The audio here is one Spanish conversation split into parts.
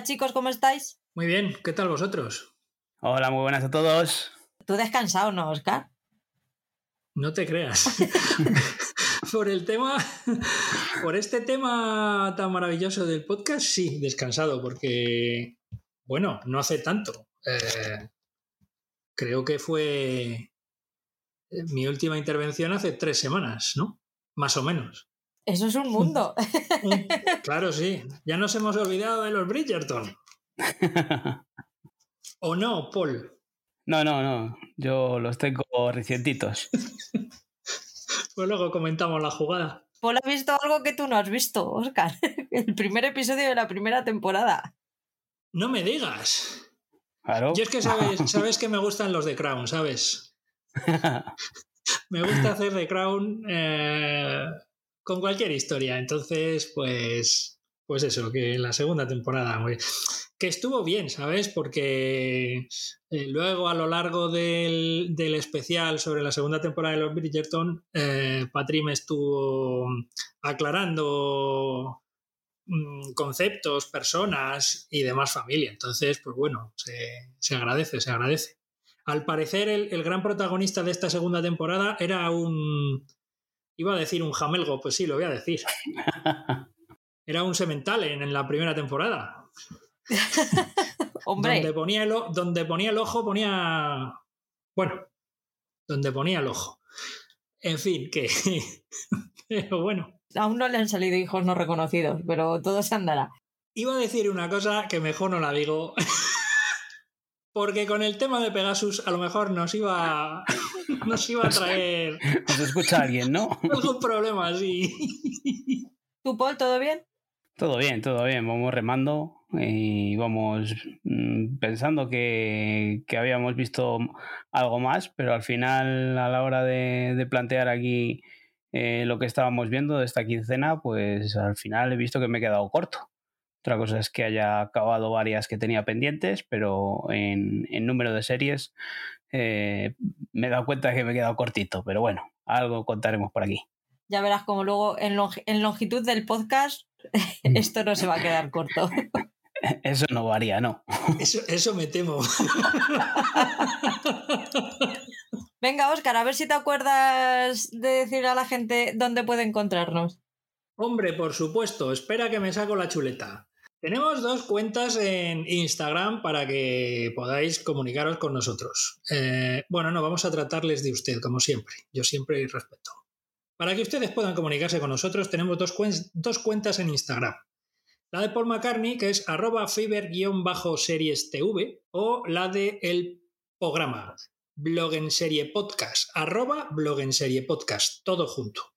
Hola chicos, ¿cómo estáis? Muy bien, ¿qué tal vosotros? Hola, muy buenas a todos. ¿Tú descansado, no, Oscar? No te creas. por el tema, por este tema tan maravilloso del podcast, sí, descansado, porque, bueno, no hace tanto. Eh, creo que fue eh, mi última intervención hace tres semanas, ¿no? Más o menos. Eso es un mundo. claro, sí. Ya nos hemos olvidado de los Bridgerton. ¿O no, Paul? No, no, no. Yo los tengo recientitos. pues luego comentamos la jugada. Paul ha visto algo que tú no has visto, Oscar. El primer episodio de la primera temporada. No me digas. Claro. Yo es que sabes, sabes que me gustan los de Crown, ¿sabes? me gusta hacer de Crown eh, con cualquier historia. Entonces, pues, pues eso, que la segunda temporada, que estuvo bien, ¿sabes? Porque eh, luego a lo largo del, especial sobre la segunda temporada de los Bridgerton, eh, me estuvo aclarando mm, conceptos, personas y demás familia. Entonces, pues bueno, se, agradece, se agradece. Al parecer, el, gran protagonista de esta segunda temporada era un, Iba a decir un jamelgo, pues sí, lo voy a decir. Era un semental en, la primera temporada. Hombre. Donde ponía, el, donde ponía el ojo, ponía. Bueno, donde ponía el ojo. En fin, que. pero bueno. Aún no le han salido hijos no reconocidos, pero todo se andará. Iba a decir una cosa que mejor no la digo. Porque con el tema de Pegasus a lo mejor nos iba, nos iba a traer... Nos escucha alguien, ¿no? Algún problema, sí. ¿Tu Paul, todo bien? Todo bien, todo bien. Vamos remando y vamos mm, pensando que, habíamos visto algo más, pero al final, a la hora de, plantear aquí eh, lo que estábamos viendo de esta quincena, pues al final he visto que me he quedado corto. Otra cosa es que haya acabado varias que tenía pendientes, pero en, número de series eh, me he dado cuenta de que me he quedado cortito. Pero bueno, algo contaremos por aquí. Ya verás como luego en, longitud del podcast esto no se va a quedar corto. Eso no varía, no. Eso, eso me temo. Venga, Óscar, a ver si te acuerdas de decir a la gente dónde puede encontrarnos. Hombre, por supuesto, espera que me saco la chuleta. Tenemos dos cuentas en Instagram para que podáis comunicaros con nosotros. Eh, bueno, no, vamos a tratarles de usted, como siempre. Yo siempre respeto. Para que ustedes puedan comunicarse con nosotros, tenemos dos, dos cuentas en Instagram. La de Paul McCartney, que es arroba fiber-series TV, o la de el programa, blog en serie podcast, arroba blog en serie podcast, todo junto.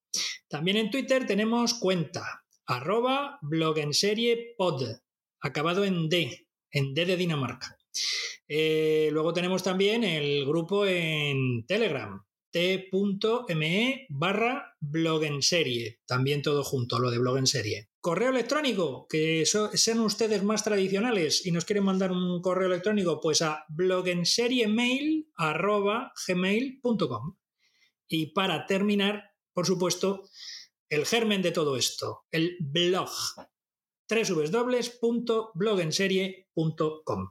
También en Twitter tenemos cuenta, arroba blog en serie pod, acabado en D, en D de Dinamarca. Eh, luego tenemos también el grupo en Telegram, t.me barra blog en serie, también todo junto, lo de blog en serie. Correo electrónico, que sean ustedes más tradicionales y nos quieren mandar un correo electrónico, pues a blogenseriemail arroba gmail.com. Y para terminar, por supuesto, el germen de todo esto, el blog www.blogenserie.com.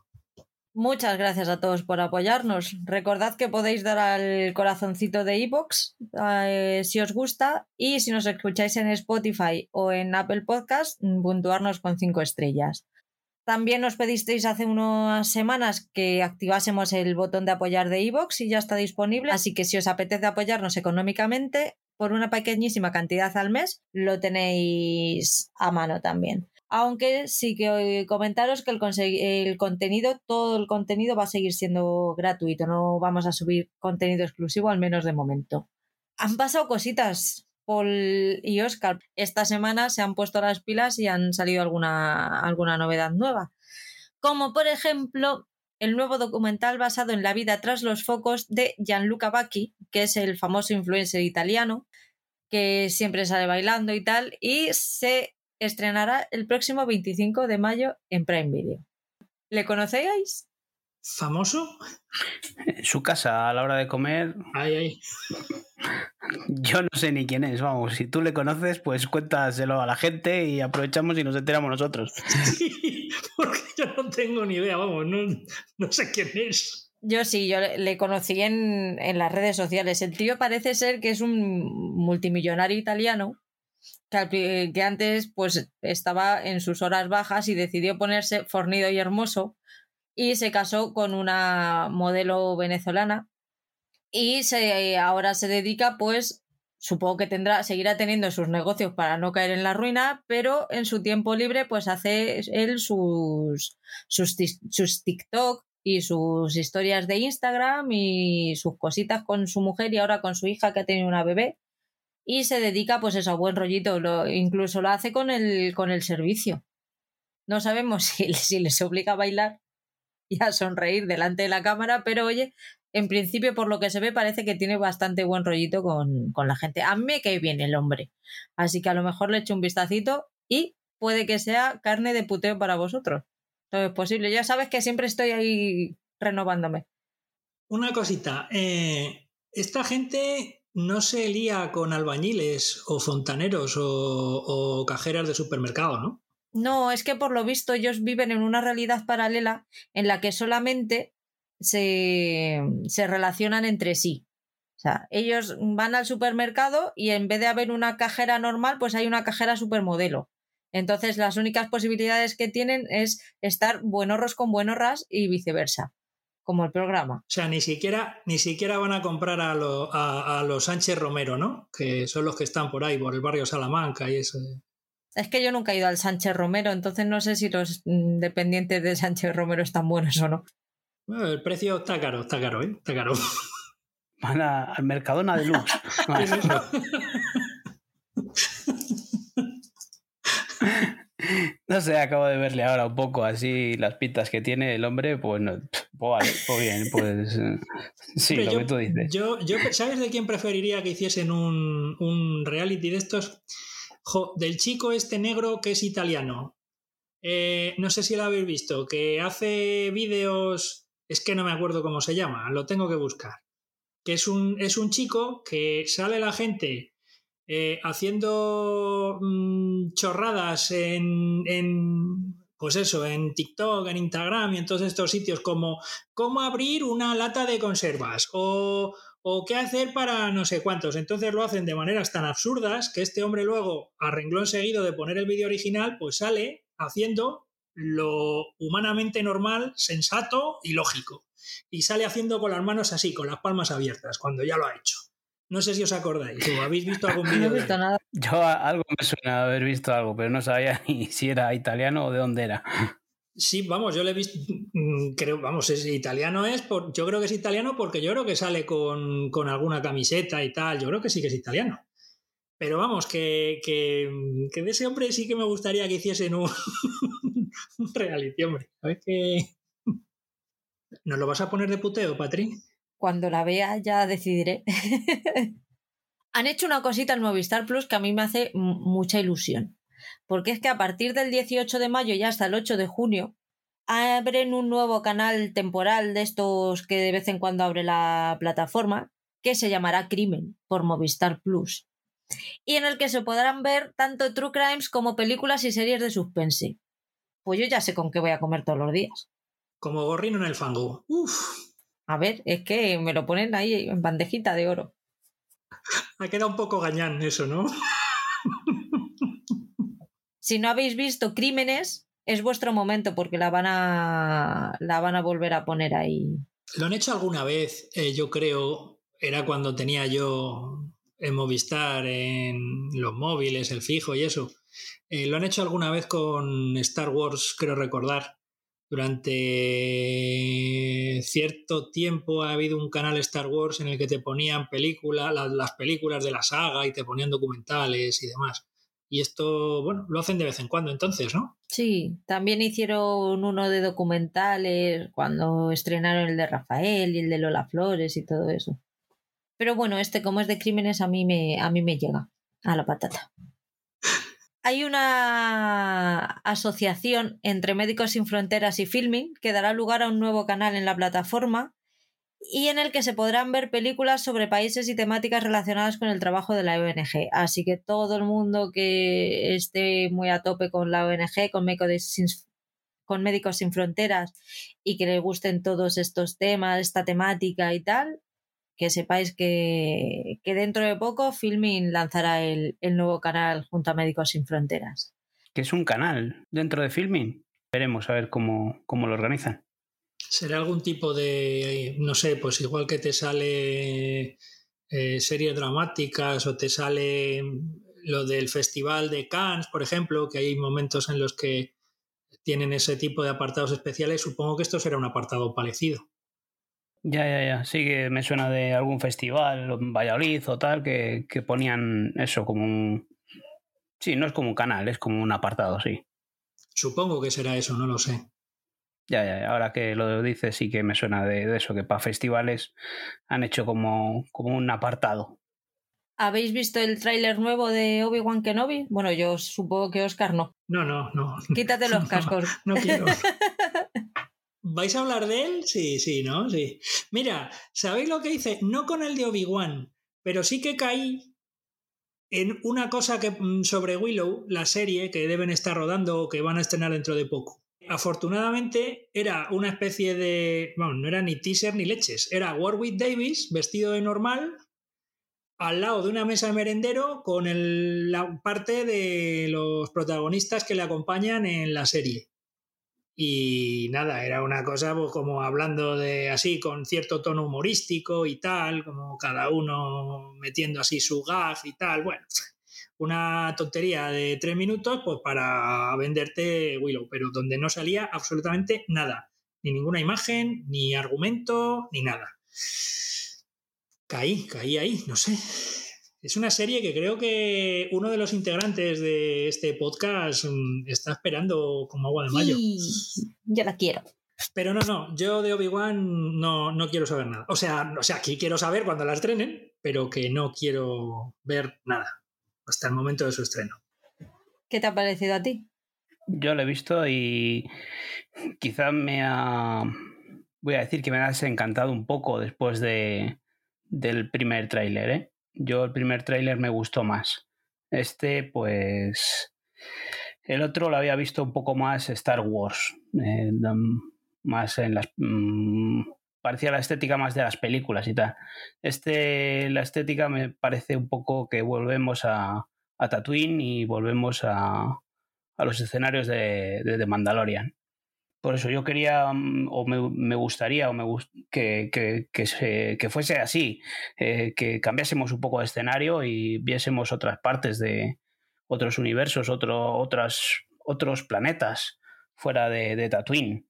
Muchas gracias a todos por apoyarnos. Recordad que podéis dar al corazoncito de iBox eh, si os gusta y si nos escucháis en Spotify o en Apple Podcast, puntuarnos con cinco estrellas. También nos pedisteis hace unas semanas que activásemos el botón de apoyar de iBox y ya está disponible. Así que si os apetece apoyarnos económicamente, por una pequeñísima cantidad al mes, lo tenéis a mano también. Aunque sí que comentaros que el, el contenido, todo el contenido va a seguir siendo gratuito, no vamos a subir contenido exclusivo, al menos de momento. Han pasado cositas, Paul y Oscar. Esta semana se han puesto las pilas y han salido alguna, alguna novedad nueva. Como por ejemplo el nuevo documental basado en la vida tras los focos de Gianluca Bacchi, que es el famoso influencer italiano que siempre sale bailando y tal, y se estrenará el próximo 25 de mayo en Prime Video. ¿Le conocéis? ¿Famoso? En su casa a la hora de comer. Ay, ay. Yo no sé ni quién es, vamos. Si tú le conoces, pues cuéntaselo a la gente y aprovechamos y nos enteramos nosotros. Sí, porque yo no tengo ni idea, vamos, no, no sé quién es. Yo sí, yo le, conocí en, en las redes sociales. El tío parece ser que es un multimillonario italiano que antes pues estaba en sus horas bajas y decidió ponerse fornido y hermoso y se casó con una modelo venezolana y se, ahora se dedica pues supongo que tendrá seguirá teniendo sus negocios para no caer en la ruina pero en su tiempo libre pues hace él sus sus, sus TikTok y sus historias de Instagram y sus cositas con su mujer y ahora con su hija que ha tenido una bebé y se dedica pues eso a buen rollito lo, incluso lo hace con el con el servicio. No sabemos si les obliga a bailar y a sonreír delante de la cámara pero oye en principio por lo que se ve parece que tiene bastante buen rollito con, con la gente. A mí me cae bien el hombre así que a lo mejor le echo un vistacito y puede que sea carne de puteo para vosotros. Todo es posible. Ya sabes que siempre estoy ahí renovándome. Una cosita, eh, esta gente no se lía con albañiles o fontaneros o, o cajeras de supermercado, ¿no? No, es que por lo visto ellos viven en una realidad paralela en la que solamente se, se relacionan entre sí. O sea, ellos van al supermercado y en vez de haber una cajera normal, pues hay una cajera supermodelo. Entonces, las únicas posibilidades que tienen es estar buenorros con buenorras y viceversa, como el programa. O sea, ni siquiera, ni siquiera van a comprar a, lo- a- a los Sánchez Romero, ¿no? Que son los que están por ahí, por el barrio Salamanca y eso. Es que yo nunca he ido al Sánchez Romero, entonces no sé si los mm, dependientes de Sánchez Romero están buenos o no. Bueno, el precio está caro, está caro, ¿eh? Está caro. Van a- al Mercadona Deluxe. ¿Qué es eso? No sé, acabo de verle ahora un poco así las pintas que tiene el hombre, pues no, pues pues bien, pues eh, sí, lo yo, que tú dices. Yo, yo, ¿sabes de quién preferiría que hiciesen un, un reality de estos? Del chico este negro que es italiano. Eh, no sé si lo habéis visto, que hace vídeos, es que no me acuerdo cómo se llama, lo tengo que buscar. Que es un, es un chico que sale la gente eh, haciendo mm, chorradas en, en, pues eso, en TikTok, en Instagram y en todos estos sitios como cómo abrir una lata de conservas o, o qué hacer para no sé cuántos. Entonces lo hacen de maneras tan absurdas que este hombre luego, a renglón seguido de poner el vídeo original, pues sale haciendo lo humanamente normal, sensato y lógico. Y sale haciendo con las manos así, con las palmas abiertas, cuando ya lo ha hecho. No sé si os acordáis o habéis visto algún No he vídeo. de visto nada. Yo a- algo me suena haber visto algo, pero no sabía ni si era italiano o de dónde era. Sí, vamos, yo le he visto, mm, creo, vamos, es italiano es, por, yo creo que es italiano porque yo creo que sale con, con alguna camiseta y tal, yo creo que sí que es italiano. Pero vamos, que, que, que de ese hombre sí que me gustaría que hiciesen un, un reality, hombre. ¿Nos lo vas a poner de puteo, Patri? Cuando la vea ya decidiré. Han hecho una cosita en Movistar Plus que a mí me hace mucha ilusión. Porque es que a partir del 18 de mayo y hasta el 8 de junio abren un nuevo canal temporal de estos que de vez en cuando abre la plataforma que se llamará Crimen por Movistar Plus. Y en el que se podrán ver tanto True Crimes como películas y series de suspense. Pues yo ya sé con qué voy a comer todos los días. Como gorrino en el fango. Uf, A ver, es que me lo ponen ahí en bandejita de oro. ha quedado un poco gañán eso, ¿no? Si no habéis visto Crímenes, es vuestro momento porque la van a la van a volver a poner ahí. Lo han hecho alguna vez, eh, yo creo, era cuando tenía yo en Movistar, en los móviles, el fijo y eso. Eh, lo han hecho alguna vez con Star Wars, creo recordar. Durante cierto tiempo ha habido un canal Star Wars en el que te ponían películas, las, las películas de la saga y te ponían documentales y demás. Y esto, bueno, lo hacen de vez en cuando entonces, ¿no? Sí, también hicieron uno de documentales cuando estrenaron el de Rafael y el de Lola Flores y todo eso. Pero bueno, este como es de crímenes a mí me a mí me llega a la patata. hay una asociación entre Médicos Sin Fronteras y Filming que dará lugar a un nuevo canal en la plataforma y en el que se podrán ver películas sobre países y temáticas relacionadas con el trabajo de la ONG. Así que todo el mundo que esté muy a tope con la ONG, con Médicos Sin, con Médicos Sin Fronteras y que le gusten todos estos temas, esta temática y tal, que sepáis que, dentro de poco Filmin lanzará el, nuevo canal junto a Médicos Sin Fronteras. Que es un canal dentro de Filmin. Veremos a ver cómo, cómo lo organizan. ¿Será algún tipo de, no sé, pues igual que te sale eh, series dramáticas o te sale lo del Festival de Cannes, por ejemplo, que hay momentos en los que tienen ese tipo de apartados especiales, supongo que esto será un apartado parecido. Ya, ya, ya. Sí que me suena de algún festival, Valladolid o tal, que, ponían eso como un... Sí, no es como un canal, es como un apartado, sí. Supongo que será eso, no lo sé. Ya, ya, ahora que lo dices sí que me suena de, eso, que para festivales han hecho como, como un apartado. ¿Habéis visto el tráiler nuevo de Obi-Wan Kenobi? Bueno, yo supongo que Oscar no. No, no, no. Quítate los cascos. no quiero. ¿Vais a hablar de él? Sí, sí, ¿no? Sí. Mira, ¿sabéis lo que hice? No con el de Obi-Wan, pero sí que caí en una cosa que mm, sobre Willow, la serie que deben estar rodando o que van a estrenar dentro de poco. Afortunadamente era una especie de. Bueno, no era ni teaser ni leches. Era Warwick Davis vestido de normal al lado de una mesa de merendero con la parte de los protagonistas que le acompañan en la serie. Y nada, era una cosa pues, como hablando de así, con cierto tono humorístico y tal, como cada uno metiendo así su gag y tal. Bueno, una tontería de tres minutos pues para venderte Willow, pero donde no salía absolutamente nada. Ni ninguna imagen, ni argumento, ni nada. Caí, caí ahí, no sé. Es una serie que creo que uno de los integrantes de este podcast mm, está esperando como agua de mayo. yo la quiero. Pero no, no, yo de Obi-Wan no, no quiero saber nada. O sea, o sea, aquí quiero saber cuando la estrenen, pero que no quiero ver nada hasta el momento de su estreno. ¿Qué te ha parecido a ti? Yo lo he visto y quizás me ha... Voy a decir que me ha desencantado un poco después de, del primer tráiler, ¿eh? Yo el primer tráiler me gustó más. Este, pues... El otro lo había visto un poco más Star Wars, eh, más en las... Mm, parecía la estética más de las películas y tal. Este, la estética me parece un poco que volvemos a, a Tatooine y volvemos a, a los escenarios de, de, Mandalorian. Por eso yo quería, mm, o me, gustaría, o me que, que, que, fuese así, eh, que cambiásemos un poco de escenario y viésemos otras partes de otros universos, otro, otras, otros planetas fuera de, de Tatooine.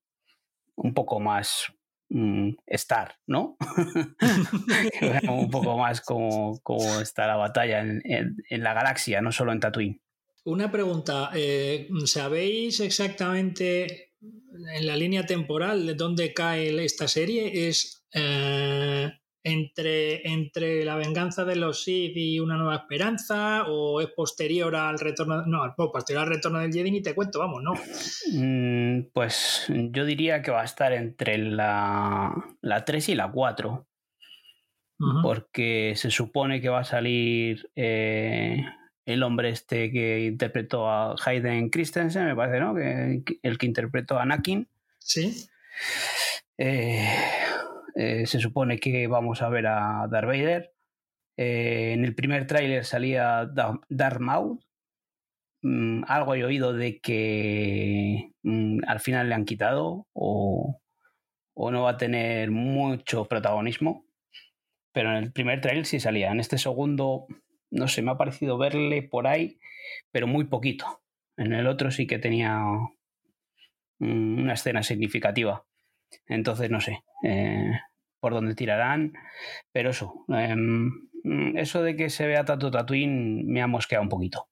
Un poco más, Mm, estar, ¿no? un poco más como, está la batalla en, la galaxia, no solo en Tatooine. Una pregunta, eh, ¿sabéis exactamente en la línea temporal de dónde cae esta serie? ¿Es eh, entre, entre la venganza de los Sith y una nueva esperanza o es posterior al retorno no posterior al retorno del Jedi ni te cuento vamos no. Mm, pues yo diría que va a estar entre la, la 3 y la 4 porque se supone que va a salir eh, el hombre este que interpretó a Hayden Christensen me parece no que el que interpretó a Anakin. Sí. Eh, eh, se supone que vamos a ver a Darth Vader. Eh, en el primer tráiler salía Darth Maul. Mm, algo he oído de que mm, al final le han quitado o, no va a tener mucho protagonismo. Pero en el primer tráiler sí salía. En este segundo, no sé, me ha parecido verle por ahí, pero muy poquito. En el otro sí que tenía mm, una escena significativa. Entonces, no sé eh, por dónde tirarán, pero eso, em, eso de que se vea tanto Tatooine me ha mosqueado un poquito.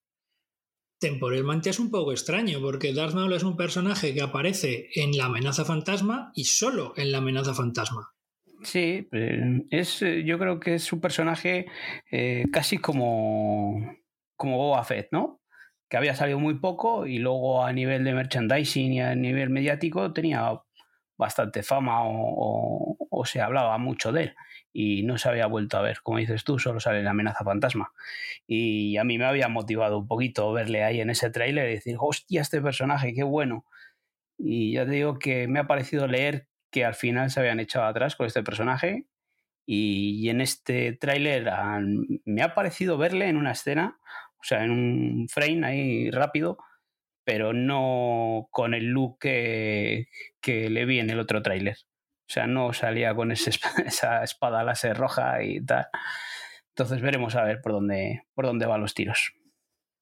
Temporalmente es un poco extraño, porque Darth Maul es un personaje que aparece en la amenaza fantasma y solo en la amenaza fantasma. Sí, es, yo creo que es un personaje eh, casi como, como Boba Fett, ¿no? que había salido muy poco y luego a nivel de merchandising y a nivel mediático tenía bastante fama o, se hablaba mucho de él y no se había vuelto a ver. Como dices tú, solo sale la amenaza fantasma. Y a mí me había motivado un poquito verle ahí en ese tráiler y decir, hostia, este personaje, qué bueno. Y ya te digo que me ha parecido leer que al final se habían echado atrás con este personaje y, en este tráiler me ha parecido verle en una escena o sea, en un frame ahí rápido, pero no con el look que, le vi en el otro tráiler. O sea, no salía con esa espada láser roja y tal. Entonces veremos a ver por dónde, por dónde van los tiros.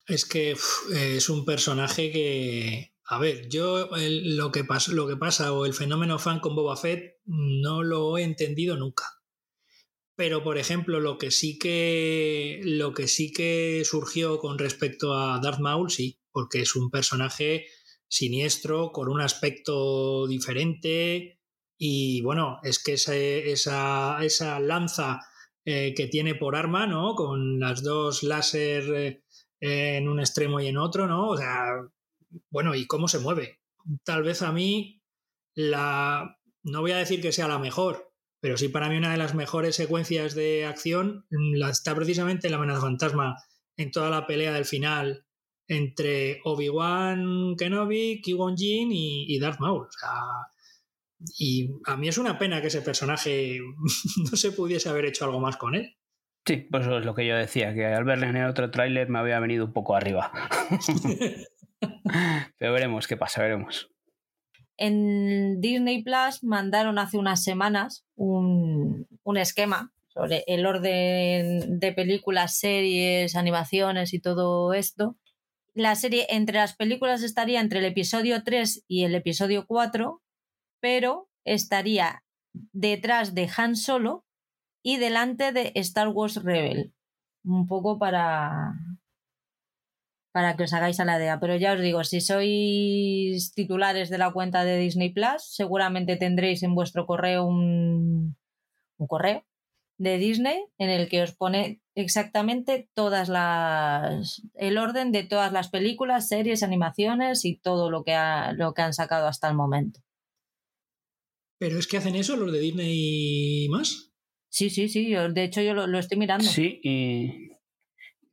Es que es un personaje que, a ver, yo lo, que lo que pasa o el fenómeno fan con Boba Fett no lo he entendido nunca. Pero, por ejemplo, lo que sí que, lo que, sí que surgió con respecto a Darth Maul, sí, porque es un personaje siniestro, con un aspecto diferente. Y bueno, es que esa, esa, lanza eh, que tiene por arma, ¿no? Con las dos láser eh, en un extremo y en otro, ¿no? O sea, bueno, ¿y cómo se mueve? Tal vez a mí la. No voy a decir que sea la mejor, pero sí, para mí una de las mejores secuencias de acción mm, está precisamente en la amenaza fantasma, en toda la pelea del final entre Obi-Wan Kenobi, Qui-Gon Jinn y, Darth Maul. y a mí es una pena que ese personaje no se pudiese haber hecho algo más con él. Sí, pues eso es lo que yo decía, que al verle en el otro tráiler me había venido un poco arriba. Pero veremos qué pasa, veremos. En Disney Plus mandaron hace unas semanas un, esquema sobre el orden de películas, series, animaciones y todo esto. La serie entre las películas estaría entre el episodio 3 y el episodio 4, pero estaría detrás de Han Solo y delante de Star Wars Rebel. Un poco para, para que os hagáis a la idea. Pero ya os digo, si sois titulares de la cuenta de Disney Plus, seguramente tendréis en vuestro correo un, un correo de Disney en el que os pone exactamente todas las el orden de todas las películas, series, animaciones y todo lo que lo que han sacado hasta el momento. ¿Pero es que hacen eso los de Disney más? Sí, sí, sí. de hecho, yo lo, lo estoy mirando. Sí, y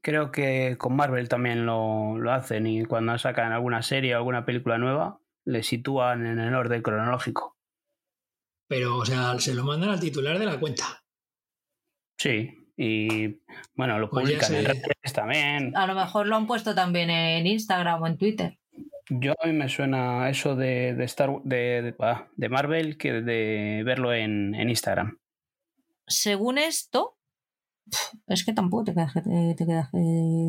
Creo que con Marvel también lo, lo hacen y cuando sacan alguna serie o alguna película nueva, le sitúan en el orden cronológico. Pero, o sea, se lo mandan al titular de la cuenta. Sí, y bueno, lo pues publican en redes también. A lo mejor lo han puesto también en Instagram o en Twitter. Yo a mí me suena eso de, de, Star, de, de, Marvel que de verlo en, en Instagram. Según esto, es que tampoco te,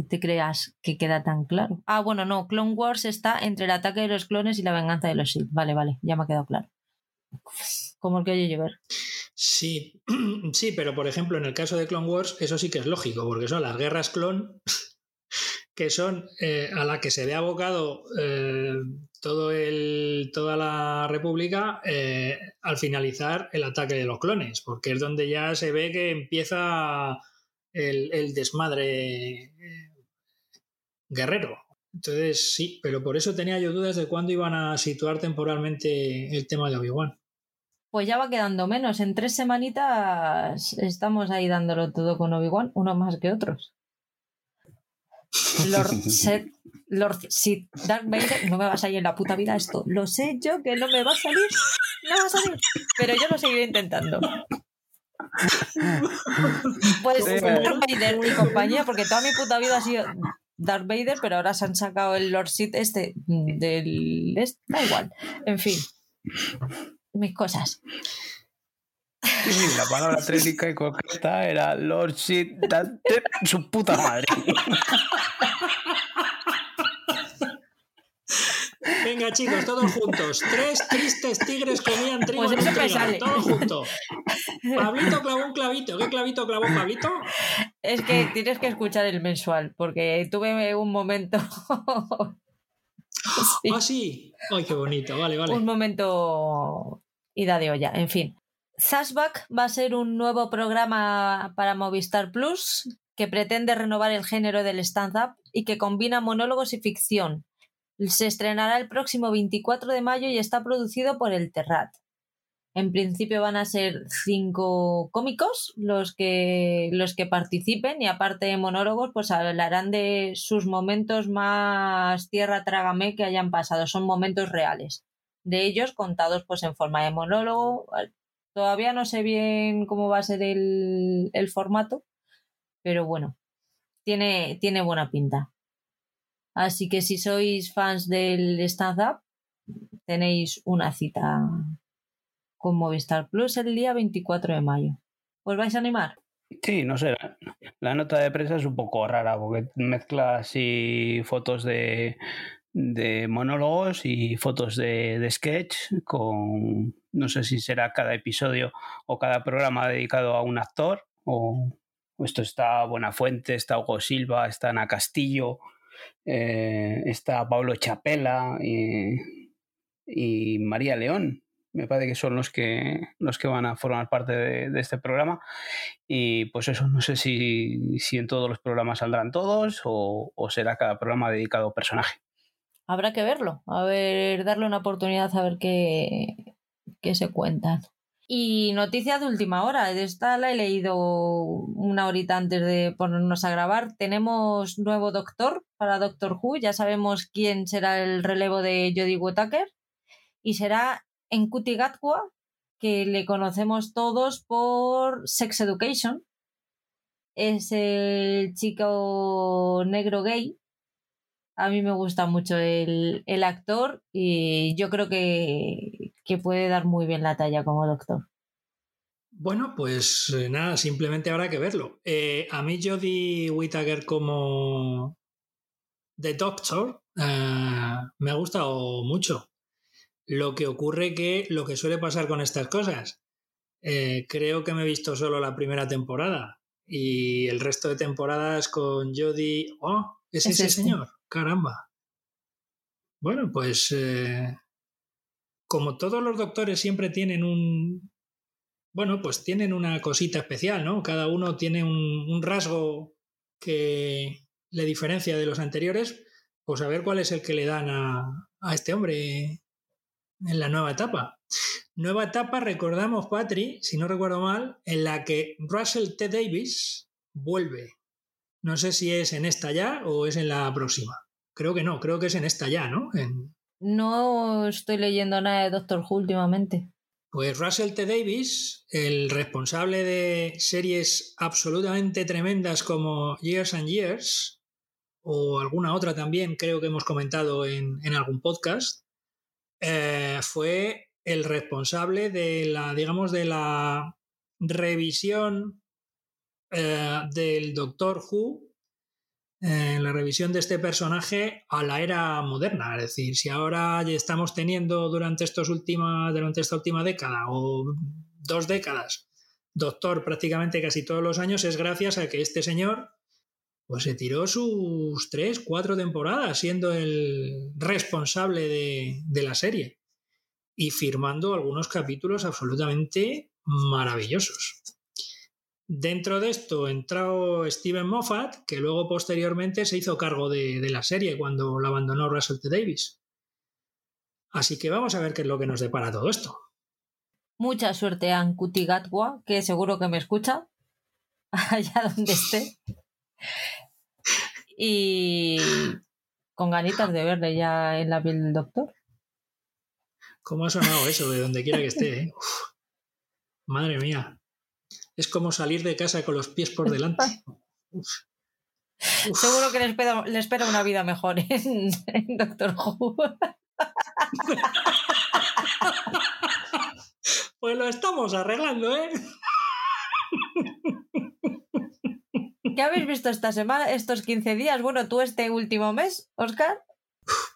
te, creas que queda tan claro. Ah, bueno, no, Clone Wars está entre el ataque de los clones y la venganza de los Sith. Vale, vale, ya me ha quedado claro. Como el que oye llover. Sí, sí, pero por ejemplo, en el caso de Clone Wars, eso sí que es lógico, porque son las guerras clon que son eh, a la que se ve abocado eh, todo el, toda la República eh, al finalizar el ataque de los clones, porque es donde ya se ve que empieza el, desmadre guerrero. Entonces sí, pero por eso tenía yo dudas de cuándo iban a situar temporalmente el tema de Obi-Wan. Pues ya va quedando menos. En tres semanitas estamos ahí dándolo todo con Obi-Wan, uno más que otros. Lord, Seth, Lord Sith Dark Vader, no me va a salir en la puta vida esto. Lo sé yo que no me va a salir, no va a salir, pero yo lo seguiré intentando. Pues Darth Vader y compañía, porque toda mi puta vida ha sido Darth Vader, pero ahora se han sacado el Lord Sith este del... da igual, en fin, mis cosas. Sí, la palabra técnica y concreta era Lord Shit su puta madre. Venga, chicos, todos juntos. Tres tristes tigres comían trigo pues en un trigal. Juntos. Pablito clavó un clavito. ¿Qué clavito clavó Pablito? Es que tienes que escuchar el mensual, porque tuve un momento. Ah, sí. Ay, qué bonito. Vale, vale. Un momento ida de olla. En fin. Zashback va a ser un nuevo programa para Movistar Plus que pretende renovar el género del stand-up y que combina monólogos y ficción. Se estrenará el próximo 24 de mayo y está producido por El Terrat. En principio van a ser cinco cómicos los que, los que participen y aparte de monólogos, pues hablarán de sus momentos más tierra trágame que hayan pasado. Son momentos reales. De ellos contados pues en forma de monólogo. Todavía no sé bien cómo va a ser el, el formato, pero bueno, tiene, tiene buena pinta. Así que si sois fans del stand-up, tenéis una cita con Movistar Plus el día 24 de mayo. ¿Os vais a animar? Sí, no sé. La nota de prensa es un poco rara porque mezcla así fotos de, de monólogos y fotos de, sketch con, no sé si será cada episodio o cada programa dedicado a un actor o esto está Buenafuente, está Hugo Silva, está Ana Castillo, eh, está Pablo Chapela y, y María León me parece que son los que, los que van a formar parte de, este programa. Y pues eso, no sé si, si en todos los programas saldrán todos o, será cada programa dedicado a un personaje. Habrá que verlo, a ver, darle una oportunidad a ver qué, qué se cuentan. Y noticia de última hora, esta la he leído una horita antes de ponernos a grabar. Tenemos nuevo doctor para Doctor Who, ya sabemos quién será el relevo de Jodie Whittaker y será en Kutigatwa, que le conocemos todos por Sex Education. Es el chico negro gay. A mí me gusta mucho el, actor y yo creo que, puede dar muy bien la talla como doctor. Bueno, pues eh, nada, simplemente habrá que verlo. Eh, a mí Jodie Whittaker como The Doctor eh, me ha gustado mucho. Lo que ocurre que lo que suele pasar con estas cosas, eh, creo que me he visto solo la primera temporada y el resto de temporadas con Jodie. ¡Oh! ¿Es, ese este. señor? ¡Caramba! Bueno, pues eh, como todos los doctores siempre tienen un. Bueno, pues tienen una cosita especial, ¿no? Cada uno tiene un rasgo que le diferencia de los anteriores. Pues a ver cuál es el que le dan a, a este hombre en la nueva etapa. Nueva etapa, recordamos, Patri, si no recuerdo mal, en la que Russell T. Davis vuelve. No sé si es en esta ya o es en la próxima. Creo que no, creo que es en esta ya, ¿no? No estoy leyendo nada de Doctor Who últimamente. Pues Russell T. Davis, el responsable de series absolutamente tremendas como Years and Years, o alguna otra también creo que hemos comentado en, en algún podcast, eh, fue el responsable de la, digamos, de la revisión eh, del Doctor Who, en la revisión de este personaje a la era moderna. Es decir, si ahora estamos teniendo durante, estos última, durante esta última década o dos décadas Doctor prácticamente casi todos los años, es gracias a que este señor pues se tiró sus tres, cuatro temporadas siendo el responsable de, la serie y firmando algunos capítulos absolutamente maravillosos. Dentro de esto entró Steven Moffat, que luego posteriormente se hizo cargo de, la serie cuando la abandonó Russell T. Davis. Así que vamos a ver qué es lo que nos depara todo esto. Mucha suerte a Gatwa, que seguro que me escucha, allá donde esté. Y con ganitas de verle ya en la piel del doctor. ¿Cómo ha sonado eso de donde quiera que esté? Eh? madre mía. Es como salir de casa con los pies por delante. Seguro que le espera, una vida mejor en, Doctor Who. pues lo estamos arreglando, ¿eh? ¿Qué habéis visto esta semana, estos 15 días? Bueno, tú este último mes, Oscar.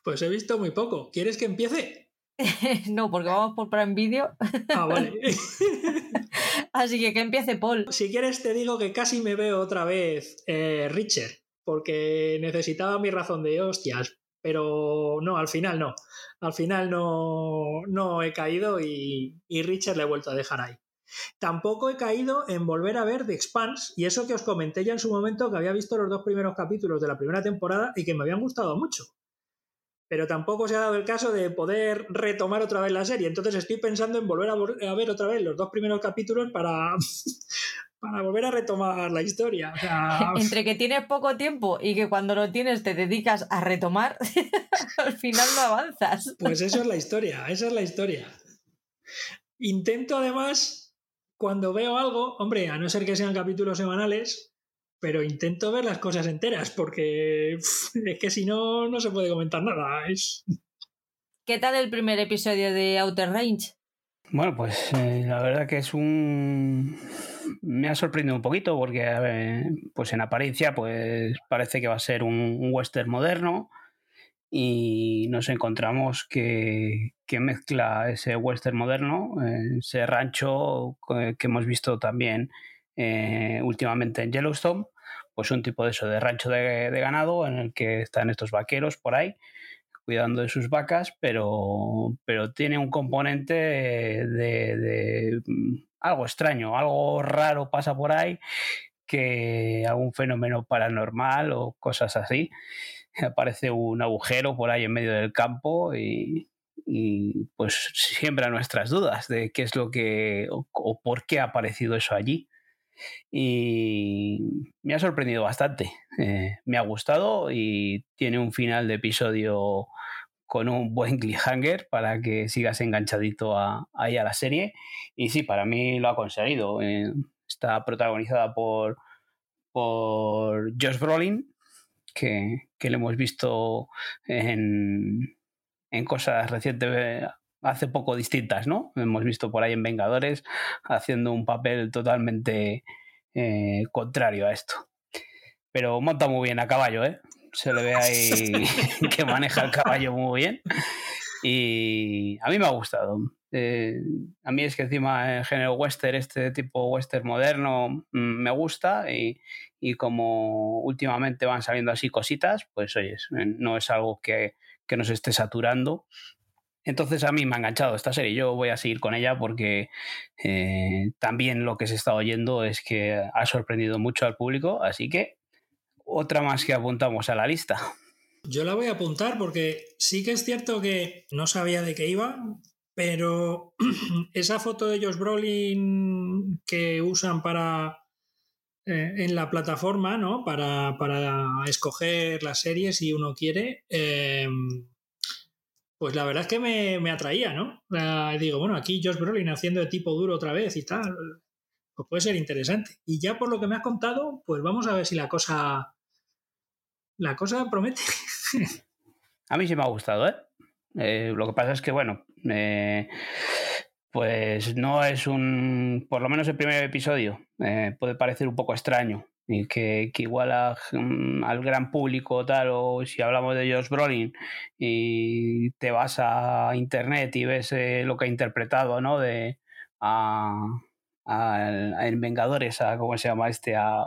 Pues he visto muy poco. ¿Quieres que empiece? no, porque vamos por Prime Video. ah, vale. Así que que empiece Paul. Si quieres te digo que casi me veo otra vez eh, Richard, porque necesitaba mi razón de hostias, pero no, al final no. Al final no, no he caído y, y Richard le he vuelto a dejar ahí. Tampoco he caído en volver a ver The Expanse, y eso que os comenté ya en su momento que había visto los dos primeros capítulos de la primera temporada y que me habían gustado mucho. Pero tampoco se ha dado el caso de poder retomar otra vez la serie. Entonces estoy pensando en volver a, ver otra vez los dos primeros capítulos para, para volver a retomar la historia. Entre que tienes poco tiempo y que cuando lo tienes te dedicas a retomar, al final no avanzas. Pues eso es la historia, esa es la historia. Intento además, cuando veo algo, hombre, a no ser que sean capítulos semanales, pero intento ver las cosas enteras, porque es que si no, no se puede comentar nada. Es... ¿Qué tal el primer episodio de Outer Range? Bueno, pues eh, la verdad que es un... Me ha sorprendido un poquito porque, pues en apariencia, pues parece que va a ser un, western moderno y nos encontramos que, mezcla ese western moderno, ese rancho que hemos visto también eh, últimamente en Yellowstone, pues un tipo de eso, de rancho de, ganado en el que están estos vaqueros por ahí cuidando de sus vacas, pero, pero tiene un componente de, mm, algo extraño, algo raro pasa por ahí, que algún fenómeno paranormal o cosas así. Aparece un agujero por ahí en medio del campo y, pues siembra nuestras dudas de qué es lo que o por qué ha aparecido eso allí y me ha sorprendido bastante. Eh, me ha gustado y tiene un final de episodio con un buen cliffhanger para que sigas enganchadito a, ahí a la serie. Y sí, para mí lo ha conseguido. Eh, está protagonizada por, por Josh Brolin, que, que lo hemos visto en, en cosas recientes hace poco distintas, ¿no? Hemos visto por ahí en Vengadores haciendo un papel totalmente eh, contrario a esto. Pero monta muy bien a caballo, ¿eh? Se le ve ahí que maneja el caballo muy bien. Y a mí me ha gustado. Eh, a mí es que encima el género western, este tipo western moderno, mm, me gusta y, y, como últimamente van saliendo así cositas, pues oye, no es algo que, que nos esté saturando entonces a mí me ha enganchado esta serie. Yo voy a seguir con ella porque eh, también lo que se está oyendo es que ha sorprendido mucho al público. Así que otra más que apuntamos a la lista. Yo la voy a apuntar porque sí que es cierto que no sabía de qué iba, pero esa foto de Josh Brolin que usan para eh, en la plataforma, ¿no? Para, para, escoger las series si uno quiere. Eh, pues la verdad es que me, atraía, ¿no? digo, bueno, aquí Josh Brolin haciendo de tipo duro otra vez y tal, pues puede ser interesante. Y ya por lo que me has contado, pues vamos a ver si la cosa, la cosa promete. a mí sí me ha gustado, ¿eh? eh lo que pasa es que, bueno, eh, pues no es un, por lo menos el primer episodio, eh, puede parecer un poco extraño y que, que igual mm, al gran público tal o si hablamos de Josh Brolin y te vas a internet y ves eh, lo que ha interpretado no de a, en Vengadores a cómo se llama este a,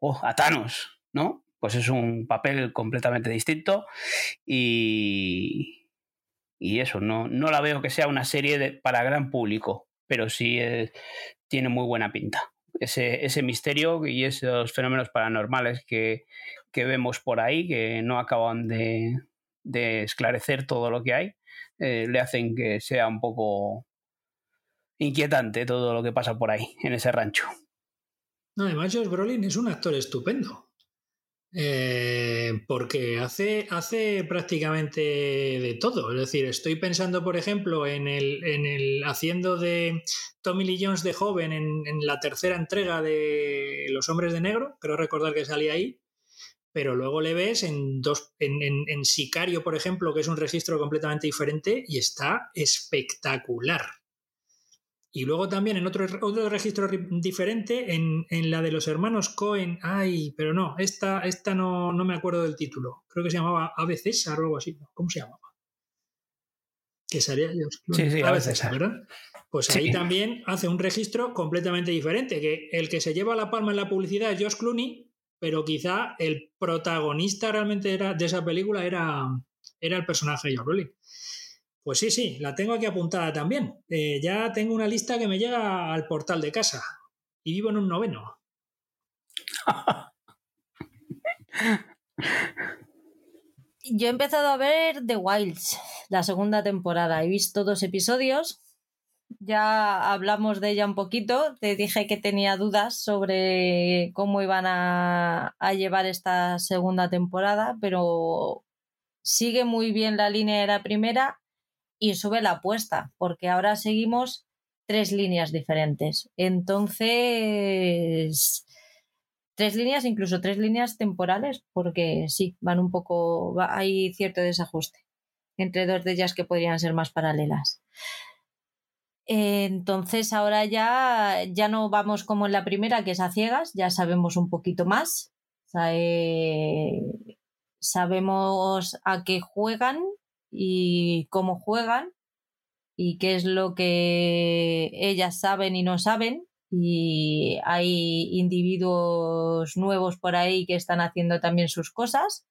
oh, Thanos no pues es un papel completamente distinto y y eso no, no la veo que sea una serie de, para gran público pero sí eh, tiene muy buena pinta ese, ese misterio y esos fenómenos paranormales que, vemos por ahí, que no acaban de, esclarecer todo lo que hay, eh, le hacen que sea un poco inquietante todo lo que pasa por ahí, en ese rancho. además, Josh Brolin es un actor estupendo. Eh, porque hace, hace prácticamente de todo. Es decir, estoy pensando, por ejemplo, en el, en el haciendo de Tommy Lee Jones de joven en, la tercera entrega de Los Hombres de Negro, creo recordar que salía ahí, pero luego le ves en, dos, en, en Sicario, por ejemplo, que es un registro completamente diferente y está espectacular. Y luego también en otro, otro registro diferente, en, la de los hermanos Cohen, ay, pero no, esta, esta no, no me acuerdo del título. Creo que se llamaba Ave César o algo así. ¿Cómo se llamaba? Que salía sí, sí, Ave César, ¿verdad? Pues ahí también hace un registro completamente diferente, que el que se lleva la palma en la publicidad es Josh Clooney, pero quizá el protagonista realmente era, de esa película era, era el personaje de Josh Pues sí, sí, la tengo aquí apuntada también. Eh, ya tengo una lista que me llega al portal de casa y vivo en un noveno. Yo he empezado a ver The Wilds, la segunda temporada. He visto dos episodios. Ya hablamos de ella un poquito. Te dije que tenía dudas sobre cómo iban a, a llevar esta segunda temporada, pero sigue muy bien la línea de la primera y sube la apuesta, porque ahora seguimos tres líneas diferentes. Entonces, tres líneas, incluso tres líneas temporales, porque sí, van un poco, hay cierto desajuste entre dos de ellas que podrían ser más paralelas. Entonces ahora ya, ya no vamos como en la primera, que es a ciegas, ya sabemos un poquito más. Eh, sabemos a qué juegan y cómo juegan y qué es lo que ellas saben y no saben. Y hay individuos nuevos por ahí que están haciendo también sus cosas.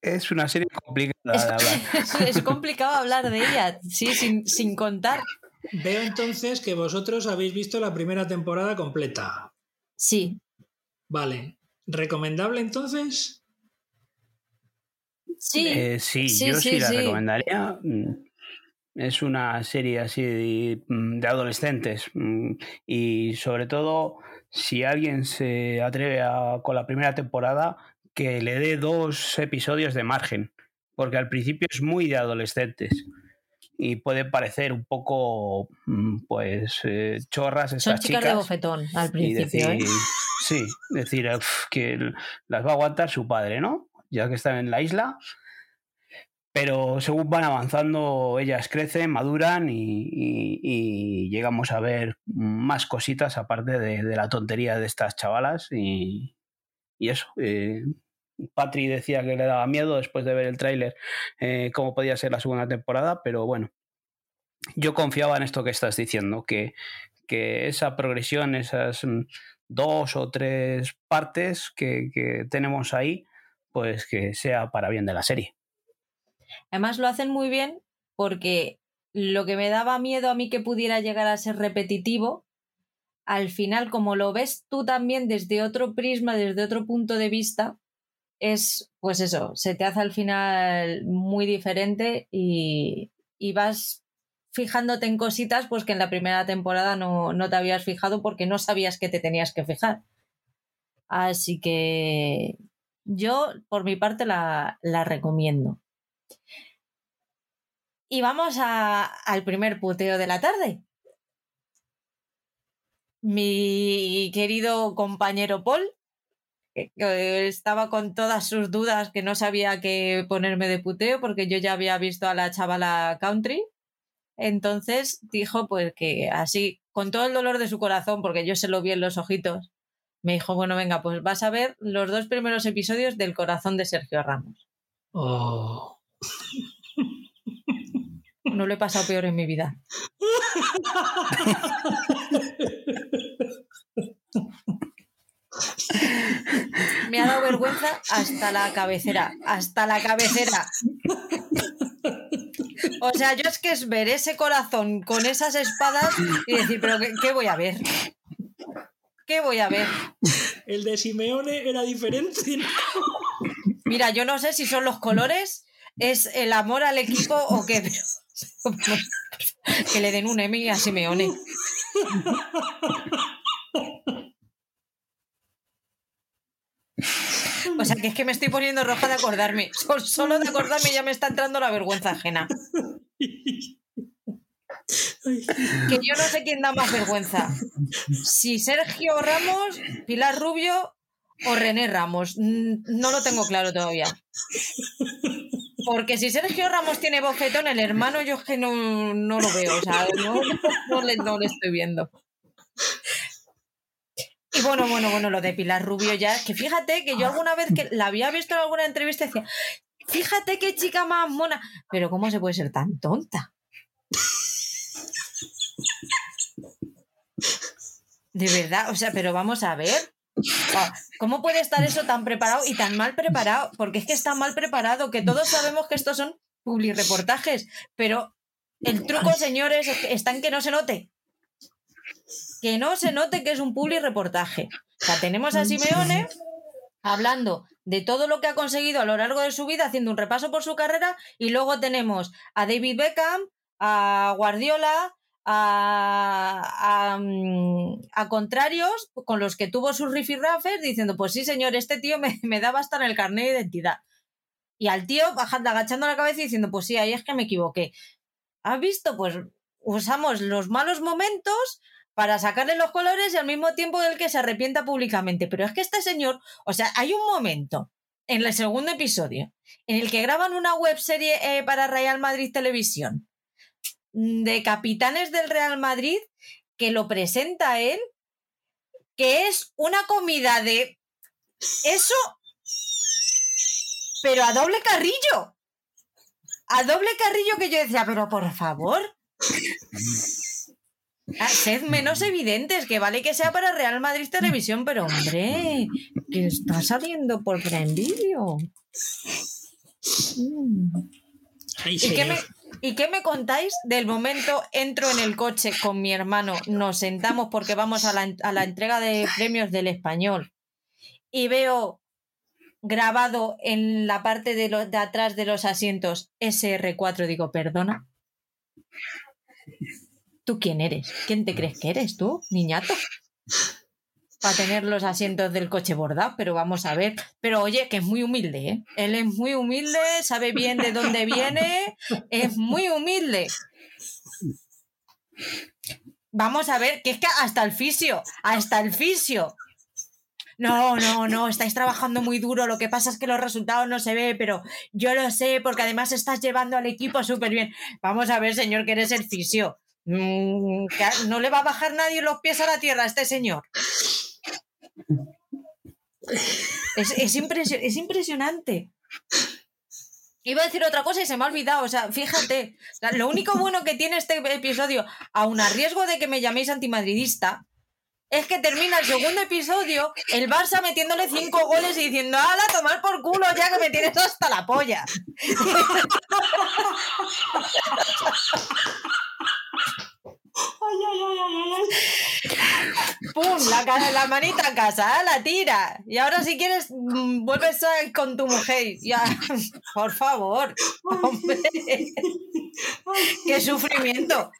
Es una serie complicada. Es, es complicado hablar de ella, sí, sin, sin contar. Veo entonces que vosotros habéis visto la primera temporada completa. Sí. Vale. ¿Recomendable entonces? Sí, Eh, sí, sí, yo sí, sí, la recomendaría. Mm, Es una serie así de, mm, de adolescentes mm, y sobre todo si alguien se atreve a, con la primera temporada que le dé dos episodios de margen, porque al principio es muy de adolescentes y puede parecer un poco pues eh, chorras son estas chicas, de chicas bofetón al y principio. decir, ¿eh? sí, decir "Uf, que las va a aguantar su padre, ¿no? Ya que están en la isla. Pero según van avanzando, ellas crecen, maduran y, llegamos a ver más cositas aparte de, la tontería de estas chavalas. Y, eso. eh, Patri decía que le daba miedo después de ver el tráiler eh, cómo podía ser la segunda temporada, pero bueno, yo confiaba en esto que estás diciendo, que, que esa progresión, esas dos o tres partes que tenemos ahí, pues que sea para bien de la serie. Además lo hacen muy bien porque lo que me daba miedo a mí que pudiera llegar a ser repetitivo, al final como lo ves tú también desde otro prisma, desde otro punto de vista, es pues eso, se te hace al final muy diferente y, y vas fijándote en cositas pues que en la primera temporada no, no te habías fijado porque no sabías que te tenías que fijar. Así que yo por mi parte la, la recomiendo. Y vamos al primer puteo de la tarde. Mi querido compañero Paul, que estaba con todas sus dudas, que no sabía qué ponerme de puteo porque yo ya había visto a la chavala country. Entonces dijo pues que así, con todo el dolor de su corazón, porque yo se lo vi en los ojitos, me dijo, bueno, venga, pues vas a ver los dos primeros episodios del corazón de Sergio Ramos. Oh. No lo he pasado peor en mi vida. Me ha dado vergüenza hasta la cabecera, hasta la cabecera. O sea, yo es que es ver ese corazón con esas espadas y decir, pero ¿qué, qué voy a ver? ¿Qué voy a ver? El de Simeone era diferente. ¿no? Mira, yo no sé si son los colores, es el amor al equipo o qué. Que le den un Emmy a Simeone. O sea, que es que me estoy poniendo roja de acordarme. Sol- Solo de acordarme ya me está entrando la vergüenza ajena. Que yo no sé quién da más vergüenza. Si Sergio Ramos, Pilar Rubio o René Ramos. Mm, No lo tengo claro todavía. Porque si Sergio Ramos tiene bofetón, el hermano yo es que no, no lo veo. O sea, no, no le, no le estoy viendo. Y bueno, bueno, bueno, lo de Pilar Rubio ya, que fíjate que yo alguna vez que la había visto en alguna entrevista decía, fíjate qué chica más mona, pero ¿cómo se puede ser tan tonta? De verdad, o sea, pero vamos a ver. ¿Cómo puede estar eso tan preparado y tan mal preparado? Porque es que está mal preparado, que todos sabemos que estos son publireportajes, pero el truco, señores, está en que no se note. Que no se note que es un publireportaje. O sea, tenemos a Simeone hablando de todo lo que ha conseguido a lo largo de su vida, haciendo un repaso por su carrera, y luego tenemos a David Beckham, a Guardiola, a, mm, a, contrarios con los que tuvo sus rifirrafes diciendo, pues sí, señor, este tío me, me daba hasta el carnet de identidad. Y al tío bajando, agachando la cabeza y diciendo, pues sí, ahí es que me equivoqué. ¿Has visto? Pues usamos los malos momentos para sacarle los colores y al mismo tiempo el que se arrepienta públicamente. Pero es que este señor, o sea, hay un momento en el segundo episodio en el que graban una web serie eh, para Real Madrid Televisión de capitanes del Real Madrid que lo presenta él, que es una comida de eso, pero a doble carrillo. A doble carrillo que yo decía, pero por favor. Ah, sed menos evidentes, que vale que sea para Real Madrid Televisión, pero hombre, que está saliendo por Prime Video. Mm. ¿Y, qué me, ¿Y qué me contáis del momento entro en el coche con mi hermano, nos sentamos porque vamos a la, a la entrega de premios del español y veo grabado en la parte de, de atrás de los asientos SR4, digo, perdona. ¿Tú quién eres? ¿Quién te crees que eres tú, niñato? Para tener los asientos del coche bordados, pero vamos a ver. Pero oye, que es muy humilde, ¿eh? Él es muy humilde, sabe bien de dónde viene, es muy humilde. Vamos a ver, que es que hasta el fisio, hasta el fisio no, no, no, estáis trabajando muy duro, lo que pasa es que los resultados no se ven, pero yo lo sé porque además estás llevando al equipo súper bien. Vamos a ver, señor, que eres el fisio. Mm, no le va a bajar nadie los pies a la tierra a este señor. Es, es, es impresionante. Iba a decir otra cosa y se me ha olvidado. O sea, fíjate, lo único bueno que tiene este episodio, aun a riesgo de que me llaméis antimadridista, es que termina el segundo episodio, el Barça metiéndole cinco goles y diciendo, ¡hala, tomar por culo ya que me tienes hasta la polla! ¡Pum! La, la manita a casa, ¿eh? la tira. Y ahora si quieres, mm, vuelves con tu mujer. Ya, por favor. Hombre. ¡Qué sufrimiento!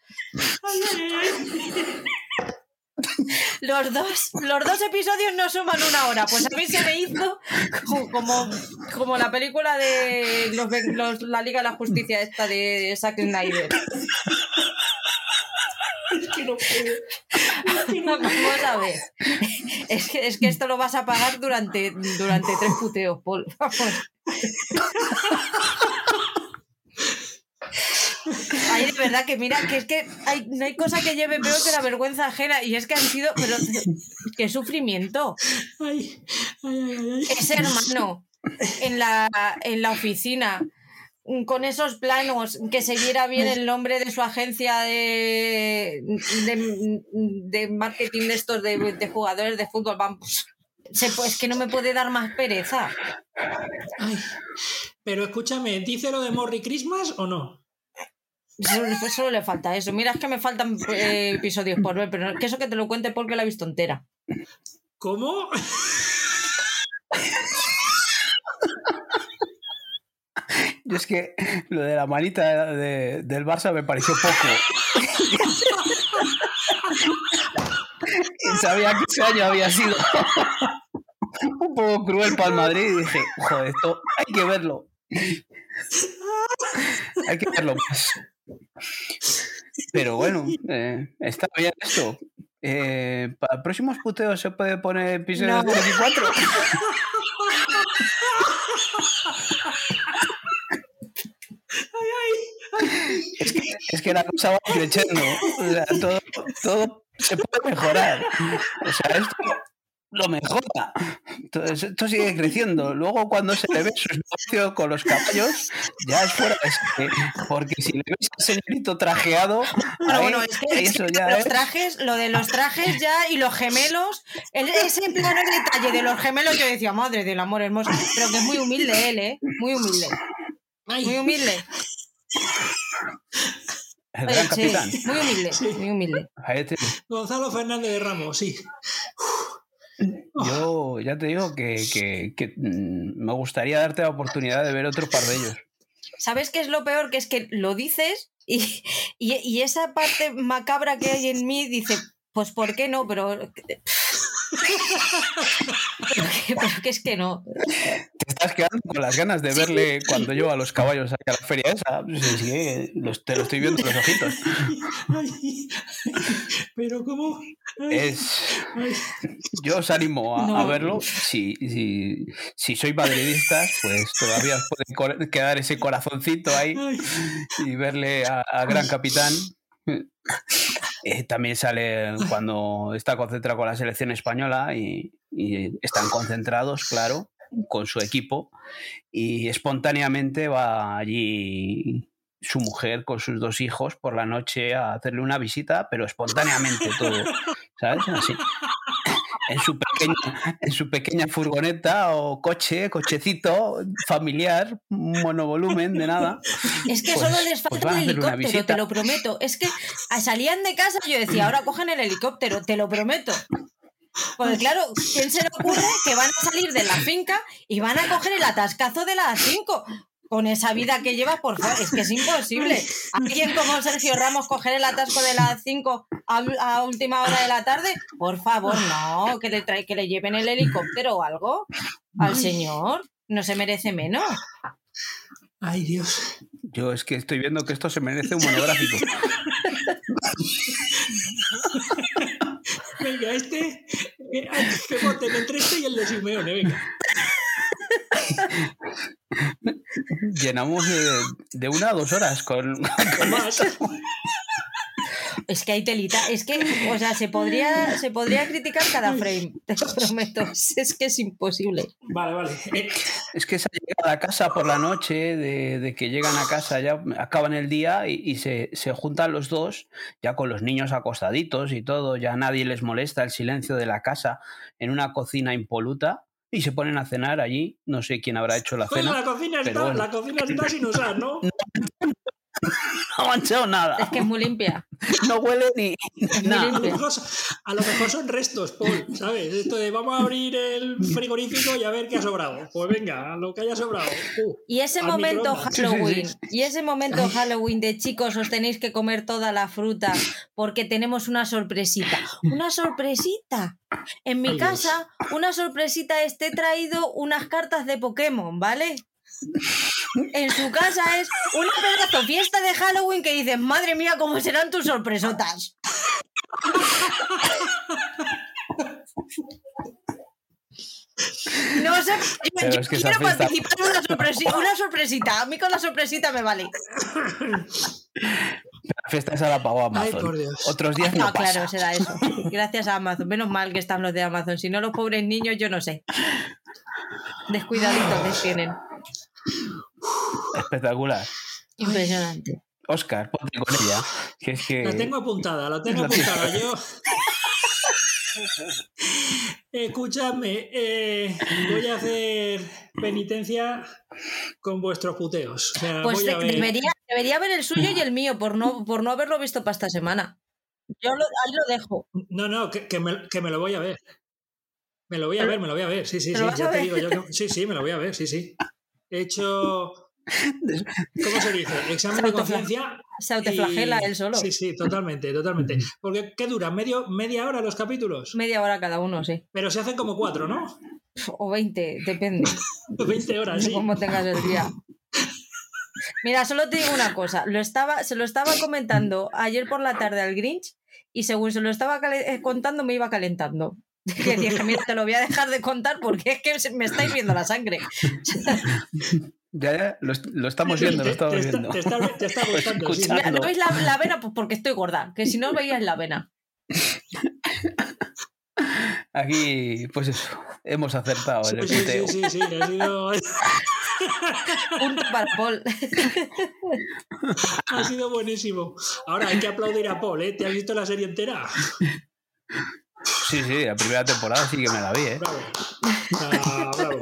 Los dos, los dos episodios no suman una hora. Pues a mí se me hizo como, como, la película de los, la Liga de la Justicia esta de Zack Snyder. Es que no puedo. Vamos a ver. Es que, es que esto lo vas a pagar durante, durante tres puteos, Paul. Vamos. Ay, de verdad que mira, que es que hay, no hay cosa que lleve peor que la vergüenza ajena. Y es que han sido. Pero qué sufrimiento. Ese hermano en la, en la oficina con esos planos, que se viera bien el nombre de su agencia de, de, marketing de estos de, jugadores de fútbol. Vamos, se, pues que no me puede dar más pereza. pero escúchame, ¿dice lo de Morri Christmas o no? Solo, le falta eso. Mira, es que me faltan eh, episodios por ver, pero que eso que te lo cuente porque la he visto entera. ¿Cómo? Yo es que lo de la manita del Barça me pareció poco. y sabía que ese año había sido un poco cruel para el Madrid y dije, joder, esto hay que verlo. hay que verlo más. Pero bueno, eh, está bien esto. Eh, para próximos puteos se puede poner episodio no. 3 y 4. Es que, es que la cosa va creciendo. O sea, todo, todo se puede mejorar. O sea, esto lo mejora. Entonces, esto sigue creciendo. Luego, cuando se le ve su espacio con los caballos, ya es fuera de Porque si le ves al señorito trajeado. Bueno, bueno, es que, eso ya los trajes, lo de los trajes ya y los gemelos, ese plano el detalle de los gemelos, yo decía, madre del amor hermoso, pero que es muy humilde él, ¿eh? Muy humilde. Muy humilde. El Oye, gran sí, capitán. muy humilde, Sí. muy humilde. Gonzalo Fernández de Ramos, sí. Yo ya te digo que, que- que, mm, me gustaría darte la oportunidad de ver otro par de ellos. ¿Sabes qué es lo peor? Que es que lo dices y, y- y esa parte macabra que hay en mí dice, pues ¿por qué no? Pero... Pero que, pero que es que no. Te estás quedando con las ganas de verle cuando lleva a los caballos a la feria esa. Sí, sí, los- te lo estoy viendo en los ojitos. Ay, pero ¿cómo? Ay, Es, ay. yo os animo a, No. a verlo. Si, si, si sois madridistas, pues todavía os puede quedar ese corazoncito ahí Ay, y verle a, a Gran Capitán. Eh, también sale cuando está concentrado con la selección española y, y están concentrados, claro, con su equipo. Y espontáneamente va allí su mujer con sus dos hijos por la noche a hacerle una visita, pero espontáneamente todo, ¿sabes? Así. En su, pequeña, en su pequeña furgoneta o coche, cochecito familiar, monovolumen de nada. Es que Pues- solo les pues falta a un helicóptero, te lo prometo. Es que salían de casa y yo decía, ahora cogen el helicóptero, te lo prometo. Porque claro, ¿quién se le ocurre que van a salir de la finca y van a coger el atascazo de las 5? Con esa vida que lleva, por favor, es que es imposible. ¿Alguien como Sergio Ramos coger el atasco de las 5 a, a última hora de la tarde? Por favor, no, que le, trae, que le lleven el helicóptero o algo al señor. No se merece menos. ay, Dios. Yo es que estoy viendo que esto se merece un monográfico. Venga, este. eh, que voten entre este y el de Simeone, venga. Llenamos de, de una a dos horas con, con Más. Es que hay telita, es que, o sea, se podría, se podría criticar cada frame, te lo prometo. Es que es imposible. Vale, vale. Es que esa llegada a casa por la noche, de, de que llegan a casa, ya acaban el día y, y se, se juntan los dos, ya con los niños acostaditos y todo, ya nadie les molesta el silencio de la casa en una cocina impoluta y se ponen a cenar allí. No sé quién habrá hecho la cena. la cocina pero está, bueno. la cocina está sin usar, ¿no? No ha manchado Es nada. que es muy limpia. No huele ni Es nada. A lo, mejor, a lo mejor son restos, Paul, ¿sabes? Esto de vamos a abrir el frigorífico y a ver qué ha sobrado. Pues venga, lo que haya sobrado. Uh, Y ese momento microondas. Sí, sí, sí. Halloween, y ese momento Halloween de chicos, os tenéis que comer toda la fruta porque tenemos una sorpresita. Una sorpresita. En mi Ay, Dios. casa, una sorpresita es te he traído unas cartas de Pokémon, ¿vale? En su casa es una pedazo fiesta de Halloween que dices, madre mía, cómo serán tus sorpresotas. No sé, yo, Pero yo es que esa quiero fiesta- participar en una, sorpresi- una sorpresita. A mí con la sorpresita me vale. La fiesta esa la pagó Ay, Amazon. por Dios. Otros días no, No, claro, pasa. será eso. Gracias a Amazon. Menos mal que están los de Amazon. Si no, los pobres niños, yo no sé. Descuidaditos les tienen. Espectacular. Impresionante. Oscar, ponte con ella. Que es que... La tengo apuntada, la tengo apuntada. Yo. Escuchadme, eh, voy a hacer penitencia con vuestros puteos. O sea, Pues voy a de- ver. debería, debería ver el suyo y el mío por no, por no haberlo visto para esta semana. Yo lo, ahí lo dejo. No, no, que, que me, que me lo voy a ver. Me lo voy a ver, me lo voy a ver. Sí, sí, ¿Te sí. Ya te digo yo que- Sí, sí, me lo voy a ver, sí, sí. He hecho. ¿Cómo se dice? Examen de conciencia. Se autoflagela él solo. Sí, sí, totalmente, totalmente. Porque, ¿qué dura? ¿Medio, ¿Media hora los capítulos? Media hora cada uno, sí. Pero se hacen como cuatro, ¿no? O 20, depende. 20 horas, sí. cómo tengas el día. Mira, solo te digo una cosa. Lo estaba, se lo estaba comentando ayer por la tarde al Grinch y según se lo estaba eh, contando me iba calentando. Y dije, mira, te lo voy a dejar de contar porque es que me estáis viendo la sangre. Ya, ya, lo, lo estamos viendo, lo estamos te, está, viendo. te está- te está gustando, ¿No veis la, la vena? Pues porque estoy gorda. Que si no veíais la vena. Aquí, pues eso, hemos acertado el Sí, sí, sí, sí, sí, ha sido, Punto para Paul. ha sido buenísimo. Ahora hay que aplaudir a Paul, ¿eh? ¿Te has visto la serie entera? Sí, sí, la primera temporada sí que me la vi, ¿eh? Bravo. Ah, bravo.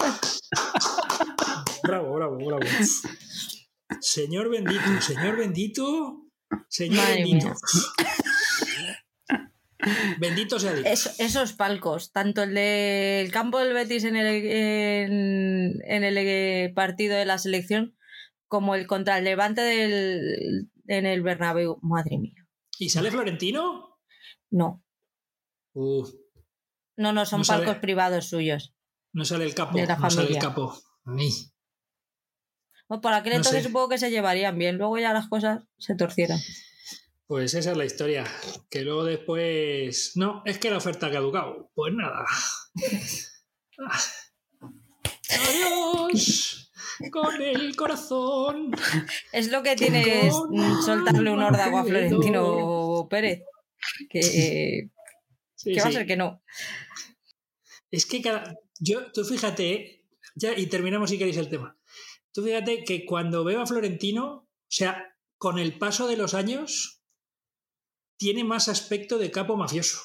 Bravo, bravo, bravo. Señor bendito, señor bendito, señor Madre bendito. mía. Bendito sea Dios. Es- esos palcos, tanto el del campo del Betis en el, en, en el eh, partido de la selección como el contra el Levante del, en el Bernabéu. Madre mía. ¿Y sale Florentino? No, Uf, no, no, son No privados suyos. no sale el capo. De la no sale el capo. Ay. Bueno, por aquel No entonces sé. supongo que se llevarían bien, luego ya las cosas se torcieron. Pues esa es la historia. Que luego después. No, es que la oferta ha caducado. Pues nada. Adiós. Con el corazón. Es lo que tiene soltarle un órdago a Florentino Pérez. Que, Sí, que va a ser que no. Es que cada. Yo, tú fíjate, ya, y terminamos si queréis el tema. Tú fíjate que cuando veo a Florentino, o sea, con el paso de los años, tiene más aspecto de capo mafioso.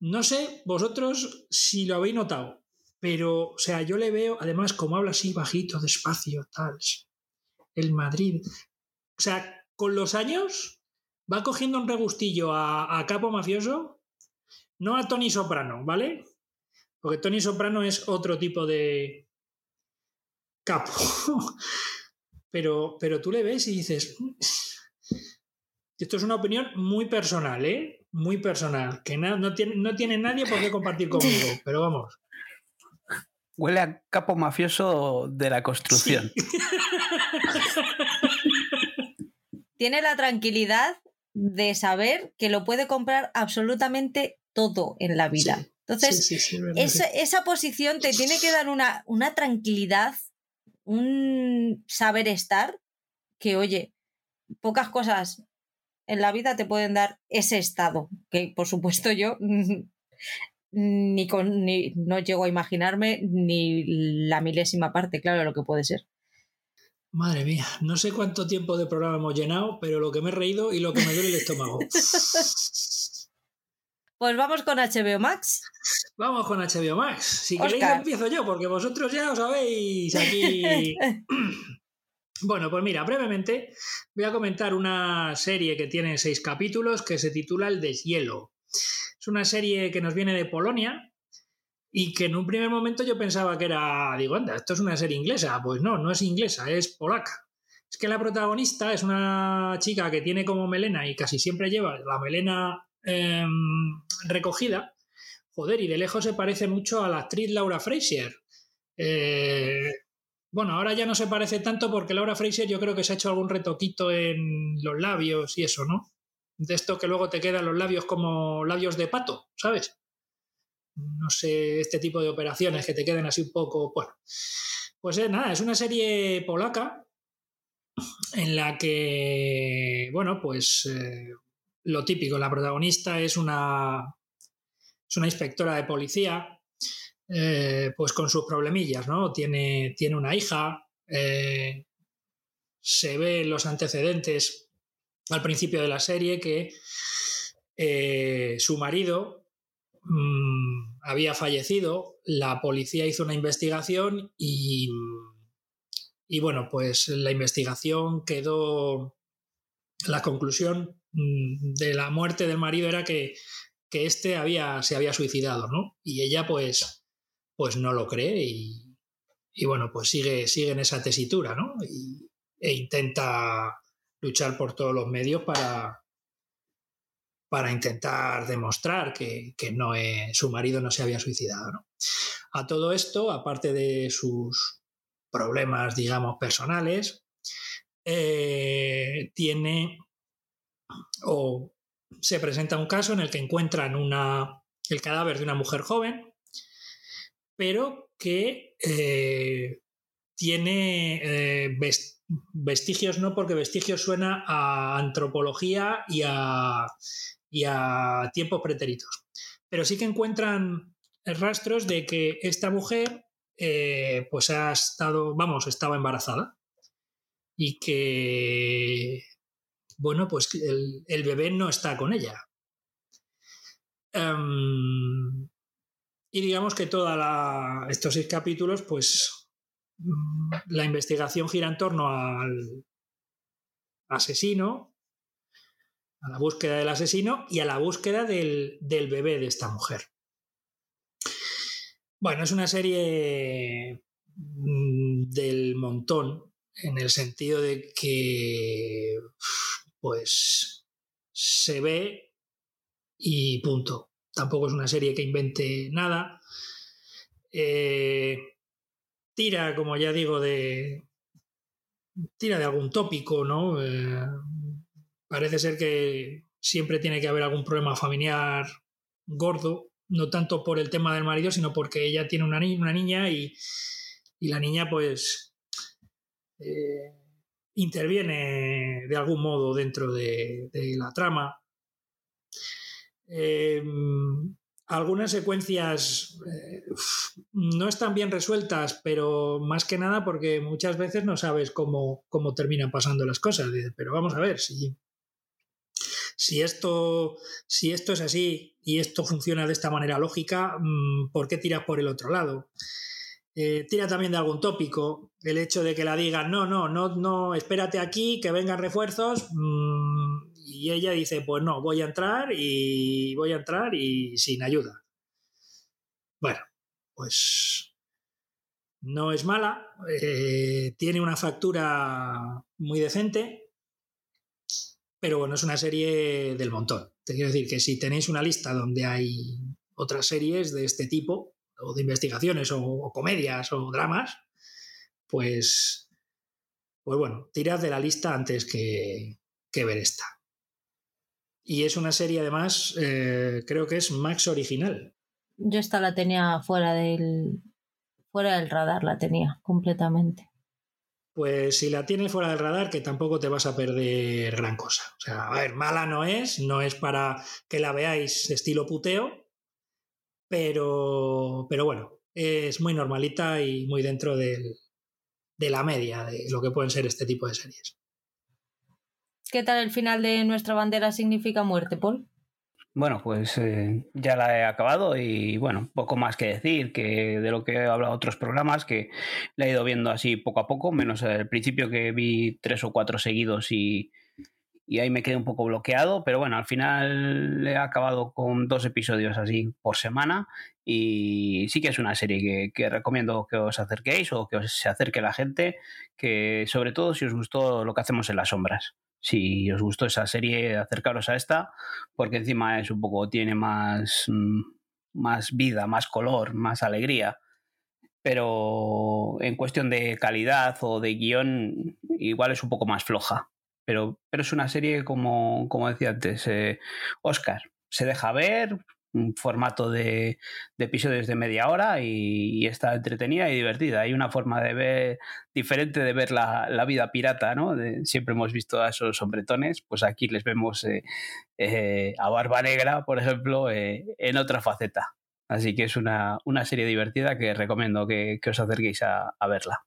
No sé vosotros si lo habéis notado, pero, o sea, yo le veo, además, como habla así bajito, despacio, tal. El Madrid. O sea, con los años va cogiendo un regustillo a, a capo mafioso no a Tony Soprano, ¿vale? Porque Tony Soprano es otro tipo de capo. Pero, pero tú le ves y dices. "Mm". Esto es una opinión muy personal, ¿eh? Muy personal. Que na- no, tiene, no tiene nadie por qué compartir conmigo. Pero vamos. Huele a capo mafioso de la construcción. Tiene la tranquilidad de saber que lo puede comprar absolutamente todo en la vida. Sí, Entonces, Sí, sí, esa, esa posición te tiene que dar una, una tranquilidad, un saber estar, que oye, pocas cosas en la vida te pueden dar ese estado, que por supuesto yo ni, con, ni no llego a imaginarme ni la milésima parte, claro, de lo que puede ser. Madre mía, no sé cuánto tiempo de programa hemos llenado, pero lo que me he reído y lo que me duele el estómago. Pues vamos con HBO Max. Vamos con HBO Max. Si queréis empiezo yo, porque vosotros ya os sabéis aquí. Bueno, pues mira, brevemente voy a comentar una serie que tiene seis capítulos que se titula El deshielo. Es una serie que nos viene de Polonia y que en un primer momento yo pensaba que era, digo, anda, esto es una serie inglesa. Pues no, no es inglesa, es polaca. Es que la protagonista es una chica que tiene como melena y casi siempre lleva la melena em, recogida. Joder, y de lejos se parece mucho a la actriz Laura Fraser. Eh, bueno, ahora ya no se parece tanto porque Laura Fraser yo creo que se ha hecho algún retoquito en los labios y eso, ¿no? De esto que luego te quedan los labios como labios de pato, ¿sabes? No sé, este tipo de operaciones que te queden así un poco, bueno. Pues eh, nada, es una serie polaca en la que, bueno, pues eh, lo típico, la protagonista es una, es una inspectora de policía eh, pues con sus problemillas, ¿no? Tiene, tiene una hija, se ve los antecedentes al principio de la serie que su marido mmm, había fallecido, la policía hizo una investigación y, y bueno, pues la investigación quedó, la conclusión mmm, de la muerte del marido era que, que este había, se había suicidado, ¿no? Y ella pues pues no lo cree y, y, bueno, pues sigue, sigue en esa tesitura, ¿no? Y, e intenta luchar por todos los medios para, para intentar demostrar que, que no su marido no se había suicidado. A todo esto, aparte de sus problemas, digamos, personales, eh, tiene o se presenta un caso en el que encuentran una, el cadáver de una mujer joven pero que eh, tiene eh, vestigios, no, porque vestigios suena a antropología y a, y a tiempos pretéritos. Pero sí que encuentran rastros de que esta mujer eh, pues ha estado, vamos, estaba embarazada y que, bueno, pues el, el bebé no está con ella. Um, y digamos que todos estos seis capítulos, pues mm, la investigación gira en torno al asesino, a la búsqueda del asesino y a la búsqueda del, del bebé de esta mujer. Bueno, es una serie mm, del montón, en el sentido de que, pues, se ve y punto. Tampoco es una serie que invente nada. Eh, tira, como ya digo, de. tira de algún tópico, ¿no? Eh, parece ser que siempre tiene que haber algún problema familiar gordo, no tanto por el tema del marido, sino porque ella tiene una, niña y, la niña, pues. Eh, interviene de algún modo dentro de, la trama. Eh, algunas secuencias eh, no están bien resueltas, pero más que nada porque muchas veces no sabes cómo terminan pasando las cosas. Pero vamos a ver, si, si, esto, si esto es así y esto funciona de esta manera lógica, mm, ¿por qué tiras por el otro lado? Eh, tira también de algún tópico, el hecho de que la digan, no, no, no, no, espérate aquí, que vengan refuerzos, mmm, y ella dice, pues no, voy a entrar y voy a entrar y sin ayuda. Bueno, pues no es mala, eh, tiene una factura muy decente, pero bueno, es una serie del montón. Te quiero decir que si tenéis una lista donde hay otras series de este tipo, o de investigaciones, o, comedias, o dramas, pues, pues bueno, tirad de la lista antes que, que ver esta. Y es una serie, además, eh, creo que es Max original. Yo esta la tenía fuera del, fuera del radar, la tenía completamente. Pues si la tienes fuera del radar, que tampoco te vas a perder gran cosa. O sea, a ver, mala no es, no es para que la veáis estilo puteo, pero, pero bueno, es muy normalita y muy dentro del, de la media de lo que pueden ser este tipo de series. ¿Qué tal el final de Nuestra bandera significa muerte, Paul? Bueno, pues eh, ya la he acabado y bueno, poco más que decir que de lo que he hablado otros programas, que la he ido viendo así poco a poco, menos al principio que vi tres o cuatro seguidos y, y ahí me quedé un poco bloqueado, pero bueno, al final he acabado con dos episodios así por semana y sí que es una serie que, que, recomiendo que os acerquéis o que os se acerque la gente, que sobre todo si os gustó lo que hacemos en las sombras si os gustó esa serie, acercaros a esta, porque encima es un poco, tiene más, mm, más vida, más color, más alegría. Pero en cuestión de calidad o de guion, igual es un poco más floja. Pero, pero es una serie, como, como decía antes, eh, Oscar, se deja ver, un formato de, episodios de media hora y, está entretenida y divertida. Hay una forma de ver diferente de ver la, la vida pirata, ¿no? De, siempre hemos visto a esos hombretones, pues aquí les vemos eh, eh, a Barba Negra, por ejemplo, eh, en otra faceta. Así que es una, una serie divertida que recomiendo que, os acerquéis a verla.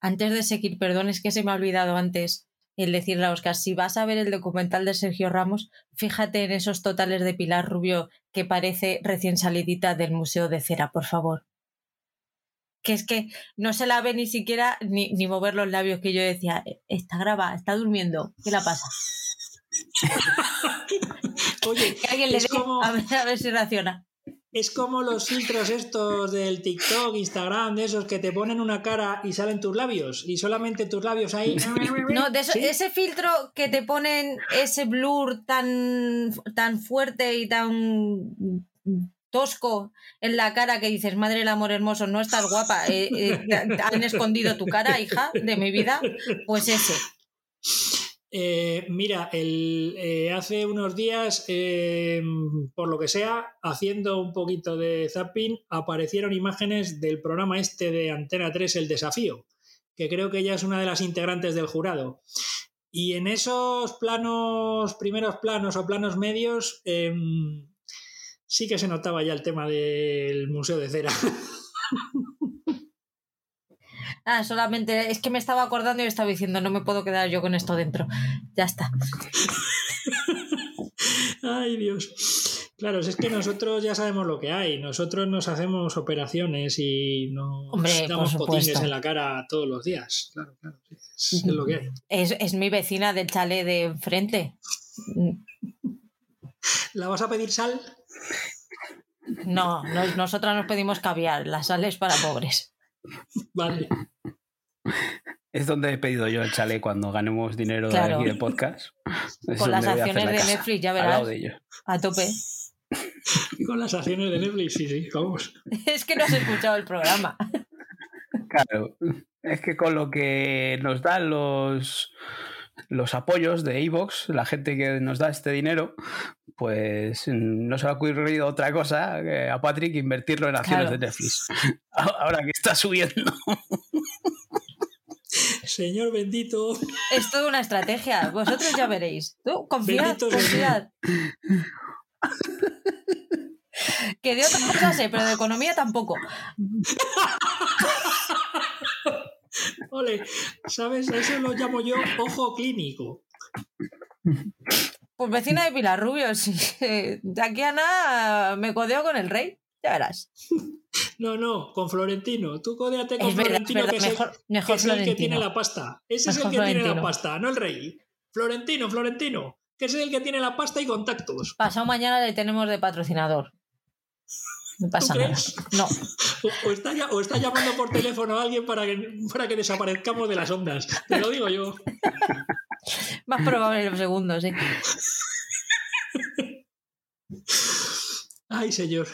Antes de seguir, perdón, es que se me ha olvidado antes el decirle a Oscar, si vas a ver el documental de Sergio Ramos, fíjate en esos totales de Pilar Rubio que parece recién salidita del Museo de Cera, por favor. Que es que no se la ve ni siquiera ni, ni mover los labios, que yo decía, está grabada, está durmiendo, ¿qué la pasa? Oye, que alguien le dé, como... a, ver, a ver si reacciona. Es como los filtros estos del TikTok, Instagram, de esos que te ponen una cara y salen tus labios y solamente tus labios ahí. No, de eso, ¿Sí? ese filtro que te ponen ese blur tan, tan fuerte y tan tosco en la cara que dices, madre del amor hermoso, no estás guapa, eh, eh, han escondido tu cara, hija, de mi vida, pues ese. Eh, mira, eh, hace unos días, eh, por lo que sea, haciendo un poquito de zapping, aparecieron imágenes del programa este de Antena 3, El Desafío, que creo que ella es una de las integrantes del jurado. Y en esos planos, primeros planos o planos medios, sí que se notaba ya el tema del Museo de Cera. Ah, solamente es que me estaba acordando y estaba diciendo, no me puedo quedar yo con esto dentro. Ya está. Ay, Dios. Claro, es que nosotros ya sabemos lo que hay. Nosotros nos hacemos operaciones y nos Hombre, damos potines en la cara todos los días. Claro, claro. Es, es lo que hay. Es, es mi vecina del chalet de enfrente. ¿La vas a pedir sal? No, nos- nosotras nos pedimos caviar, la sal es para pobres. Vale. Es donde he pedido yo el chalet cuando ganemos dinero Claro. de aquí de podcast. Es Con las acciones la de casa, Netflix, ya verás. A tope. Y con las acciones de Netflix, sí, sí, vamos. Es que no has escuchado el programa. Claro, es que con lo que nos dan los, los apoyos de Evox, la gente que nos da este dinero, pues no se ha ocurrido otra cosa que a Patrick invertirlo en acciones Claro. de Netflix. Ahora que está subiendo. Señor bendito. Es toda una estrategia. Vosotros ya veréis. Tú, confiad, Bendito confiad. Que de otra cosa sé, pero de economía tampoco. Ole, ¿sabes? Eso lo llamo yo ojo clínico. Pues vecina de Pilar Rubio, sí. De aquí a nada me codeo con el rey. Ya verás. No, no, con Florentino. Tú códeate con Es Florentino, verdad. que es, el, Mejor, que mejor es el que tiene Florentino. la pasta. Ese es el que tiene la Florentino. pasta, no el rey. Florentino, Florentino, que es el que tiene la pasta y contactos. Pasado mañana le tenemos de patrocinador. No. No. O, o está, ya- o está llamando por teléfono a alguien para que, para que desaparezcamos de las ondas. Te lo digo yo. Más probable los segundos, sí. Ay, señor.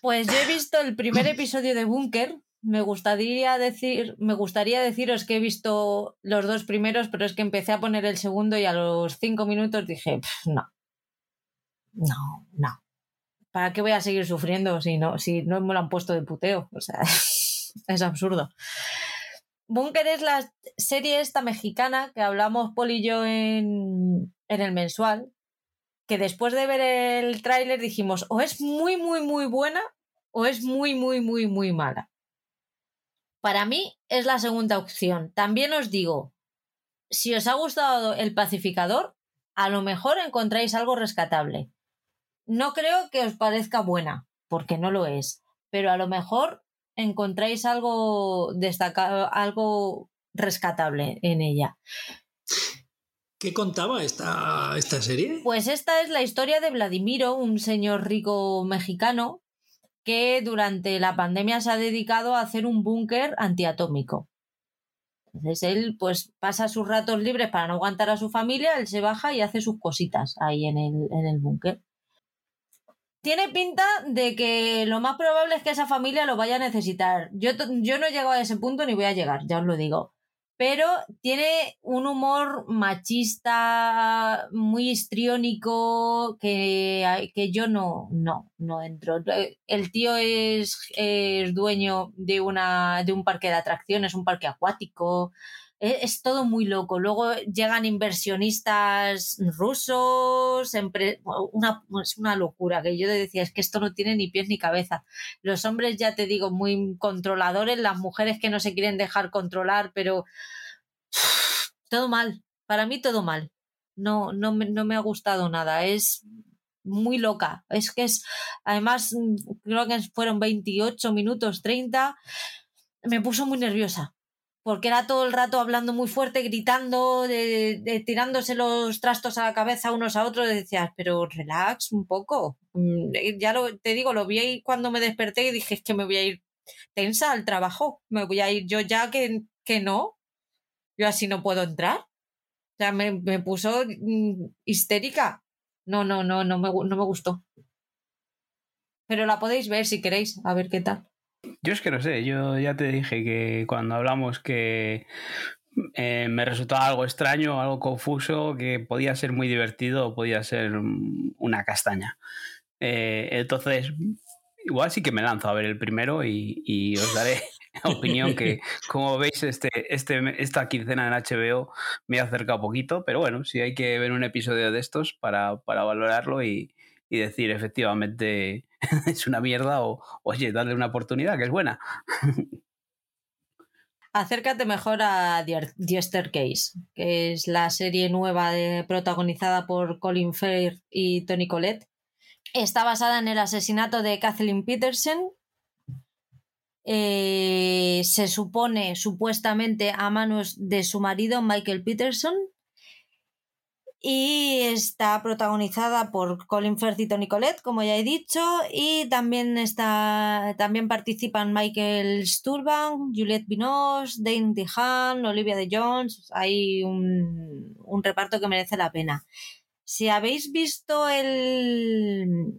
Pues yo he visto el primer episodio de Bunker. Me gustaría decir, me gustaría deciros que he visto los dos primeros, pero es que empecé a poner el segundo y a los cinco minutos dije, "Pf, no. No, no. ¿Para qué voy a seguir sufriendo si no, si no me lo han puesto de puteo? O sea, es absurdo. Bunker es la serie esta mexicana que hablamos Paul y yo en, en el mensual, que después de ver el tráiler dijimos, o es muy, muy, muy buena o es muy, muy, muy, muy mala. Para mí es la segunda opción. También os digo, si os ha gustado El Pacificador, a lo mejor encontráis algo rescatable. No creo que os parezca buena, porque no lo es, pero a lo mejor encontráis algo destacado, algo rescatable en ella. ¿Qué contaba esta, esta serie? Pues esta es la historia de Vladimiro, un señor rico mexicano que durante la pandemia se ha dedicado a hacer un búnker antiatómico. Entonces él pues pasa sus ratos libres para no aguantar a su familia, él se baja y hace sus cositas ahí en el, en el búnker. Tiene pinta de que lo más probable es que esa familia lo vaya a necesitar. Yo, yo no he llegado a ese punto ni voy a llegar, ya os lo digo pero tiene un humor machista muy histriónico que, que yo no, no, no entro. El tío es, es dueño de, una, de un parque de atracciones, un parque acuático. Es, es todo muy loco. Luego llegan inversionistas rusos, una, es una locura que yo decía, es que esto no tiene ni pies ni cabeza. Los hombres, ya te digo, muy controladores, las mujeres que no se quieren dejar controlar, pero todo mal. Para mí todo mal. No, no, no me ha gustado nada. Es muy loca. Es que es, además, creo que fueron 28 minutos, 30. Me puso muy nerviosa. Porque era todo el rato hablando muy fuerte, gritando, tirándose los trastos a la cabeza unos a otros. Decías, pero relax un poco. Ya lo, te digo, lo vi cuando me desperté y dije, es que me voy a ir tensa al trabajo. Me voy a ir yo ya que, que no. Yo así no puedo entrar. O sea, me, me puso mm, histérica. No, no, no, no me, no me gustó. Pero la podéis ver si queréis, a ver qué tal. Yo es que no sé, yo ya te dije que cuando hablamos que eh, me resultaba algo extraño, algo confuso, que podía ser muy divertido o podía ser una castaña. Eh, entonces, igual sí que me lanzo a ver el primero y, y os daré opinión que, como veis, este, este, esta quincena en HBO me ha acercado poquito, pero bueno, sí hay que ver un episodio de estos para, para valorarlo y, y decir efectivamente es una mierda o oye, darle una oportunidad que es buena. Acércate mejor a The Staircase, que es la serie nueva de, protagonizada por Colin Firth y Tony Collette, Está basada en el asesinato de Kathleen Peterson. Eh, se supone, supuestamente, a manos de su marido, Michael Peterson. Y está protagonizada por Colin Firth y Tony Collette, como ya he dicho. Y también, está, también participan Michael Sturban, Juliette Binoche, Dane DeHaan, Olivia de Jones. Hay un, un reparto que merece la pena. Si habéis visto el,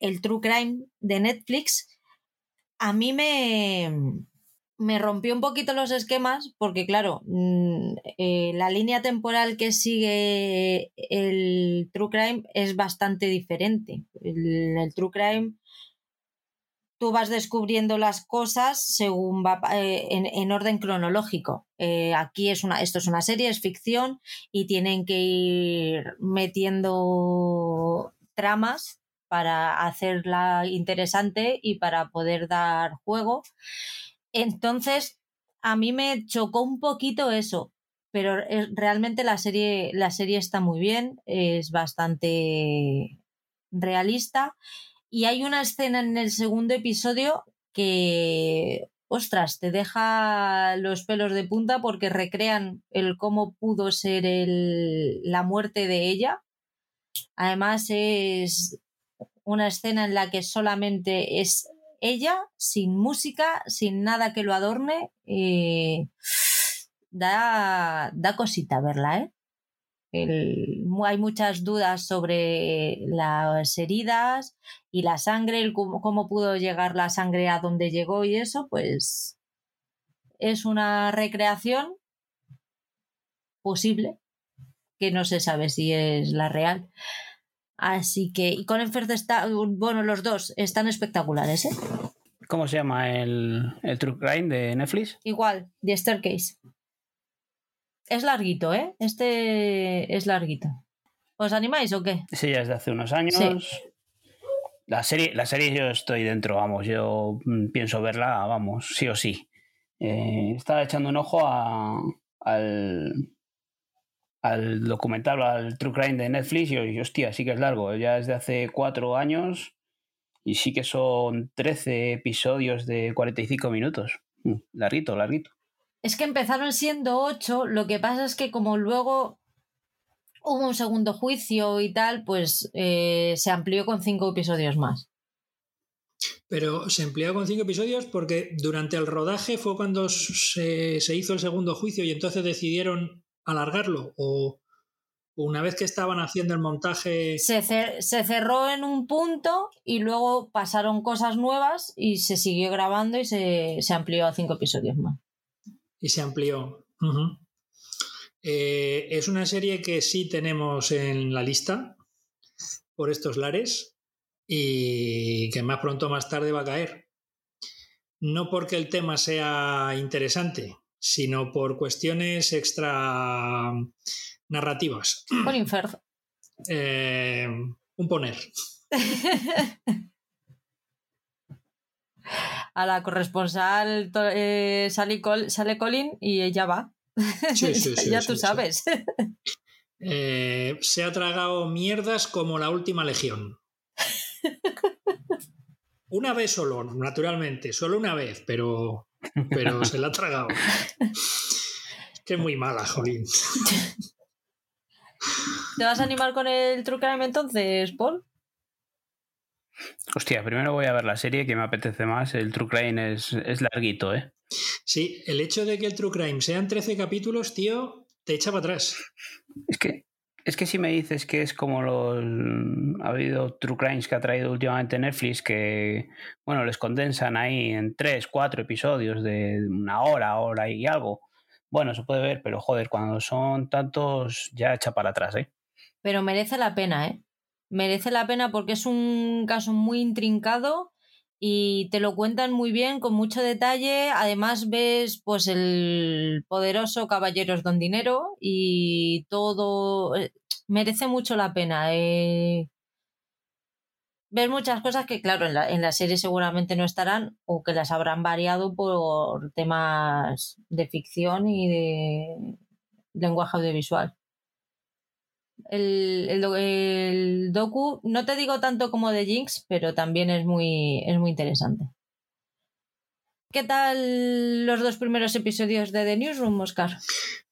el True Crime de Netflix, a mí me, me rompió un poquito los esquemas porque, claro, mm, eh, la línea temporal que sigue el True Crime es bastante diferente. El, el True Crime tú vas descubriendo las cosas según va eh, en, en, orden cronológico. Eh, aquí es una, esto es una serie, es ficción y tienen que ir metiendo tramas para hacerla interesante y para poder dar juego. Entonces, a mí me chocó un poquito eso, pero realmente la serie, la serie está muy bien, es bastante realista y hay una escena en el segundo episodio que, ostras, te deja los pelos de punta porque recrean el cómo pudo ser la muerte de ella. Además es una escena en la que solamente es ella, sin música, sin nada que lo adorne. Eh, da, da cosita verla, ¿eh? hay muchas dudas sobre las heridas y la sangre, cómo, pudo llegar la sangre a donde llegó y eso, pues es una recreación posible que no se sabe si es la real. Así que, y con Firth está, bueno, los dos están espectaculares, ¿eh? ¿Cómo se llama el, el True Crime de Netflix? Igual, The Staircase. Es larguito, ¿eh? Este es larguito. ¿Os animáis o qué? Sí, ya desde hace unos años. La, serie, la serie yo estoy dentro, vamos, yo mm, pienso verla, vamos, sí o sí. Eh, estaba echando un ojo al, al documental, al True Crime de Netflix y, y, hostia, sí que es largo, ya desde hace cuatro años y sí que son 13 episodios de 45 minutos. Mm, larguito, larguito. Es que empezaron siendo ocho, lo que pasa es que como luego hubo un segundo juicio y tal, pues eh, se amplió con cinco episodios más. Pero se amplió con cinco episodios porque durante el rodaje fue cuando se, se hizo el segundo juicio y entonces decidieron alargarlo o una vez que estaban haciendo el montaje... Se, se, cerró en un punto y luego pasaron cosas nuevas y se siguió grabando y se, se amplió a cinco episodios más y se amplió. Eh, es una serie que sí tenemos en la lista por estos lares y que más pronto o más tarde va a caer. No porque el tema sea interesante, sino por cuestiones extra narrativas. Por infer. Eh, un poner. a la corresponsal eh, sale, sale, Colin y ella va. ya tú sabes. Eh, se ha tragado mierdas como la última legión. Una vez solo, naturalmente, solo una vez, pero, pero se la ha tragado. Que es muy mala, Jolín. ¿Te vas a animar con el True Crime entonces, Paul? Hostia, primero voy a ver la serie que me apetece más. El True Crime es, es larguito, ¿eh? Sí, el hecho de que el True Crime sean 13 capítulos, tío, te echa para atrás. Es que, es que si me dices que es como los. Ha habido True Crimes que ha traído últimamente Netflix que, bueno, les condensan ahí en 3, 4 episodios de una hora, hora y algo. Bueno, se puede ver, pero joder, cuando son tantos, ya echa para atrás, ¿eh? Pero merece la pena, ¿eh? merece la pena porque es un caso muy intrincado y te lo cuentan muy bien, con mucho detalle. Además ves pues el poderoso Caballeros Don Dinero y todo eh, merece mucho la pena. Eh. Ves muchas cosas que, claro, en la, en la serie seguramente no estarán o que las habrán variado por temas de ficción y de lenguaje audiovisual el, el, docu, no te digo tanto como de Jinx, pero también es muy, es muy interesante. ¿Qué tal los dos primeros episodios de The Newsroom, Oscar?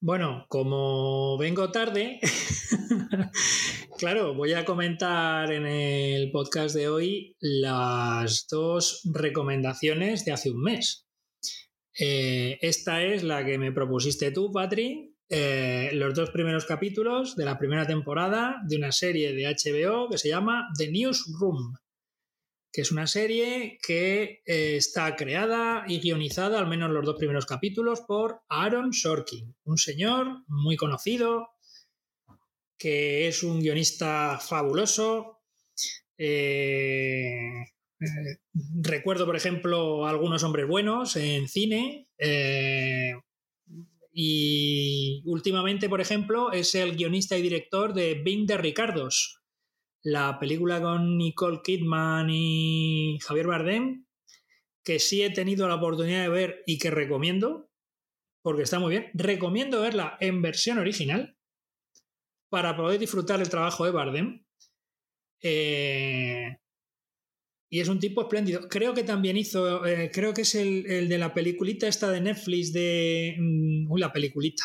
Bueno, como vengo tarde, claro, voy a comentar en el podcast de hoy las dos recomendaciones de hace un mes. Eh, esta es la que me propusiste tú, Patri, eh, los dos primeros capítulos de la primera temporada de una serie de HBO que se llama The Newsroom que es una serie que eh, está creada y guionizada, al menos los dos primeros capítulos, por Aaron Sorkin, un señor muy conocido, que es un guionista fabuloso. Eh, recuerdo, por ejemplo, algunos hombres buenos en cine. Y últimamente, por ejemplo, es el guionista y director de Bing de Ricardos, la película con Nicole Kidman y Javier Bardem, que sí he tenido la oportunidad de ver y que recomiendo, porque está muy bien. Recomiendo verla en versión original para poder disfrutar el trabajo de Bardem. Eh, y es un tipo espléndido. Creo que también hizo, eh, creo que es el, de la peliculita esta de Netflix de... Mm, uy, la peliculita.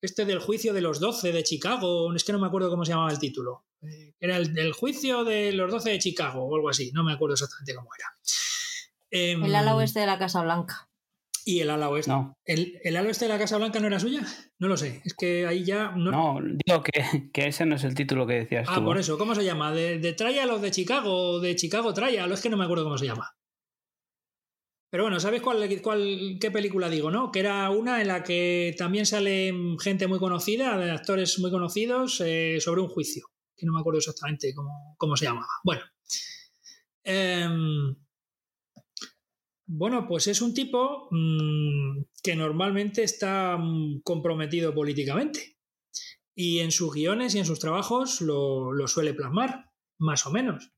Este del juicio de los 12 de Chicago, es que no me acuerdo cómo se llamaba el título. Eh, era el del juicio de los 12 de Chicago o algo así, no me acuerdo exactamente cómo era. Em, el ala oeste de la Casa Blanca. ¿Y el ala oeste? No. ¿El, ¿El, ala oeste de la Casa Blanca no era suya? No lo sé. Es que ahí ya. No, no digo que, que, ese no es el título que decías ah, tú. Ah, por eso. ¿Cómo se llama? ¿De, de Trial o de Chicago? ¿De Chicago Trial? Es que no me acuerdo cómo se llama. Pero bueno, ¿sabes cuál, cuál, qué película digo, no? Que era una en la que también sale gente muy conocida, de actores muy conocidos, eh, sobre un juicio que no me acuerdo exactamente cómo, se llamaba. Bueno. Em, bueno, pues es un tipo mm, que normalmente está mm, comprometido políticamente y en sus guiones y en sus trabajos lo, suele plasmar, más o menos.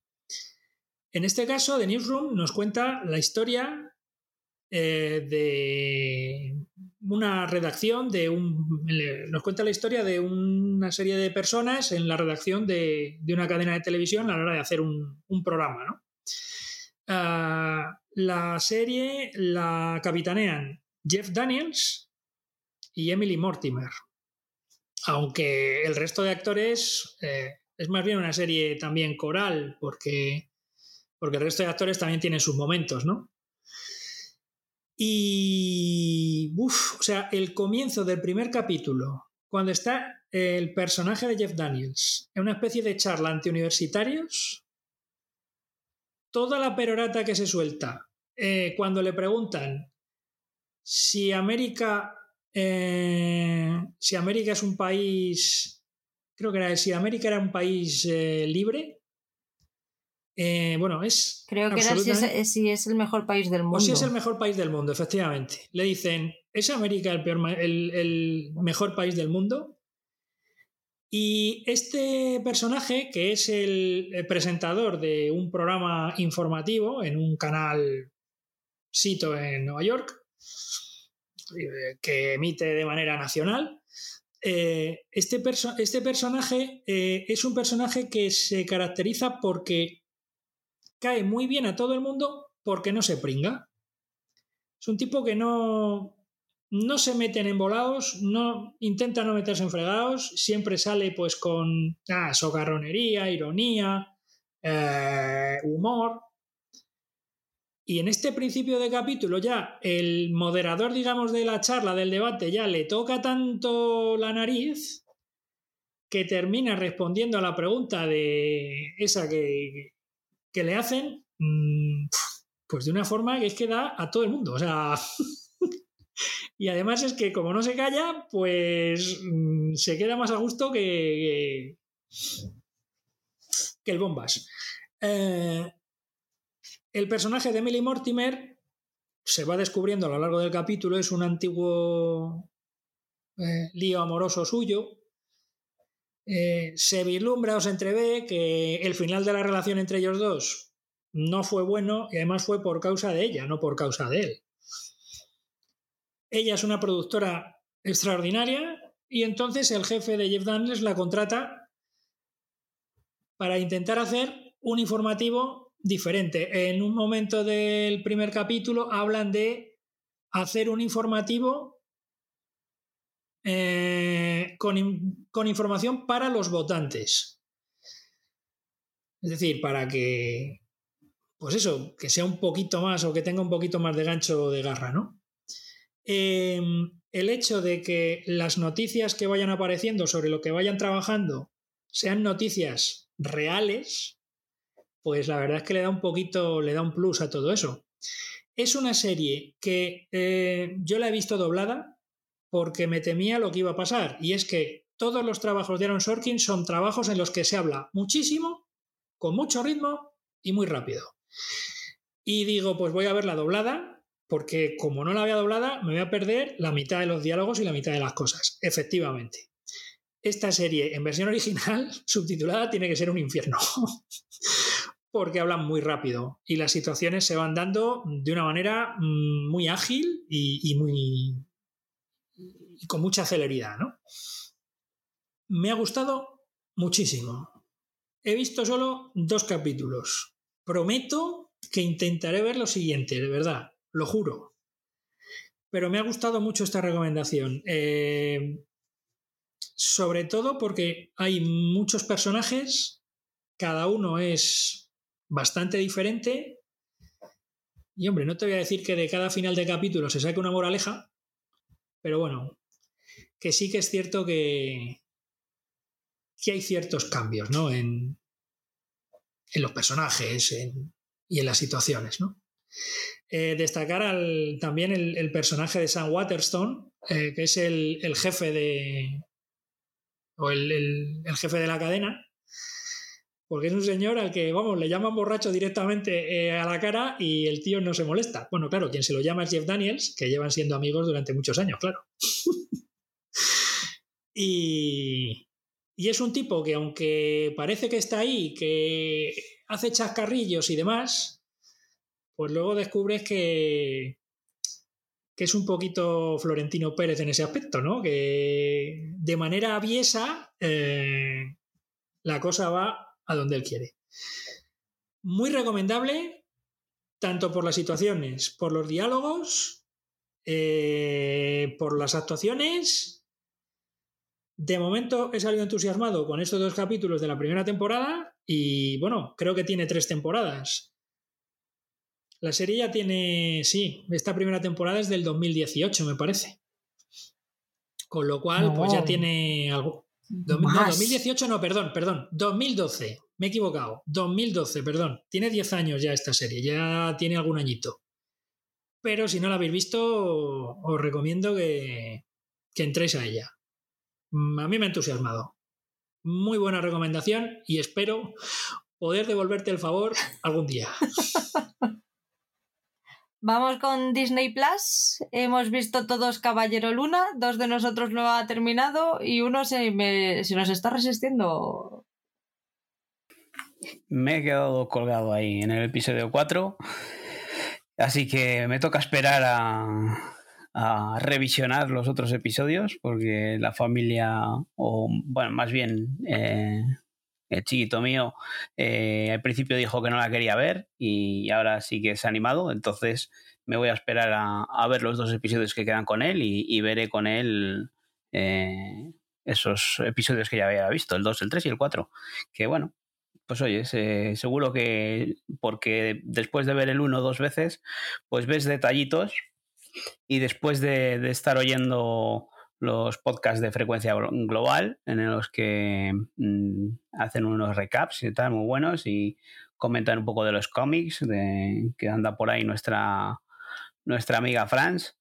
En este caso, The Newsroom nos cuenta la historia eh, de una redacción de un. Nos cuenta la historia de una serie de personas en la redacción de, una cadena de televisión a la hora de hacer un, programa. ¿no? Ah, la serie la capitanean Jeff Daniels y Emily Mortimer. Aunque el resto de actores eh, es más bien una serie también coral, porque, porque el resto de actores también tienen sus momentos, ¿no? Y, uff, o sea, el comienzo del primer capítulo, cuando está el personaje de Jeff Daniels en una especie de charla ante universitarios, toda la perorata que se suelta eh, cuando le preguntan si América, eh, si América es un país, creo que era si América era un país eh, libre, eh, bueno, es. Creo que era si es, el mejor país del mundo. O si es el mejor país del mundo, efectivamente. Le dicen, ¿es América el, el, mejor país del mundo? Y este personaje, que es el, presentador de un programa informativo en un canal sito en Nueva York, eh, que emite de manera nacional, eh, este, este, personaje es un personaje que se caracteriza porque cae muy bien a todo el mundo porque no se pringa. Es un tipo que no, no se mete en embolados, no, intenta no meterse en fregados, siempre sale pues con ah, socarronería, ironía, eh, humor. Y en este principio de capítulo ya el moderador, digamos, de la charla, del debate, ya le toca tanto la nariz que termina respondiendo a la pregunta de esa que, que le hacen mm, pues de una forma que es que da a todo el mundo. O sea. y además es que como no se calla, pues mm, se queda más a gusto que, que, el bombas. Eh, el personaje de Emily Mortimer se va descubriendo a lo largo del capítulo, es un antiguo eh, lío amoroso suyo, eh, se vislumbra o se entrevé que el final de la relación entre ellos dos no fue bueno y además fue por causa de ella, no por causa de él. Ella es una productora extraordinaria y entonces el jefe de Jeff Daniels la contrata para intentar hacer un informativo diferente. En un momento del primer capítulo hablan de hacer un informativo eh, con, con información para los votantes. Es decir, para que, pues eso, que sea un poquito más o que tenga un poquito más de gancho de garra, ¿no? Em, el hecho de que las noticias que vayan apareciendo sobre lo que vayan trabajando sean noticias reales, pues la verdad es que le da un poquito, le da un plus a todo eso. Es una serie que eh, yo la he visto doblada porque me temía lo que iba a pasar, y es que todos los trabajos de Aaron Sorkin son trabajos en los que se habla muchísimo, con mucho ritmo y muy rápido. Y digo, pues voy a ver la doblada, porque como no la había doblada, me voy a perder la mitad de los diálogos y la mitad de las cosas. Efectivamente. Esta serie en versión original, subtitulada, tiene que ser un infierno. porque hablan muy rápido y las situaciones se van dando de una manera mm, muy ágil y, muy. y con mucha celeridad, ¿no? Me ha gustado muchísimo. He visto solo dos capítulos. Prometo que intentaré ver lo siguiente, de verdad lo juro. Pero me ha gustado mucho esta recomendación. Eh, sobre todo porque hay muchos personajes, cada uno es bastante diferente. Y hombre, no te voy a decir que de cada final de capítulo se saque una moraleja, pero bueno, que sí que es cierto que, que hay ciertos cambios, ¿no? En, en los personajes y en las situaciones, ¿no? Eh, destacar también el, personaje de Sam Waterstone, eh, que es el, jefe de. o el, jefe de la cadena. Porque es un señor al que, vamos, le llaman borracho directamente eh, a la cara y el tío no se molesta. Bueno, claro, quien se lo llama es Jeff Daniels, que llevan siendo amigos durante muchos años, claro. y, y es un tipo que, aunque parece que está ahí, que hace chascarrillos y demás, pues luego descubres que, es un poquito Florentino Pérez en ese aspecto, ¿no? Que de manera aviesa eh, la cosa va a donde él quiere. Muy recomendable, tanto por las situaciones, por los diálogos, eh, por las actuaciones. De momento he salido entusiasmado con estos dos capítulos de la primera temporada y bueno, creo que tiene tres temporadas. La serie ya tiene, sí, esta primera temporada es del 2018, me parece. Con lo cual, pues ya tiene algo. no, 2018 no, perdón, perdón, 2012. Me he equivocado. 2012, perdón. Tiene 10 años ya esta serie, ya tiene algún añito. Pero si no la habéis visto, os recomiendo que, que entréis a ella. Mm, a mí me ha entusiasmado. Muy buena recomendación y espero poder devolverte el favor algún día. Vamos con Disney Plus. Hemos visto todos Caballero Luna, dos de nosotros lo ha terminado y uno se, nos está resistiendo. Me he quedado colgado ahí en el episodio 4. Así que me toca esperar a, revisionar los otros episodios porque la familia, o bueno, más bien eh, el chiquito mío eh, al principio dijo que no la quería ver y ahora sí que se ha animado, entonces me voy a esperar a, ver los dos episodios que quedan con él y, veré con él eh, esos episodios que ya había visto, el 2, el 3 y el 4, que bueno, pues oye, seguro que porque después de ver el 1 dos veces, pues ves detallitos y después de estar oyendo los podcasts de frecuencia global en los que mm, hacen unos recaps y tal muy buenos y comentan un poco de los cómics de, que anda por ahí nuestra, nuestra amiga Franz.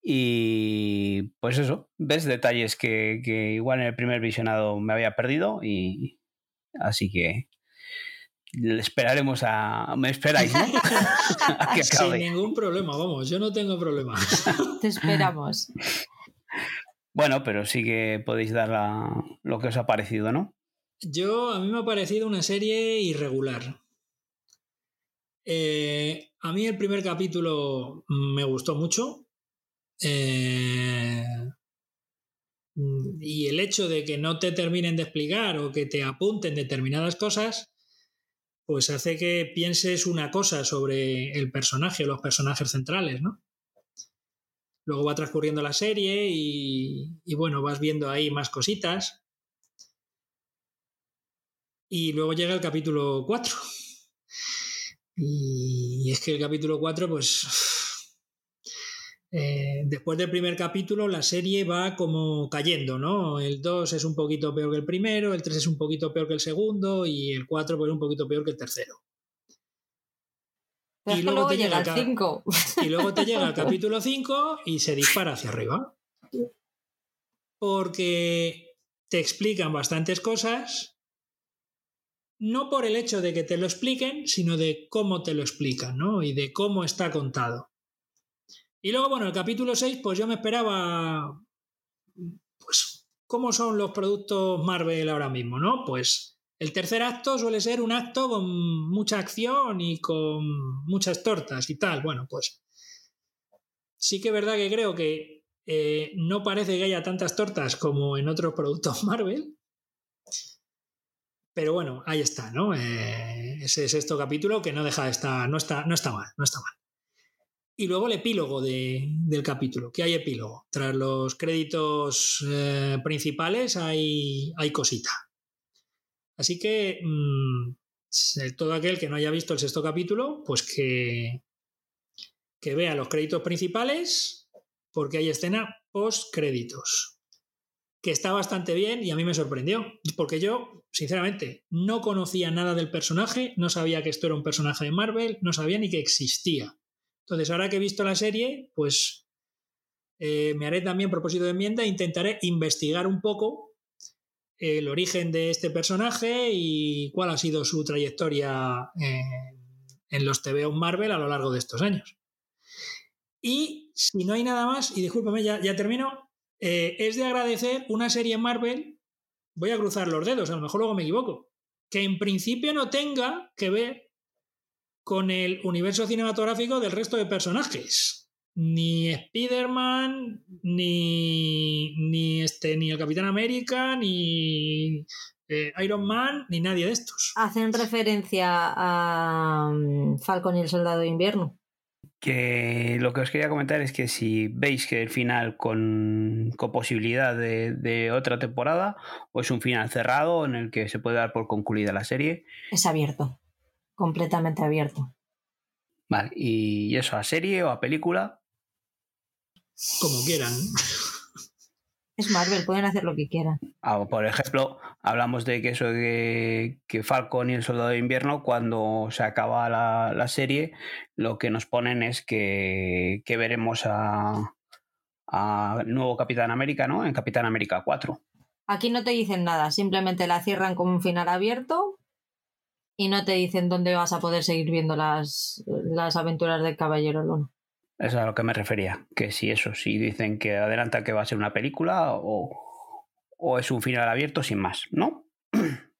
Y pues eso, ves detalles que, que, igual en el primer visionado me había perdido y así que esperaremos a... Me esperáis, ¿no? Sin ningún problema, vamos, yo no tengo problema. Te esperamos. Bueno, pero sí que podéis dar lo que os ha parecido, ¿no? Yo, a mí me ha parecido una serie irregular. Eh, a mí el primer capítulo me gustó mucho. Eh, y el hecho de que no te terminen de explicar o que te apunten determinadas cosas, pues hace que pienses una cosa sobre el personaje o los personajes centrales, ¿no? Luego va transcurriendo la serie y, bueno, vas viendo ahí más cositas. Y luego llega el capítulo 4. Y es que el capítulo 4, pues eh, después del primer capítulo la serie va como cayendo, ¿no? El 2 es un poquito peor que el primero, el 3 es un poquito peor que el segundo y el 4 pues un poquito peor que el tercero. Y luego, te llega el 5. Y luego te llega el capítulo 5 y se dispara hacia arriba. Porque te explican bastantes cosas, no por el hecho de que te lo expliquen, sino de cómo te lo explican, ¿no? Y de cómo está contado. Y luego, bueno, el capítulo 6, pues yo me esperaba, pues, cómo son los productos Marvel ahora mismo, ¿no? Pues el tercer acto suele ser un acto con mucha acción y con muchas tortas y tal. Bueno, pues sí que es verdad que creo que eh, no parece que haya tantas tortas como en otros productos Marvel. Pero bueno, ahí está, ¿no? Eh, ese sexto capítulo que no deja de estar, no está, no está mal, no está mal. Y luego el epílogo del capítulo, que hay epílogo. Tras los créditos eh, principales hay, hay cosita. Así que mm, todo aquel que no haya visto el sexto capítulo, pues que, que vea los créditos principales, porque hay escena post créditos. Que está bastante bien y a mí me sorprendió, porque yo, sinceramente, no conocía nada del personaje, no sabía que esto era un personaje de Marvel, no sabía ni que existía. Entonces, ahora que he visto la serie, pues eh, me haré también propósito de enmienda e intentaré investigar un poco el origen de este personaje y cuál ha sido su trayectoria en, los TV Marvel a lo largo de estos años. Y si no hay nada más, y discúlpame, ya, ya termino, eh, es de agradecer una serie Marvel, voy a cruzar los dedos, a lo mejor luego me equivoco, que en principio no tenga que ver con el universo cinematográfico del resto de personajes. Ni Spider-Man, ni, ni, este, ni el Capitán América, ni eh, Iron Man, ni nadie de estos. Hacen referencia a um, Falcon y el Soldado de Invierno. Que lo que os quería comentar es que si veis que el final con, con posibilidad de, de, otra temporada o es un final cerrado en el que se puede dar por concluida la serie. Es abierto completamente abierto. Vale, ¿y eso a serie o a película? Como quieran. Es Marvel, pueden hacer lo que quieran. Ah, por ejemplo, hablamos de que eso de que Falcon y el Soldado de Invierno, cuando se acaba la, serie, lo que nos ponen es que, veremos a, a nuevo Capitán América, ¿no? En Capitán América 4. Aquí no te dicen nada, simplemente la cierran con un final abierto y no te dicen dónde vas a poder seguir viendo las, las aventuras del Caballero Luna. Eso es a lo que me refería, que si eso, si dicen que adelanta que va a ser una película o, o es un final abierto sin más, ¿no?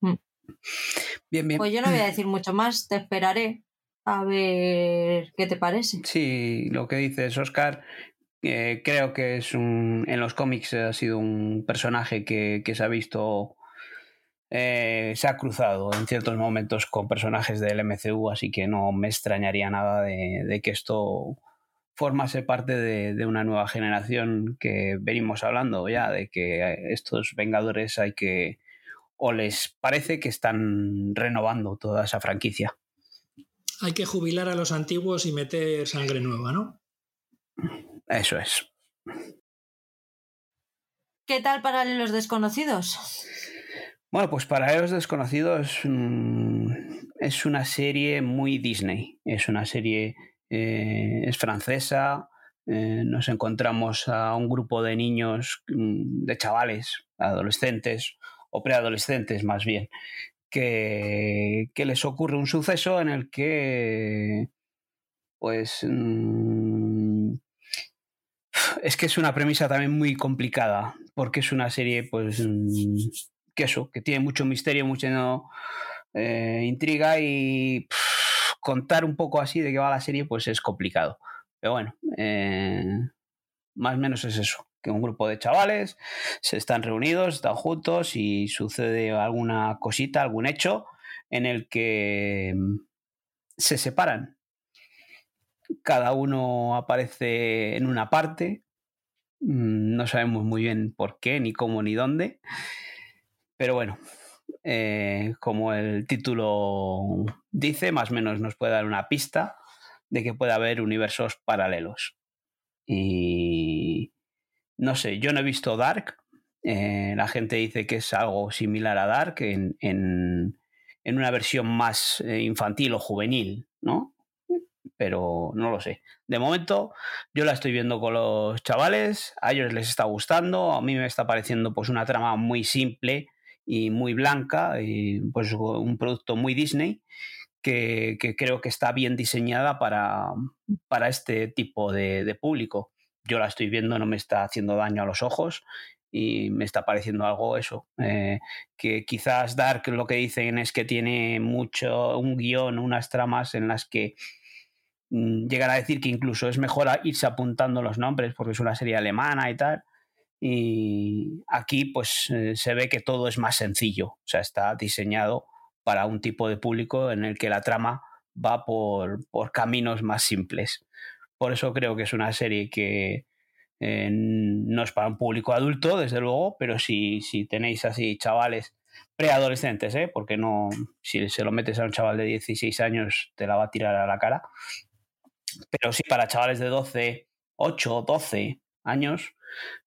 Mm. Bien, bien. Pues yo no voy a decir mucho más, te esperaré a ver qué te parece. Sí, lo que dices, Oscar, eh, creo que es un. En los cómics ha sido un personaje que, que se ha visto eh, se ha cruzado en ciertos momentos con personajes del MCU, así que no me extrañaría nada de, que esto formase parte de, una nueva generación que venimos hablando ya, de que estos Vengadores hay que, o les parece que están renovando toda esa franquicia. Hay que jubilar a los antiguos y meter sangre nueva, ¿no? Eso es. ¿Qué tal para los desconocidos? Bueno, pues para los desconocidos mm, es una serie muy Disney. Es una serie, eh, es francesa. Eh, nos encontramos a un grupo de niños, mm, de chavales, adolescentes o preadolescentes más bien, que, les ocurre un suceso en el que, pues, mm, es que es una premisa también muy complicada, porque es una serie, pues, que eso, que tiene mucho misterio, mucha eh, intriga y contar un poco así de qué va la serie, pues es complicado. Pero bueno, eh, más o menos es eso. que un grupo de chavales se están reunidos, están juntos y sucede alguna cosita, algún hecho en el que mm, se separan. Cada uno aparece en una parte, mm, no sabemos muy bien por qué, ni cómo, ni dónde, pero bueno, eh, como el título dice, más o menos nos puede dar una pista de que puede haber universos paralelos. Y no sé, yo no he visto Dark. Eh, la gente dice que es algo similar a Dark en, en, una versión más eh, infantil o juvenil, ¿no? Pero no lo sé. De momento, yo la estoy viendo con los chavales, a ellos les está gustando, a mí me está pareciendo pues una trama muy simple y muy blanca, y pues un producto muy Disney que, creo que está bien diseñada para, para este tipo de, público. Yo la estoy viendo, no me está haciendo daño a los ojos y me está pareciendo algo eso. Eh, que quizás Dark lo que dicen es que tiene mucho, un guion, unas tramas en las que mm, llegan a decir que incluso es mejor irse apuntando los nombres porque es una serie alemana y tal. Y aquí pues eh, se ve que todo es más sencillo, o sea, está diseñado para un tipo de público en el que la trama va por, caminos más simples. Por eso creo que es una serie que eh, no es para un público adulto, desde luego, pero si, si tenéis así chavales preadolescentes, ¿eh? porque no, si se lo metes a un chaval de 16 años te la va a tirar a la cara. Pero sí, para chavales de 12, 8, 12 años,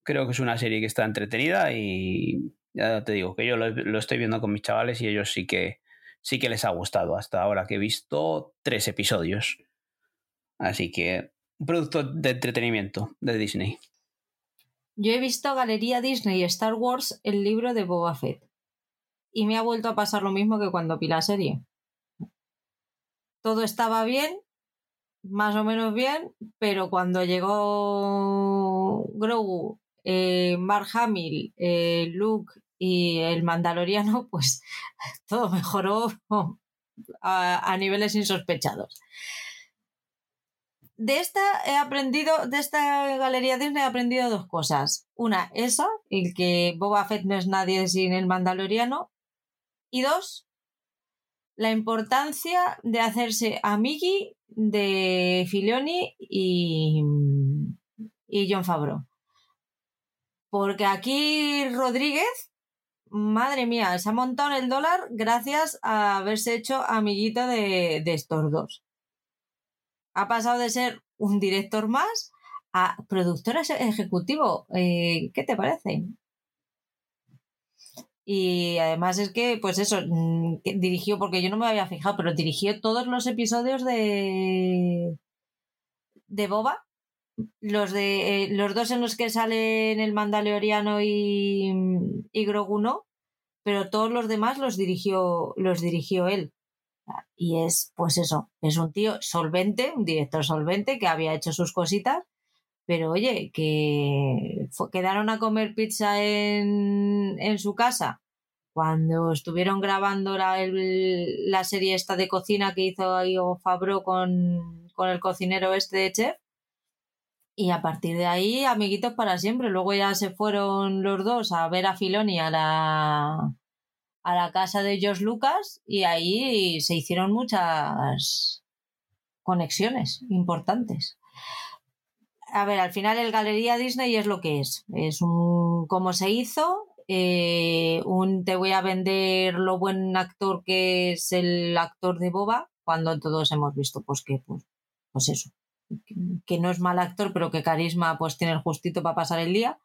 creo que es una serie que está entretenida y ya te digo que yo lo, estoy viendo con mis chavales y ellos sí que sí que les ha gustado hasta ahora que he visto tres episodios. Así que un producto de entretenimiento de Disney. Yo he visto Galería Disney y Star Wars el libro de Boba Fett y me ha vuelto a pasar lo mismo que cuando vi la serie. Todo estaba bien, más o menos bien, pero cuando llegó Grogu, eh, Mark Hamill, eh, Luke y el Mandaloriano, pues todo mejoró a, niveles insospechados. De esta he aprendido, de esta galería Disney he aprendido dos cosas. Una, esa, el que Boba Fett no es nadie sin el Mandaloriano. Y dos, la importancia de hacerse amigui de Filioni y, y John Favreau. Porque aquí Rodríguez, madre mía, se ha montado en el dólar gracias a haberse hecho amiguito de, estos dos. Ha pasado de ser un director más a productor ejecutivo. Eh, ¿Qué te parece? Y además es que, pues eso, mm, dirigió, porque yo no me había fijado, pero dirigió todos los episodios de, de Boba. Los, de, eh, los dos en los que salen el Mandaloriano y, y Grogu no, pero todos los demás los dirigió, los dirigió él. Y es, pues eso, es un tío solvente, un director solvente que había hecho sus cositas, pero oye, que quedaron a comer pizza en, en su casa cuando estuvieron grabando la, la, serie esta de cocina que hizo Fabro con, con, el cocinero este de chef. Y a partir de ahí, amiguitos para siempre. Luego ya se fueron los dos a ver a Filoni a la, a la casa de George Lucas y ahí se hicieron muchas conexiones importantes. A ver, al final el Galería Disney es lo que es. Es un cómo se hizo, eh, un te voy a vender lo buen actor que es el actor de Boba, cuando todos hemos visto pues que pues, pues eso, que, no es mal actor, pero que carisma pues tiene el justito para pasar el día.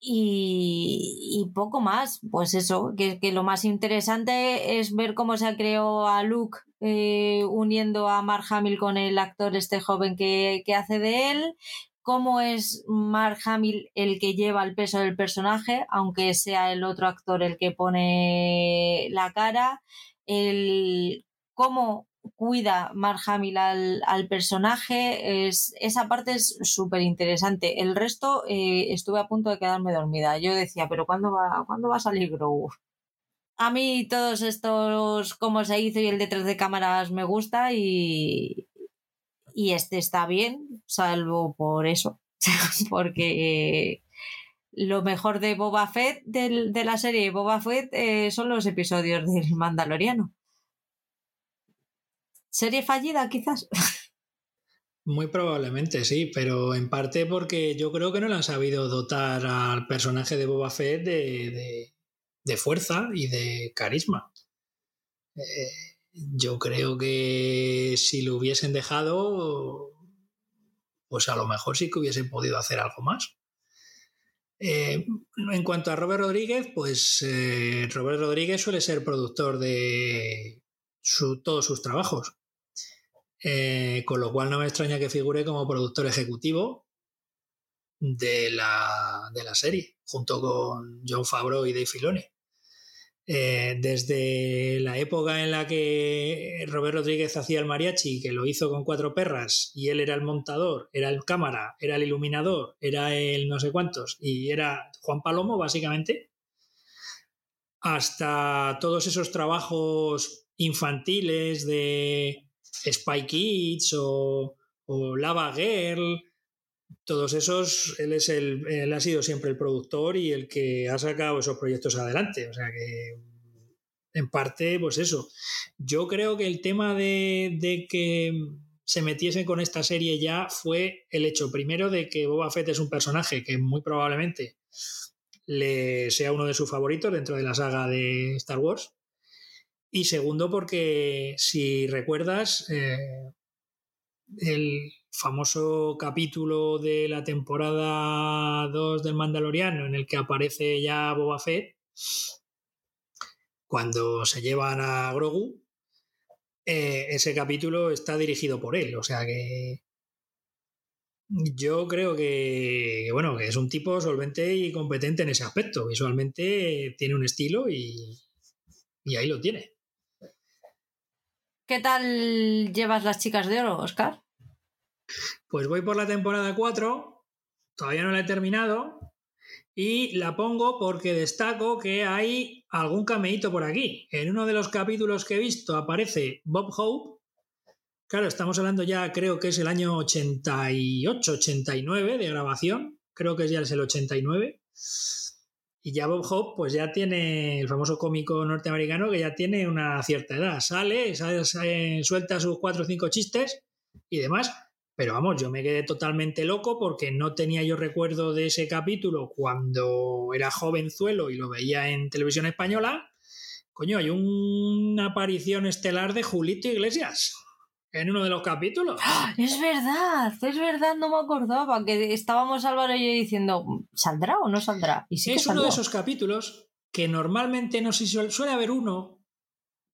Y, poco más, pues eso, que, lo más interesante es ver cómo se creó a Luke eh, uniendo a Mark Hamill con el actor este joven que, que hace de él, cómo es Mark Hamill el que lleva el peso del personaje, aunque sea el otro actor el que pone la cara, el cómo cuida Mark Hamill al, personaje, es, esa parte es súper interesante. El resto eh, estuve a punto de quedarme dormida. Yo decía, pero ¿cuándo va, ¿cuándo va a salir Grogu? A mí todos estos, cómo se hizo y el detrás de cámaras me gusta y, y este está bien, salvo por eso, porque lo mejor de Boba Fett, de la serie Boba Fett, eh, son los episodios del Mandaloriano. ¿Serie fallida, quizás? Muy probablemente, sí, pero en parte porque yo creo que no le han sabido dotar al personaje de Boba Fett de, fuerza y de carisma. Eh, yo creo que si lo hubiesen dejado, pues a lo mejor sí que hubiesen podido hacer algo más. Eh, en cuanto a Robert Rodríguez, pues eh, Robert Rodríguez suele ser productor de todos sus trabajos. Eh, con lo cual no me extraña que figure como productor ejecutivo de la, de la serie, junto con John Favreau y Dave Filoni. Eh, desde la época en la que Robert Rodríguez hacía el mariachi, que lo hizo con cuatro perras, y él era el montador, era el cámara, era el iluminador, era el no sé cuántos, y era Juan Palomo, básicamente, hasta todos esos trabajos infantiles de Spy Kids o, Lava Girl, todos esos, él, es el, ha sido siempre el productor y el que ha sacado esos proyectos adelante. O sea que, en parte, pues eso. Yo creo que el tema de, de que se metiese con esta serie ya fue el hecho primero de que Boba Fett es un personaje que muy probablemente le sea uno de sus favoritos dentro de la saga de Star Wars. Y segundo, porque si recuerdas, eh, el famoso capítulo de la temporada 2 del Mandaloriano en el que aparece ya Boba Fett, cuando se llevan a Grogu, eh, ese capítulo está dirigido por él. O sea que yo creo que, bueno, que es un tipo solvente y competente en ese aspecto. Visualmente tiene un estilo y ahí lo tiene. ¿Qué tal llevas las chicas de oro, Oscar? Pues voy por la temporada 4, todavía no la he terminado, y la pongo porque destaco que hay algún cameíto por aquí. En uno de los capítulos que he visto aparece Bob Hope. Claro, estamos hablando ya, creo que es el año 88, 89 de grabación. Creo que ya es el 89. Y ya Bob Hope, pues ya tiene el famoso cómico norteamericano que ya tiene una cierta edad. Sale, suelta sus cuatro o cinco chistes y demás. Pero vamos, yo me quedé totalmente loco porque no tenía yo recuerdo de ese capítulo cuando era jovenzuelo y lo veía en televisión española. Coño, hay una aparición estelar de Julito Iglesias en uno de los capítulos. ¡Ah! Es verdad, es verdad, no me acordaba que estábamos Álvaro y yo diciendo, ¿saldrá o no saldrá? Y es uno de esos capítulos que normalmente no sé si suele, haber uno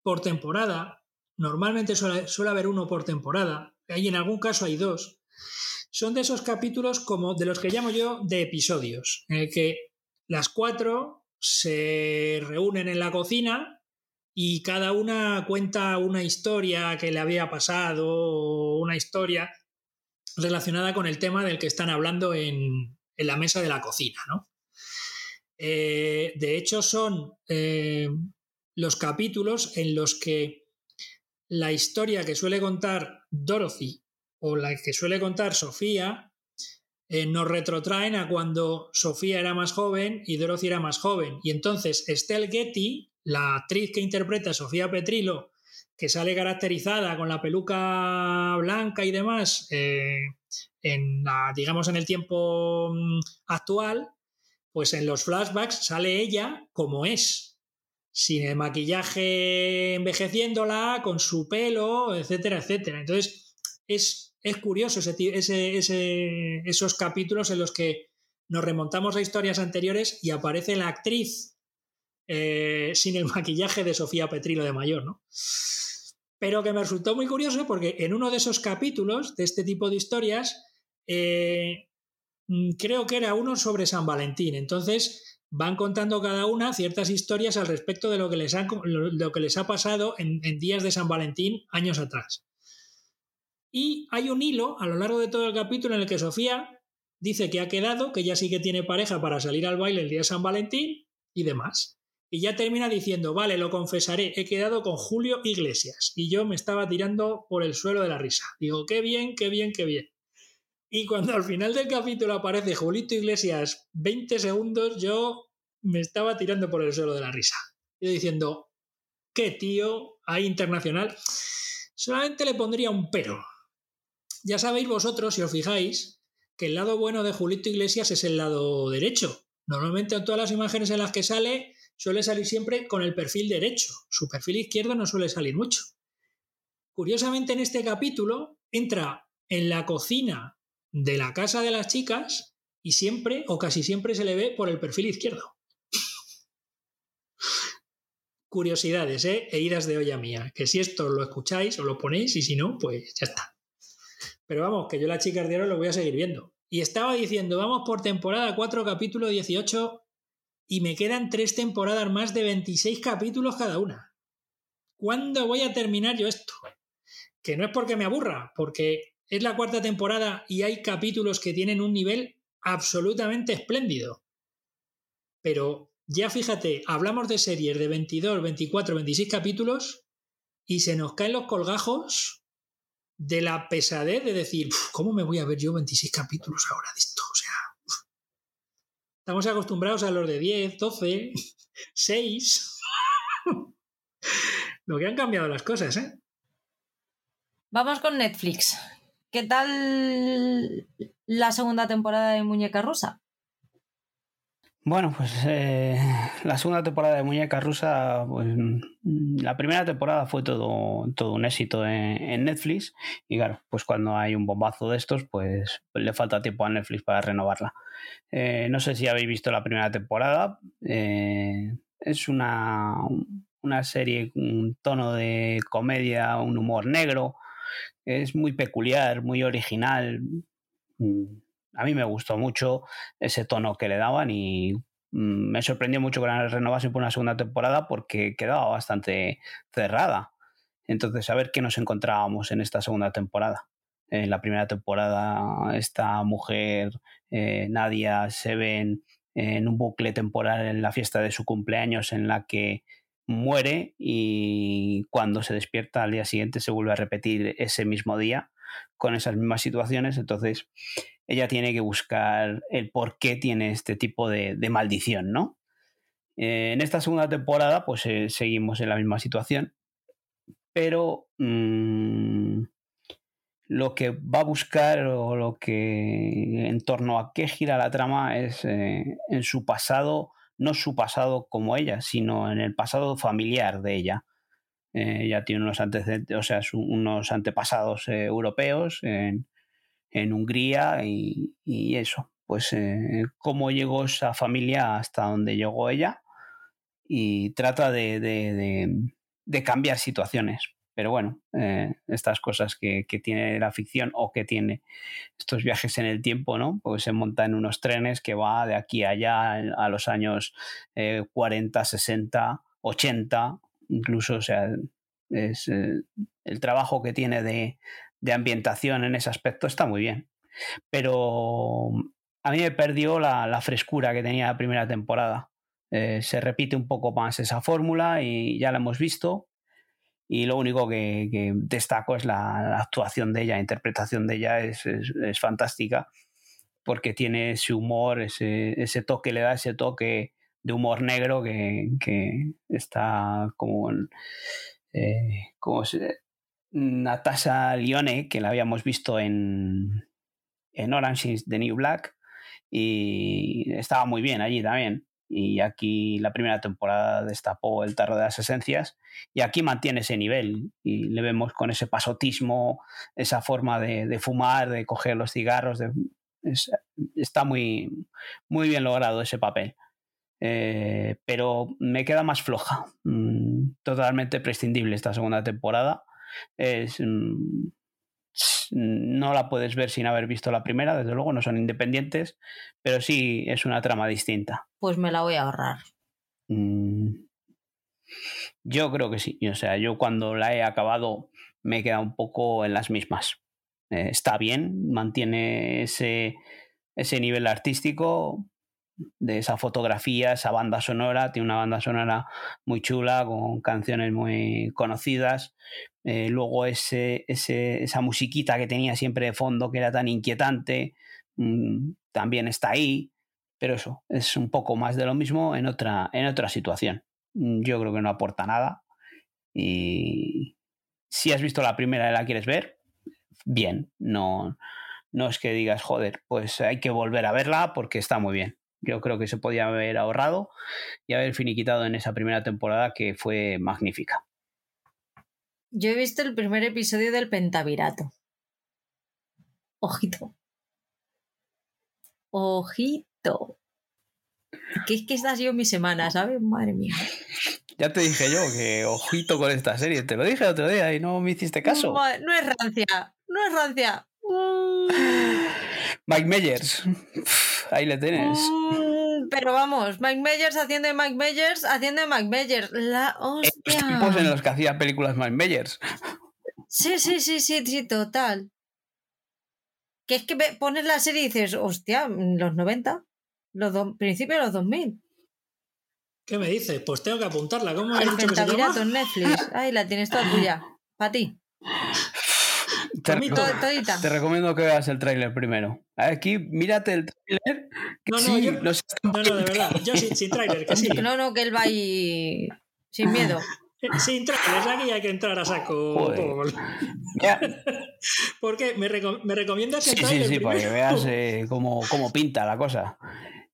por temporada, normalmente suele, suele haber uno por temporada, y en algún caso hay dos. Son de esos capítulos como de los que llamo yo de episodios, en el que las cuatro se reúnen en la cocina y cada una cuenta una historia que le había pasado, una historia relacionada con el tema del que están hablando en, la mesa de la cocina. ¿no? Eh, de hecho, son eh, los capítulos en los que la historia que suele contar Dorothy o la que suele contar Sofía eh, nos retrotraen a cuando Sofía era más joven y Dorothy era más joven. Y entonces Estelle Getty, la actriz que interpreta Sofía Petrilo, que sale caracterizada con la peluca blanca y demás, eh, en digamos en el tiempo mm, actual, pues en los flashbacks sale ella como es, sin el maquillaje envejeciéndola, con su pelo, etcétera, etcétera. Entonces, es, es curioso ese, esos capítulos en los que nos remontamos a historias anteriores y aparece la actriz eh, sin el maquillaje de Sofía Petrilo de mayor, ¿no? Pero que me resultó muy curioso porque en uno de esos capítulos de este tipo de historias, eh, mm, creo que era uno sobre San Valentín. Entonces van contando cada una ciertas historias al respecto de lo que les ha, pasado en, en días de San Valentín años atrás. Y hay un hilo a lo largo de todo el capítulo en el que Sofía dice que ha quedado, que ya sí que tiene pareja para salir al baile el día de San Valentín y demás. Y ya termina diciendo, vale, lo confesaré, he quedado con Julio Iglesias. Y yo me estaba tirando por el suelo de la risa. Digo, qué bien, qué bien, qué bien. Y cuando al final del capítulo aparece Julito Iglesias 20 segundos, yo me estaba tirando por el suelo de la risa. Yo diciendo, qué tío, hay internacional. Solamente le pondría un pero. Ya sabéis vosotros, si os fijáis, que el lado bueno de Julito Iglesias es el lado derecho. Normalmente en todas las imágenes en las que sale suele salir siempre con el perfil derecho. Su perfil izquierdo no suele salir mucho. Curiosamente en este capítulo entra en la cocina de la casa de las chicas y siempre o casi siempre se le ve por el perfil izquierdo. Curiosidades, ¿eh? E idas de olla mía. Que si esto lo escucháis o lo ponéis y si no, pues ya está. Pero vamos, que yo las chicas de lo voy a seguir viendo. Y estaba diciendo, vamos por temporada 4, capítulo 18, y me quedan tres temporadas más de 26 capítulos cada una. ¿Cuándo voy a terminar yo esto? Que no es porque me aburra, porque es la cuarta temporada y hay capítulos que tienen un nivel absolutamente espléndido. Pero ya fíjate, hablamos de series de 22, 24, 26 capítulos y se nos caen los colgajos de la pesadez de decir, ¿cómo me voy a ver yo 26 capítulos ahora de esto? Estamos acostumbrados a los de 10, 12, 6. Lo que han cambiado las cosas, ¿eh? Vamos con Netflix. ¿Qué tal la segunda temporada de Muñeca Rusa? Bueno, pues eh, la segunda temporada de Muñeca Rusa, pues mm, la primera temporada fue todo, todo un éxito en, Netflix y claro, pues cuando hay un bombazo de estos, pues le falta tiempo a Netflix para renovarla. Eh, no sé si habéis visto la primera temporada, eh, es una, una serie, un tono de comedia, un humor negro, es muy peculiar, muy original. A mí me gustó mucho ese tono que le daban y mm, me sorprendió mucho que la renovasen por una segunda temporada porque quedaba bastante cerrada. Entonces, a ver qué nos encontrábamos en esta segunda temporada. En la primera temporada, esta mujer, eh, Nadia, se ven en un bucle temporal en la fiesta de su cumpleaños en la que muere y cuando se despierta al día siguiente se vuelve a repetir ese mismo día con esas mismas situaciones. Entonces ella tiene que buscar el por qué tiene este tipo de, maldición, ¿no? Eh, en esta segunda temporada pues eh, seguimos en la misma situación, pero mm, lo que va a buscar o lo que en torno a qué gira la trama es eh, en su pasado no su pasado como ella, sino en el pasado familiar de ella. Ella tiene unos antecedentes, o sea, unos antepasados europeos en, Hungría y, eso. Pues eh, cómo llegó esa familia hasta donde llegó ella y trata de cambiar situaciones. Pero bueno, eh, estas cosas que, tiene la ficción o que tiene estos viajes en el tiempo, ¿no? Pues se monta en unos trenes que va de aquí a allá a los años 40, 60, 80, incluso, o sea, es, eh, el trabajo que tiene de, ambientación en ese aspecto está muy bien. Pero a mí me perdió la, frescura que tenía la primera temporada. Eh, se repite un poco más esa fórmula y ya la hemos visto y lo único que, destaco es la, actuación de ella, la interpretación de ella es, fantástica porque tiene ese humor, ese, toque, le da ese toque de humor negro que, está como, eh, como Natasha Lione, que la habíamos visto en, en Orange is the New Black y estaba muy bien allí también y aquí la primera temporada destapó el tarro de las esencias y aquí mantiene ese nivel y le vemos con ese pasotismo, esa forma de, fumar, de coger los cigarros, está muy, muy bien logrado ese papel. Eh, pero me queda más floja, mm, totalmente prescindible esta segunda temporada. Es, mm, no la puedes ver sin haber visto la primera, desde luego no son independientes, pero sí es una trama distinta. Pues me la voy a ahorrar. Mm, yo creo que sí, o sea, yo cuando la he acabado me he quedado un poco en las mismas. Eh, está bien, mantiene ese, ese nivel artístico, de esa fotografía, esa banda sonora. Tiene una banda sonora muy chula, con canciones muy conocidas. Eh, luego ese, esa musiquita que tenía siempre de fondo, que era tan inquietante, mm, también está ahí. Pero eso, es un poco más de lo mismo en otra, en otra situación. Mm, yo creo que no aporta nada. Y si has visto la primera y la quieres ver, bien. No, no es que digas, joder, pues hay que volver a verla porque está muy bien. Yo creo que se podía haber ahorrado y haber finiquitado en esa primera temporada que fue magnífica. Yo he visto el primer episodio del Pentavirato. Ojito. Ojito. Que es que esta ha sido mi semana, ¿sabes? Madre mía. Ya te dije yo que ojito con esta serie. Te lo dije el otro día y no me hiciste caso. No, no es rancia. No es rancia. Mike Meyers. Ahí le tienes. Mm, pero vamos, Mike Meyers haciendo de Mike Meyers, haciendo de Mike Meyers. La hostia. En los tiempos en los que hacía películas Mike Meyers. Sí, sí, sí, sí, sí, total. Que es que pones la serie y dices, hostia, los 90, los principios de los 2000. ¿Qué me dices? Pues tengo que apuntarla. ¿Cómo El Pentavirato en Netflix. Ahí la tienes toda tuya. Para ti. Te, te, recomiendo que veas el tráiler primero. Aquí, mírate el tráiler. No, no, yo, no, no, de verdad. Yo sin, sin tráiler, que sí. No, no, que él va ahí sin miedo. Sin tráiler, aquí hay que entrar a saco. ¿Por qué? ¿Me, ¿Me, recomiendas el sí, tráiler? Sí, sí, para que veas eh, cómo, cómo, pinta la cosa.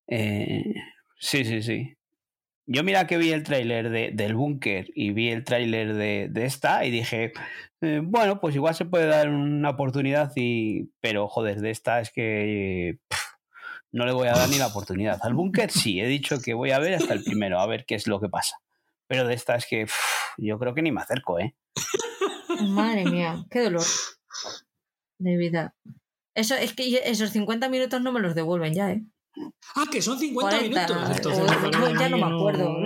Eh, sí, sí, sí. Yo mira que vi el tráiler de, del búnker y vi el tráiler de, de, esta y dije, eh, bueno, pues igual se puede dar una oportunidad y... Pero joder, de esta es que... no le voy a dar ni la oportunidad. Al búnker sí, he dicho que voy a ver hasta el primero, a ver qué es lo que pasa. Pero de esta es que yo creo que ni me acerco, ¿eh? Madre mía, qué dolor. De vida. Eso, es que esos 50 minutos no me los devuelven ya, ¿eh? Ah, que son 50 minutos. ya no me acuerdo.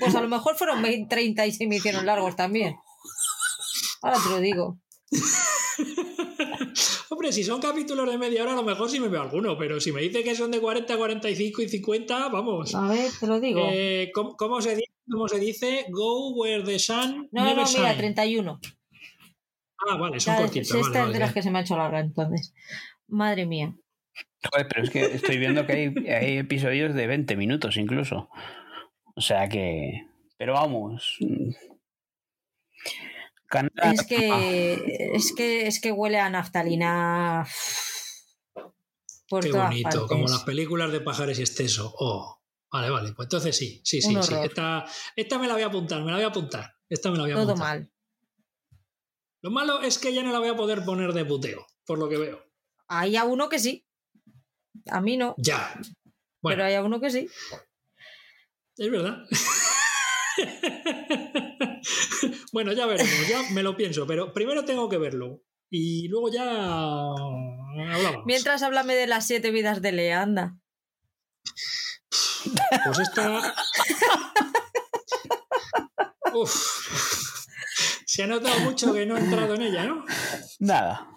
pues a lo mejor fueron 20, 30 y se me hicieron largos también. Ahora te lo digo. Hombre, si son capítulos de media hora, a lo mejor sí me veo alguno, pero si me dice que son de 40, 45 y 50, vamos. A ver, te lo digo. Eh, ¿cómo, se dice, ¿Cómo se dice? Go where the sun. No, no, mira, 31. Ah, vale, son cortitos. Esta es de las que se me ha hecho larga, entonces. Madre mía. Joder, pero es que estoy viendo que hay, hay episodios de 20 minutos incluso. O sea que. Pero vamos. Es que, es que es que huele a naftalina. Por Qué bonito, como las películas de pajares y exceso. Oh, vale, vale. Pues entonces sí, sí, sí, sí. Esta, esta, me la voy a apuntar, me la voy a apuntar. Esta me la voy a Todo mal. Lo malo es que ya no la voy a poder poner de puteo, por lo que veo. Hay a uno que sí. A mí no. Ya. Pero hay a uno que sí. Es verdad. bueno, ya veremos, ya me lo pienso, pero primero tengo que verlo. Y luego ya hablamos. Mientras háblame de las siete vidas de Leanda. Pues esta. Se ha notado mucho que no he entrado en ella, ¿no? Nada.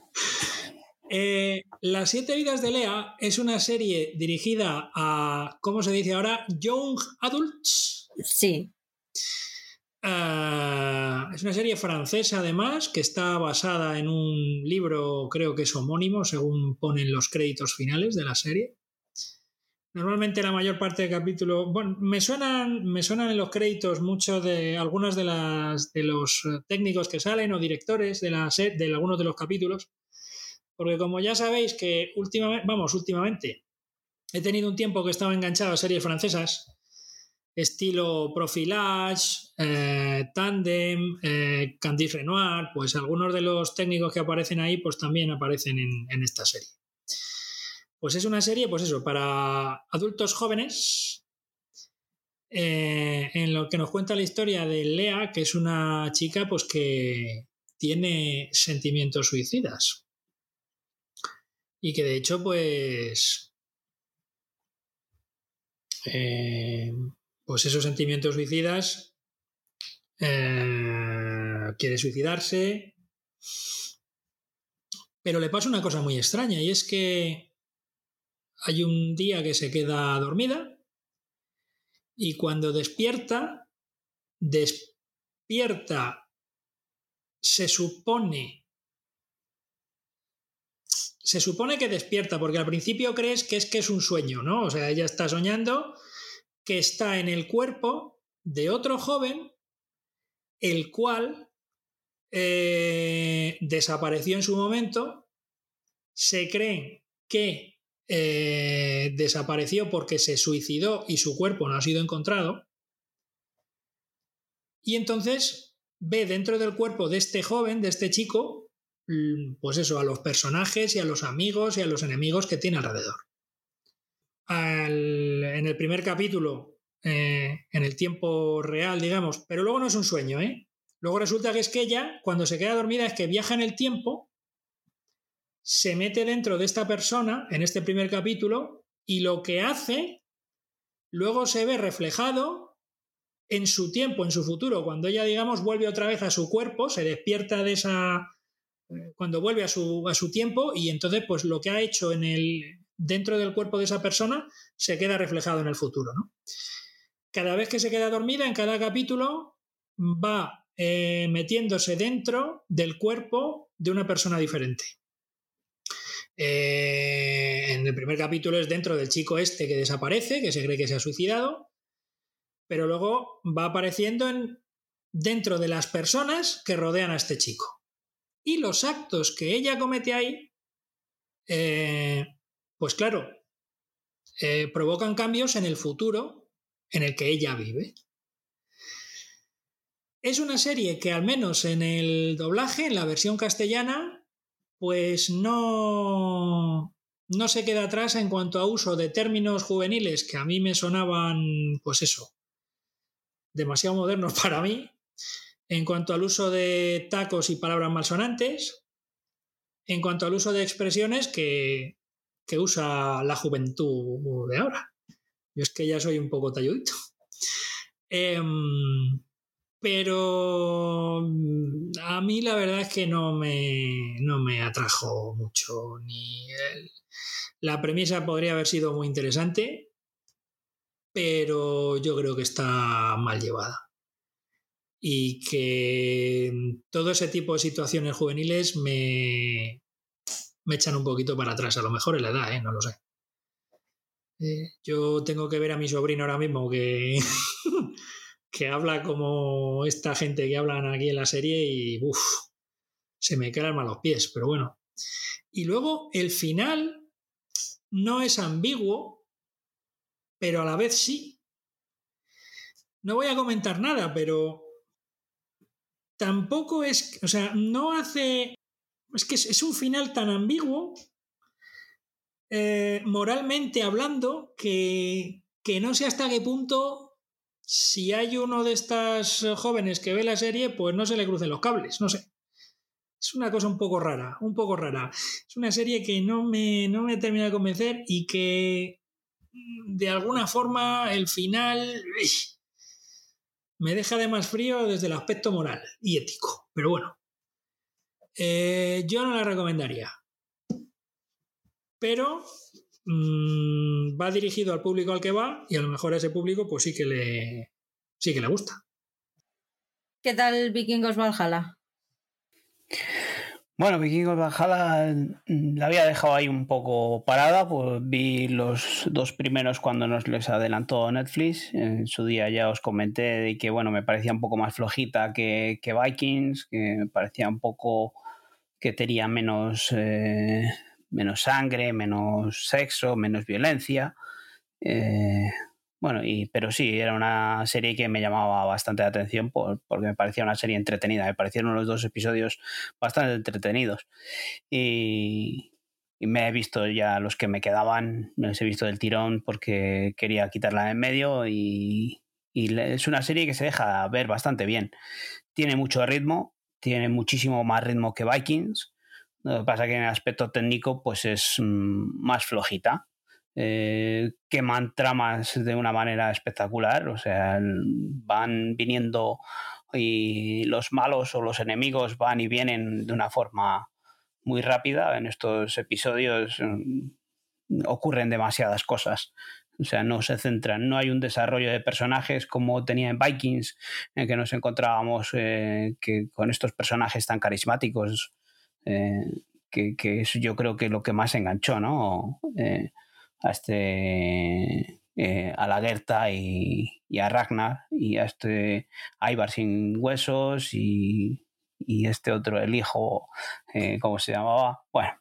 Eh, Las siete vidas de Lea es una serie dirigida a, ¿cómo se dice ahora? Young Adults. Sí. Uh, es una serie francesa además que está basada en un libro creo que es homónimo según ponen los créditos finales de la serie. Normalmente la mayor parte del capítulo, bueno, me suenan, me suenan en los créditos mucho de algunos de, las, de los técnicos que salen o directores de, la, de algunos de los capítulos, porque como ya sabéis que últimamente, vamos, últimamente he tenido un tiempo que estaba enganchado a series francesas estilo Profilage, eh, Tandem, eh, Candice Renoir, pues algunos de los técnicos que aparecen ahí pues también aparecen en, esta serie. Pues es una serie, pues eso, para adultos jóvenes, eh, en lo que nos cuenta la historia de Lea, que es una chica pues que tiene sentimientos suicidas. Y que de hecho, pues eh, pues esos sentimientos suicidas, eh, quiere suicidarse, pero le pasa una cosa muy extraña y es que hay un día que se queda dormida y cuando despierta, despierta, se supone, se supone que despierta, porque al principio crees que es que es un sueño, ¿no? O sea, ella está soñando que está en el cuerpo de otro joven, el cual eh, desapareció en su momento, se cree que eh, desapareció porque se suicidó y su cuerpo no ha sido encontrado, y entonces ve dentro del cuerpo de este joven, de este chico, pues eso, a los personajes y a los amigos y a los enemigos que tiene alrededor. en el primer capítulo, eh, en el tiempo real, digamos, pero luego no es un sueño, ¿eh? Luego resulta que es que ella, cuando se queda dormida, es que viaja en el tiempo, se mete dentro de esta persona, en este primer capítulo, y lo que hace, luego se ve reflejado en su tiempo, en su futuro, cuando ella, digamos, vuelve otra vez a su cuerpo, se despierta de esa... Cuando vuelve a su, a su tiempo y entonces, pues lo que ha hecho en el, dentro del cuerpo de esa persona se queda reflejado en el futuro. Cada vez que se queda dormida, en cada capítulo, va eh, metiéndose dentro del cuerpo de una persona diferente. Eh, en el primer capítulo es dentro del chico este que desaparece, que se cree que se ha suicidado, pero luego va apareciendo en, dentro de las personas que rodean a este chico. Y los actos que ella comete ahí, eh, pues claro, provocan cambios en el futuro en el que ella vive. Es una serie que al menos en el doblaje, en la versión castellana, pues no, no se queda atrás en cuanto a uso de términos juveniles que a mí me sonaban, pues eso, demasiado modernos para mí, en cuanto al uso de tacos y palabras malsonantes, en cuanto al uso de expresiones que, usa la juventud de ahora. Yo es que ya soy un poco talludito. Em, pero a mí la verdad es que no me, no me atrajo mucho. Ni la premisa podría haber sido muy interesante, pero yo creo que está mal llevada. Y que todo ese tipo de situaciones juveniles me, me echan un poquito para atrás, a lo mejor en la edad, ¿eh? no lo sé. Eh, yo tengo que ver a mi sobrino ahora mismo que que habla como esta gente que hablan aquí en la serie y uff, se me quedan mal los pies, pero bueno. Y luego el final no es ambiguo, pero a la vez sí. No voy a comentar nada, pero tampoco es, o sea, no hace, es que es, un final tan ambiguo, eh, moralmente hablando, que, que no sé hasta qué punto si hay uno de estas jóvenes que ve la serie, pues no se le crucen los cables, no sé. Es una cosa un poco rara, un poco rara. Es una serie que no me, no me termina de convencer y que de alguna forma el final me deja de más frío desde el aspecto moral y ético. Pero bueno, eh, yo no la recomendaría. Pero Mm, va dirigido al público al que va y a lo mejor a ese público pues sí que le, sí que le gusta. ¿Qué tal Vikingos Valhalla? Bueno, Vikingos Valhalla mm, la había dejado ahí un poco parada, pues vi los dos primeros cuando nos les adelantó Netflix. En su día ya os comenté de que bueno, me parecía un poco más flojita que, Vikings, que me parecía un poco que tenía menos eh, menos sangre, menos sexo, menos violencia. Eh, bueno, y, pero sí, era una serie que me llamaba bastante la atención porque me parecía una serie entretenida. Me parecieron los dos episodios bastante entretenidos. Y, me he visto ya los que me quedaban, me los he visto del tirón porque quería quitarla de en medio y, y es una serie que se deja ver bastante bien. Tiene mucho ritmo, tiene muchísimo más ritmo que Vikings. Lo que pasa es que en el aspecto técnico pues es mm, más flojita. Eh, queman tramas de una manera espectacular, o sea, van viniendo y los malos o los enemigos van y vienen de una forma muy rápida. En estos episodios mm, ocurren demasiadas cosas. O sea, no se centran, no hay un desarrollo de personajes como tenía en Vikings, en que nos encontrábamos eh, que con estos personajes tan carismáticos, eh, que, es yo creo que lo que más enganchó, ¿no? A este a la Gerta y, y, a Ragnar y a este Ivar sin huesos y, y este otro, el hijo, ¿cómo se llamaba? Bueno,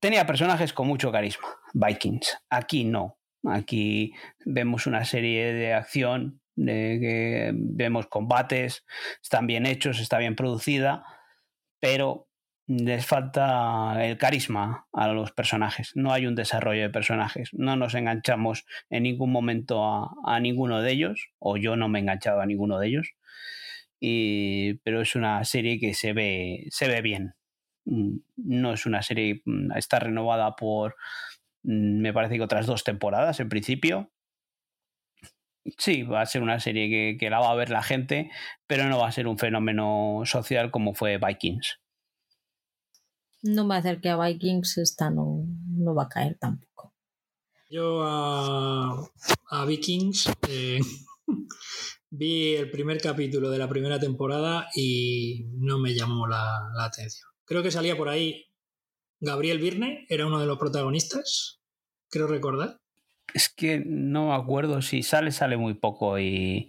tenía personajes con mucho carisma, Vikings. Aquí no. Aquí vemos una serie de acción, que vemos combates, están bien hechos, está bien producida, pero les falta el carisma a los personajes. No hay un desarrollo de personajes. No nos enganchamos en ningún momento a, ninguno de ellos, o yo no me he enganchado a ninguno de ellos. Y, pero es una serie que se ve, se ve bien. Mm, no es una serie, mm, está renovada por Mm, me parece que otras dos temporadas en principio. Sí, va a ser una serie que, la va a ver la gente, pero no va a ser un fenómeno social como fue Vikings. No me acerque a Vikings, esta no, no va a caer tampoco. Yo a, Vikings eh, vi el primer capítulo de la primera temporada y no me llamó la, la atención. Creo que salía por ahí Gabriel Virne era uno de los protagonistas, creo recordar. Es que no me acuerdo si sale, sale muy poco y.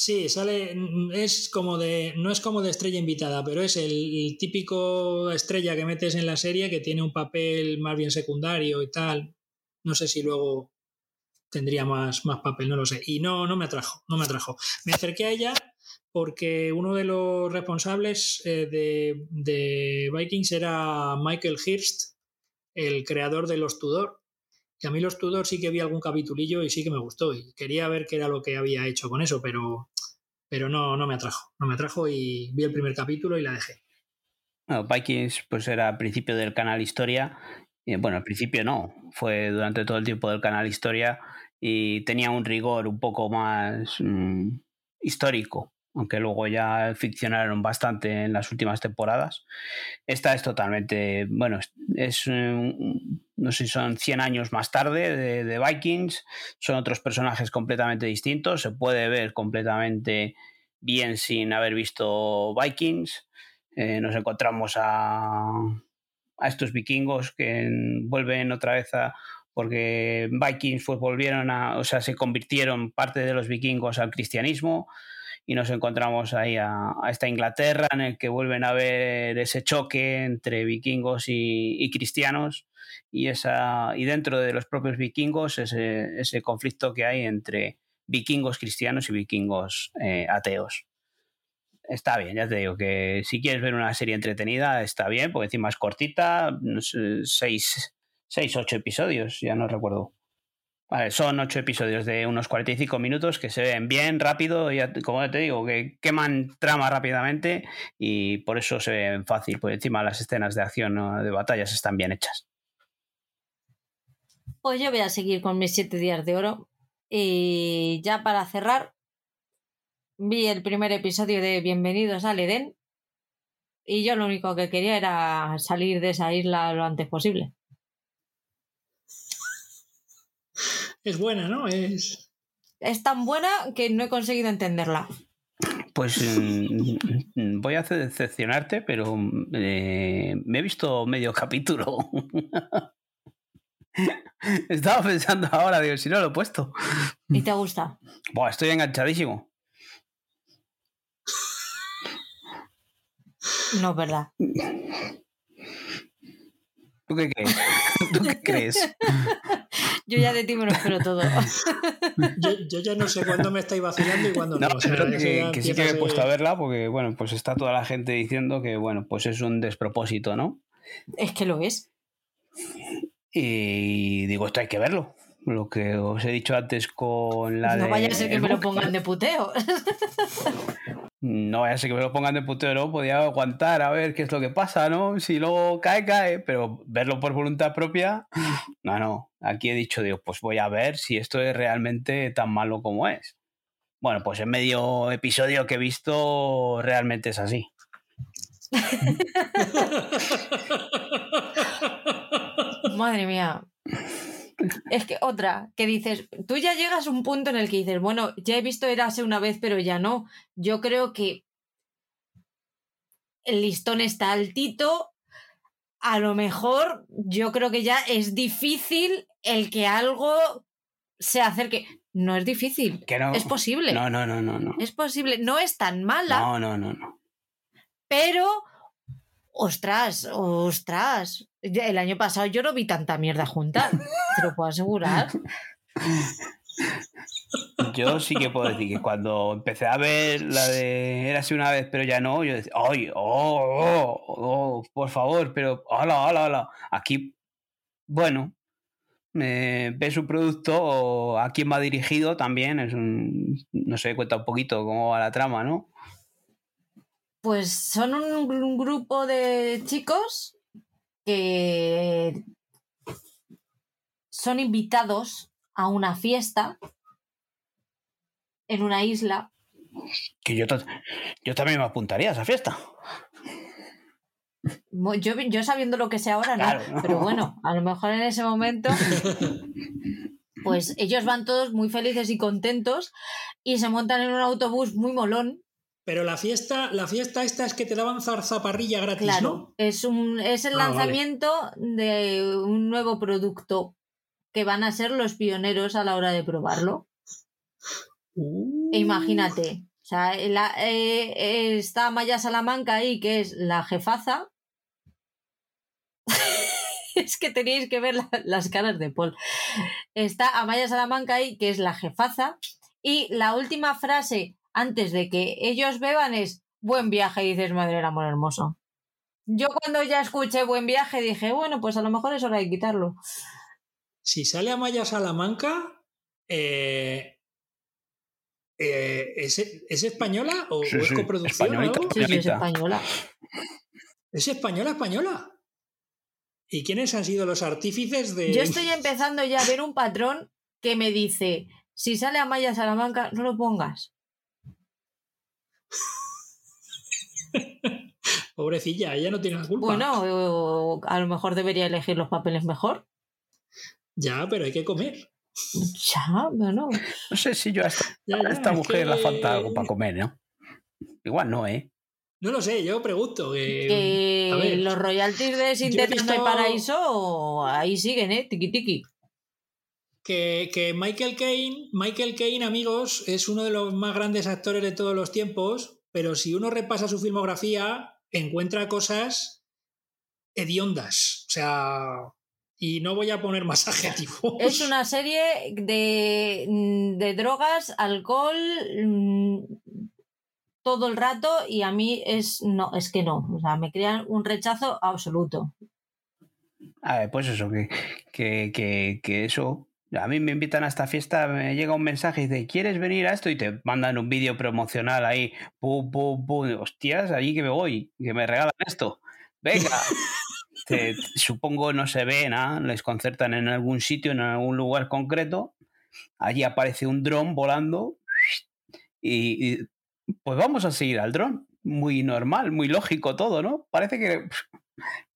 Sí, sale. Es como de. No es como de estrella invitada, pero es el, típico estrella que metes en la serie que tiene un papel más bien secundario y tal. No sé si luego tendría más, más papel, no lo sé. Y no, no me atrajo, no me atrajo. Me acerqué a ella porque uno de los responsables eh, de, Vikings era Michael Hirst, el creador de los Tudor. Y a mí los Tudor sí que vi algún capitulillo y sí que me gustó. Y quería ver qué era lo que había hecho con eso, pero, pero no, no me atrajo. No me atrajo y vi el primer capítulo y la dejé. Vikings pues era al principio del canal Historia. bueno, al principio no, fue durante todo el tiempo del canal Historia y tenía un rigor un poco más mm, histórico aunque luego ya ficcionaron bastante en las últimas temporadas. Esta es totalmente, bueno, es, no sé si son 100 años más tarde de, Vikings, son otros personajes completamente distintos, se puede ver completamente bien sin haber visto Vikings. Eh, nos encontramos a, a estos vikingos que vuelven otra vez a, porque Vikings pues volvieron a, o sea, se convirtieron parte de los vikingos al cristianismo, y nos encontramos ahí a, esta Inglaterra en el que vuelven a ver ese choque entre vikingos y, cristianos y, esa, y dentro de los propios vikingos ese, ese conflicto que hay entre vikingos cristianos y vikingos eh, ateos. Está bien, ya te digo que si quieres ver una serie entretenida está bien, porque encima es cortita, seis, seis, ocho episodios, ya no recuerdo son ocho episodios de unos 45 minutos que se ven bien, rápido, y como te digo, que queman trama rápidamente y por eso se ven fácil. Por encima las escenas de acción de batallas están bien hechas. Pues yo voy a seguir con mis siete días de oro. Y ya para cerrar, vi el primer episodio de Bienvenidos al Edén. Y yo lo único que quería era salir de esa isla lo antes posible. Es buena, ¿no? Es... es tan buena que no he conseguido entenderla. Pues mm, voy a decepcionarte, pero eh, me he visto medio capítulo. Estaba pensando ahora, digo, si no lo he puesto. ¿Y te gusta? Buah, estoy enganchadísimo. No es verdad. ¿Tú qué crees? ¿Tú qué crees? Yo ya de ti me lo espero todo. yo, ya no sé cuándo me estáis vacilando y cuándo no. que, sí que me he puesto a verla porque, bueno, pues está toda la gente diciendo que, bueno, pues es un despropósito, ¿no? Es que lo es. Y digo, esto hay que verlo. Lo que os he dicho antes con la no vaya a ser que me lo pongan de puteo. No vaya a ser que me lo pongan de puteo, podía aguantar a ver qué es lo que pasa, ¿no? Si luego cae, cae, pero verlo por voluntad propia, no, no. Aquí he dicho, digo, pues voy a ver si esto es realmente tan malo como es. Bueno, pues en medio episodio que he visto, realmente es así. Madre mía. Es que otra, que dices, tú ya llegas a un punto en el que dices, bueno, ya he visto Érase una vez, pero ya no. Yo creo que el listón está altito. A lo mejor yo creo que ya es difícil el que algo se acerque. No es difícil. Que no. Es posible. No, no, no, no, no. Es posible. No es tan mala, No, no, no, no. pero. Ostras, ostras. El año pasado yo no vi tanta mierda junta. Te lo puedo asegurar. Yo sí que puedo decir que cuando empecé a ver la de Érase una vez, pero ya no, yo decía, ¡ay! ¡Oh! oh, oh, por favor! Pero, ¡hala, hala, hala! Aquí, bueno, eh, ve su producto, o a quién va dirigido también, es un. No sé, cuenta un poquito cómo va la trama, ¿no? Pues son un, un grupo de chicos que son invitados a una fiesta en una isla. Que yo, yo también me apuntaría a esa fiesta. Yo, yo sabiendo lo que sé ahora, no. Claro. Pero bueno, a lo mejor en ese momento, pues ellos van todos muy felices y contentos y se montan en un autobús muy molón. Pero la fiesta, la fiesta esta es que te daban zarzaparrilla gratis, Claro, ¿no? es, un, es el Ah, vale. lanzamiento de un nuevo producto que van a ser los pioneros a la hora de probarlo. Uh. E imagínate, o sea, la- eh, eh, está Maya Salamanca ahí, que es la jefaza. es que tenéis que ver la- las caras de Paul. Está Amaya Salamanca ahí, que es la jefaza. Y la última frase antes de que ellos beban es buen viaje, y dices, madre del amor hermoso. Yo cuando ya escuché buen viaje dije, bueno, pues a lo mejor es hora de quitarlo. Si sale Amaya Salamanca, eh, eh, ¿es, ¿es española o, Sí, o es sí, coproducción? algo? Sí, sí, es española. ¿Es española, española? ¿Y quiénes han sido los artífices de.? Yo estoy empezando ya a ver un patrón que me dice, si sale Amaya Salamanca, no lo pongas. Pobrecilla, ella no tiene la culpa. Bueno, a lo mejor debería elegir los papeles mejor. Ya, pero hay que comer. Ya, bueno. No sé si yo a esta, Ya, ya, a esta es mujer le falta algo para comer, ¿no? Igual no, ¿eh? No lo sé, yo pregunto. que- Que a ver, los royalties de Sin Tetas No hay paraíso, ahí siguen, ¿eh? Tiki tiki. Que, que Michael Caine, Michael Caine, amigos, es uno de los más grandes actores de todos los tiempos, pero si uno repasa su filmografía, encuentra cosas hediondas. O sea, y no voy a poner más adjetivos. Es una serie de, de drogas, alcohol, mm, todo el rato y a mí es no, es que no. O sea, me crean un rechazo absoluto. A ver, pues eso, que, que, que, que eso. A mí me invitan a esta fiesta, me llega un mensaje y dice, ¿quieres venir a esto? Y te mandan un vídeo promocional ahí, pum, pum, pum, hostias, allí que me voy, que me regalan esto. Venga. Te- supongo no se ve nada, les concertan en algún sitio, en algún lugar concreto. Allí aparece un dron volando y, y, pues vamos a seguir al dron. Muy normal, muy lógico todo, ¿no? Parece que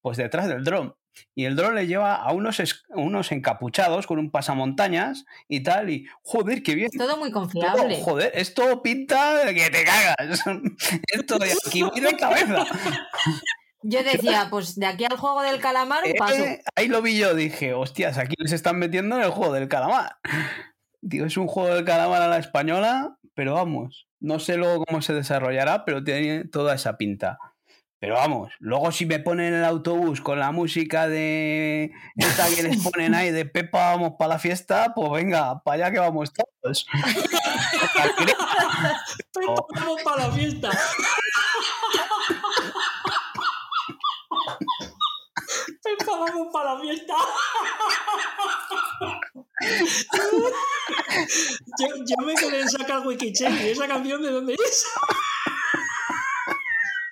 pues detrás del dron. Y el dron le lleva a unos, unos encapuchados con un pasamontañas y tal. Y joder, qué bien. Todo muy Todo, confiable. joder, esto pinta de que te cagas. Esto de aquí voy de cabeza. Yo decía, pues de aquí al juego del calamar un Eh, paso. ahí lo vi yo, dije, hostias, aquí les están metiendo en el juego del calamar. Digo, es un juego del calamar a la española, pero vamos, no sé luego cómo se desarrollará, pero tiene toda esa pinta. Pero vamos, luego si me ponen en el autobús con la música de esta que les ponen ahí de Pepa, vamos para la fiesta, pues venga, para allá que vamos todos. Vamos para la fiesta. Pepa, vamos para la fiesta. Yo, yo me quedé en sacar Wikicheck y esa canción de dónde es.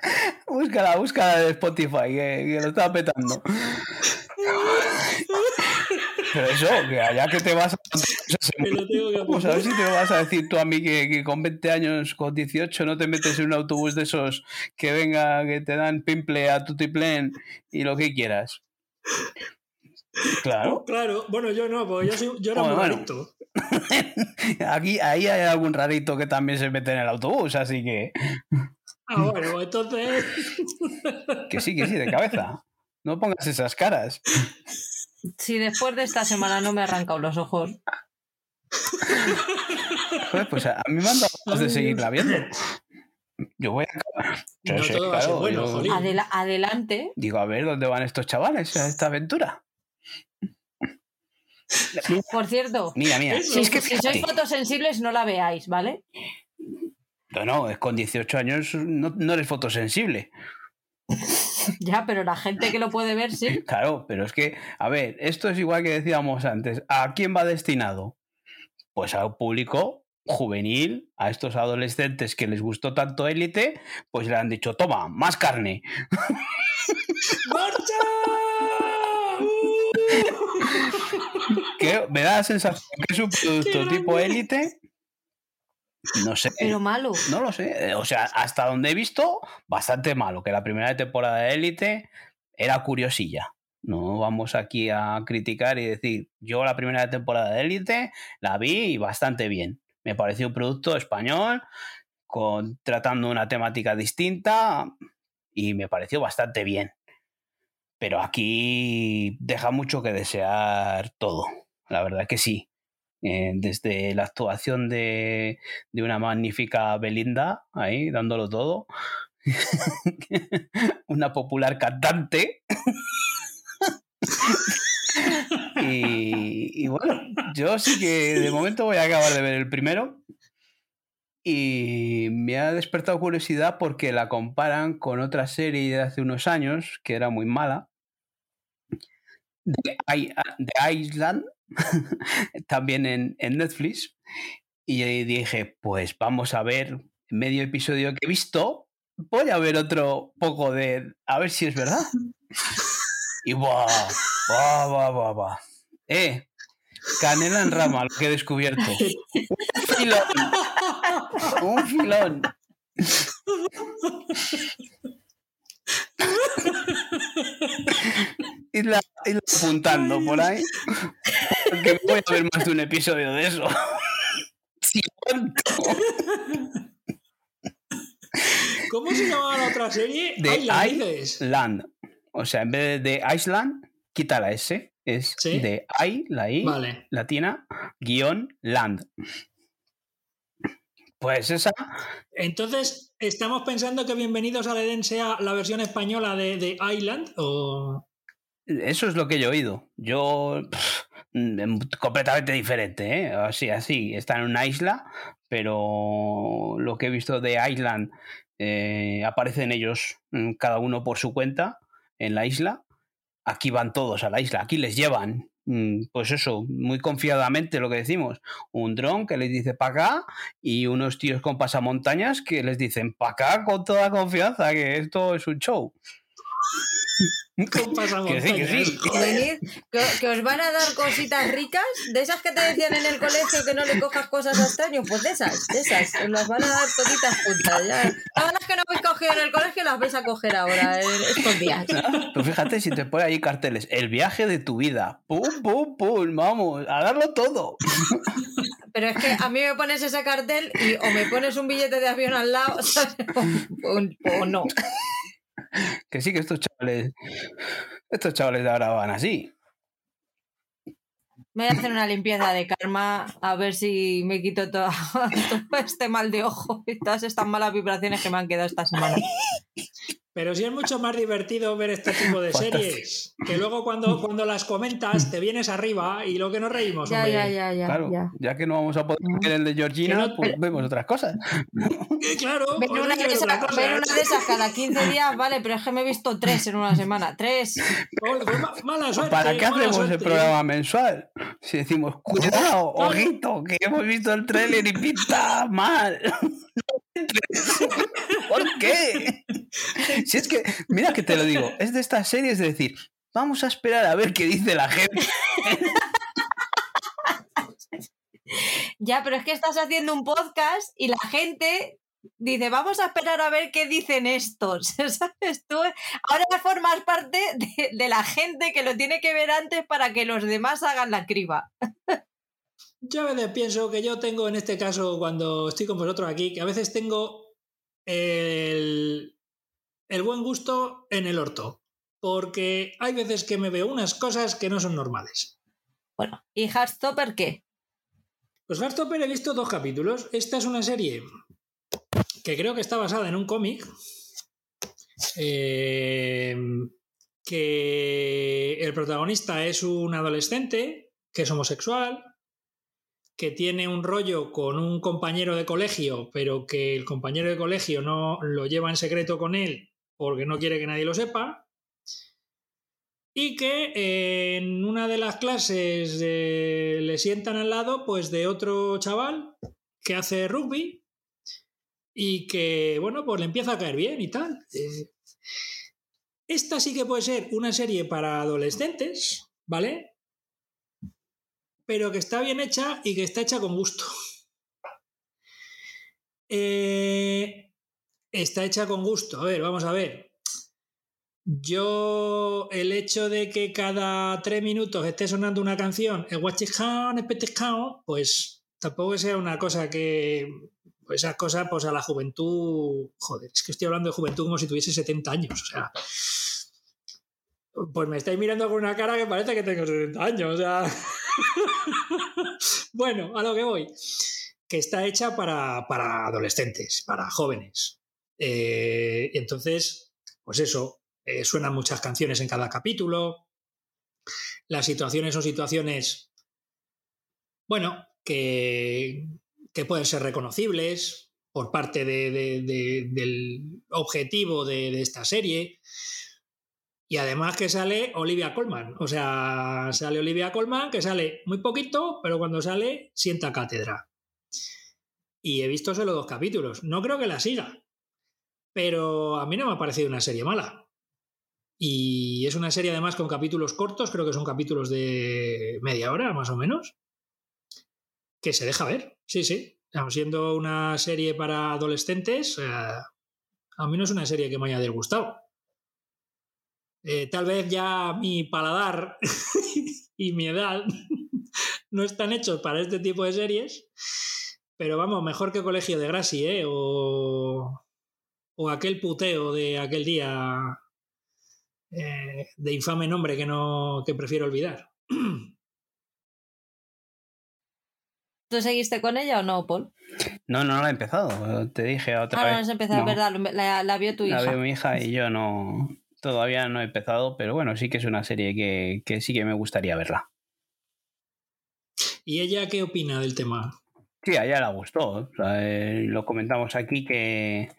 Búscala, búscala de Spotify, que, que lo está petando. Pero eso, que allá que te vas a... Tengo que Pues a ver si te lo vas a decir tú a mí que, que con 20 años, con 18, no te metes en un autobús de esos que venga, que te dan pimple a tutiplén y lo que quieras. Claro. Claro, bueno, yo no, porque yo, soy, yo era Bueno, muy bueno. Aquí, ahí hay algún rarito que también se mete en el autobús, así que Ah, bueno, entonces. que sí, que sí, de cabeza. No pongas esas caras. Si después de esta semana no me he arrancado los ojos, Joder, pues a, mí me han dado ganas de seguirla viendo. Yo voy a. Sí, No sí, todo va a ser claro, bueno, yo adela- adelante. Digo, a ver dónde van estos chavales a esta aventura. Por cierto, Mira, mira. Eso. Si es que si sois fotosensibles, no la veáis, ¿vale? No, no, es con 18 años no, no eres fotosensible. Ya, pero la gente que lo puede ver, sí. Claro, pero es que, a ver, esto es igual que decíamos antes. ¿A quién va destinado? Pues al público juvenil, a estos adolescentes que les gustó tanto élite, pues le han dicho, toma, más carne. ¡Marcha! Que me da la sensación que es un producto tipo élite. No sé. Pero malo. No lo sé. Eh, O sea, hasta donde he visto, bastante malo. Que la primera temporada de Élite era curiosilla. No vamos aquí a criticar y decir, yo la primera temporada de Élite la vi bastante bien. Me pareció un producto español, con, tratando una temática distinta y me pareció bastante bien. Pero aquí deja mucho que desear todo. La verdad que sí. Eh, desde la actuación de, de una magnífica Belinda, ahí dándolo todo. una popular cantante. y, y bueno, yo sí que de momento voy a acabar de ver el primero. Y me ha despertado curiosidad porque la comparan con otra serie de hace unos años que era muy mala. De, de Island, también en, en Netflix. Y ahí dije, pues vamos a ver medio episodio que he visto. Voy a ver otro poco de. A ver si es verdad. Y buah, buah, buah, buah, buah. Eh, canela en rama, lo que he descubierto. Un filón. Un filón. Irla, irla apuntando por ahí. Porque voy a ver más de un episodio de eso. Sí. ¿Cómo se llamaba la otra serie? De Island. O sea, en vez de Island, quita la S. Es ¿Sí? de I, la I, Vale. latina, guion, land. Pues esa, Entonces, ¿estamos pensando que Bienvenidos al Edén sea la versión española de, de Island? ¿O... eso es lo que yo he oído. Yo, completamente diferente, ¿eh? Así, así, está en una isla, pero lo que he visto de Island, eh, aparecen ellos, mm, cada uno por su cuenta, en la isla. Aquí van todos a la isla, aquí les llevan. mm, Pues eso, muy confiadamente lo que decimos. Un dron que les dice para acá y unos tíos con pasamontañas que les dicen para acá con toda confianza, que esto es un show. Con Que sí, que sí. pasamontañas? Venid, que, que os van a dar cositas ricas, de esas que te decían en el colegio que no le cojas cosas a extraños, pues de esas, de esas, os las van a dar toditas juntas. Ya. Todas las que no habéis cogido en el colegio las vais a coger ahora, en estos días. Pero fíjate si te pone ahí carteles, el viaje de tu vida, pum, pum, pum, vamos, a darlo todo. Pero es que a mí me pones ese cartel y o me pones un billete de avión al lado, ¿sabes? O, o- o no. Que sí que estos chavales, estos chavales de ahora van así. Me voy a hacer una limpieza de karma a ver si me quito todo, todo este mal de ojo y todas estas malas vibraciones que me han quedado esta semana. Pero sí es mucho más divertido ver este tipo de series. Que luego cuando, cuando las comentas te vienes arriba y lo que nos reímos, Ya, hombre. ya, ya, ya. claro, ya. ya. que no vamos a poder ver el de Georgina, no- pues pero- vemos otras cosas. Eh, claro, Ver una, de ver esas, otra cosa. ver una de esas cada 15 días, vale, pero es que me he visto tres en una semana. Tres. Pues ma- mala suerte. ¿Para qué hacemos el programa mensual? Si decimos, cuidado, ojito, que hemos visto el tráiler y pinta mal. ¿Por qué? Si es que, mira que te lo digo, es de estas series de decir, vamos a esperar a ver qué dice la gente. Ya, pero es que estás haciendo un podcast y la gente dice, vamos a esperar a ver qué dicen estos. ¿Sabes? Tú ahora formas parte de, de la gente que lo tiene que ver antes para que los demás hagan la criba. Yo a veces pienso que yo tengo en este caso, cuando estoy con vosotros aquí, que a veces tengo el, el buen gusto en el orto. Porque hay veces que me veo unas cosas que no son normales. Bueno, ¿y Heartstopper qué? Pues Heartstopper he visto dos capítulos. Esta es una serie que creo que está basada en un cómic. eh, que el protagonista es un adolescente que es homosexual, que tiene un rollo con un compañero de colegio, pero que el compañero de colegio no lo lleva en secreto con él porque no quiere que nadie lo sepa. Y que eh, en una de las clases eh, le sientan al lado pues de otro chaval que hace rugby y que, bueno, pues le empieza a caer bien y tal. Eh, esta sí que puede ser una serie para adolescentes, ¿vale? Pero que está bien hecha y que está hecha con gusto. Eh, está hecha con gusto. A ver, vamos a ver. Yo, el hecho de que cada tres minutos esté sonando una canción, el pues tampoco sea una cosa que. Pues esas cosas, pues a la juventud. Joder, es que estoy hablando de juventud como si tuviese 70 años. O sea. Pues me estáis mirando con una cara que parece que tengo 70 años. O sea. bueno, a lo que voy. Que está hecha para, para adolescentes, para jóvenes. Eh, entonces, pues eso, eh, suenan muchas canciones en cada capítulo. Las situaciones son situaciones, bueno, que, que pueden ser reconocibles por parte de, de, de, del objetivo de, esta serie. Y además que sale Olivia Colman. O sea, sale Olivia Colman, que sale muy poquito, pero cuando sale sienta cátedra. Y he visto solo dos capítulos. No creo que la siga. Pero a mí no me ha parecido una serie mala. Y es una serie además con capítulos cortos, creo que son capítulos de media hora más o menos, que se deja ver. Sí, sí. Siendo una serie para adolescentes, eh, a mí no es una serie que me haya disgustado. Eh, tal vez ya mi paladar y mi edad no están hechos para este tipo de series, pero vamos, mejor que Colegio de Grassi, ¿eh? O, o aquel puteo de aquel día eh, de infame nombre que no que prefiero olvidar. ¿Tú seguiste con ella o no, Paul? No, no, no la he empezado. Te dije otra ah, vez. no has empezado, No. ¿verdad? La, la vio tu hija. La veo mi hija y yo no. Todavía no he empezado, pero bueno, sí que es una serie que, que sí que me gustaría verla. ¿Y ella qué opina del tema? Sí, a ella le gustó. O sea, eh, lo comentamos aquí que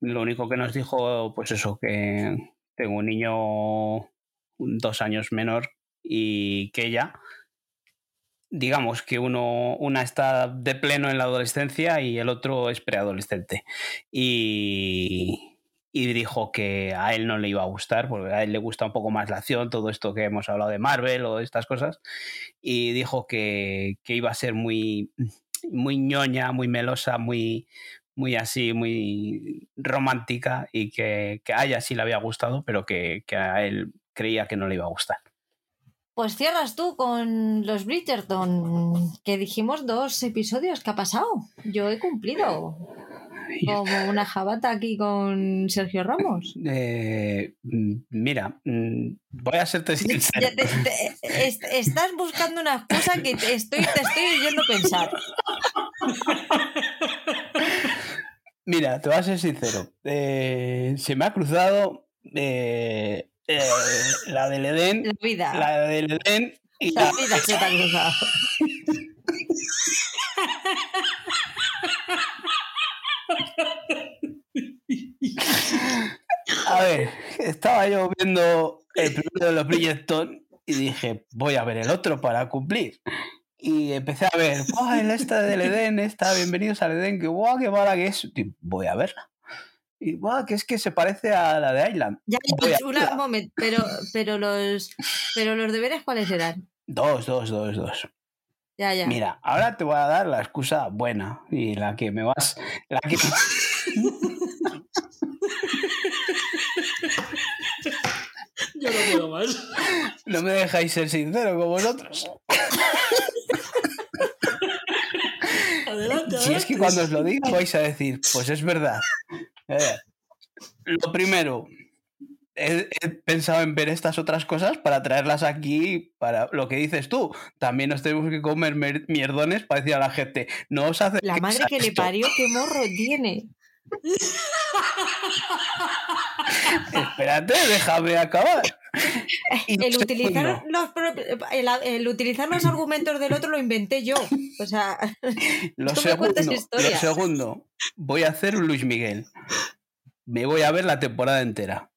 lo único que nos dijo, pues eso, que tengo un niño dos años menor y que ella, digamos que uno, una está de pleno en la adolescencia y el otro es preadolescente. Y, y dijo que a él no le iba a gustar, porque a él le gusta un poco más la acción, todo esto que hemos hablado de Marvel o de estas cosas, y dijo que, que iba a ser muy, muy ñoña, muy melosa, muy, muy así, muy romántica, y que, que a ella sí le había gustado, pero que, que a él creía que no le iba a gustar. Pues cierras tú con los Bridgerton, que dijimos dos episodios. ¿Qué ha pasado? Yo he cumplido. Como una jabata aquí con Sergio Ramos. Eh, mira, mm, voy a serte sincero. Te- te- te- est- estás buscando una excusa que te estoy, te estoy oyendo pensar. Mira, te voy a ser sincero. Eh, se me ha cruzado eh, eh, la del Edén, La vida. la del Edén y La la, vida se te ha cruzado. A ver, estaba yo viendo el primero de los Bridgerton y dije, voy a ver el otro para cumplir. Y empecé a ver, ¡buah! el esta del Edén, esta, bienvenidos al Edén, que guau, qué mala que es. Y voy a verla. Y guau, que es que se parece a la de Island. Ya, una- verla. un momento, pero, pero los pero los deberes cuáles eran. Dos, dos, dos, dos. Ya, ya. Mira, ahora te voy a dar la excusa buena y la que me vas. La que, Yo no puedo más. No me dejáis ser sincero con vosotros. Adelante, Si es que cuando os lo digo vais a decir, pues es verdad. Eh, lo primero, he, he pensado en ver estas otras cosas para traerlas aquí, para lo que dices tú. También nos tenemos que comer mer- mierdones para decir a la gente, no os hace La madre que le parió, qué morro tiene. Espérate, déjame acabar. Y El utilizar, los, el, el utilizar los argumentos del otro lo inventé yo. O sea, Lo segundo, cuentas lo historias. segundo, voy a hacer un Luis Miguel. Me voy a ver la temporada entera.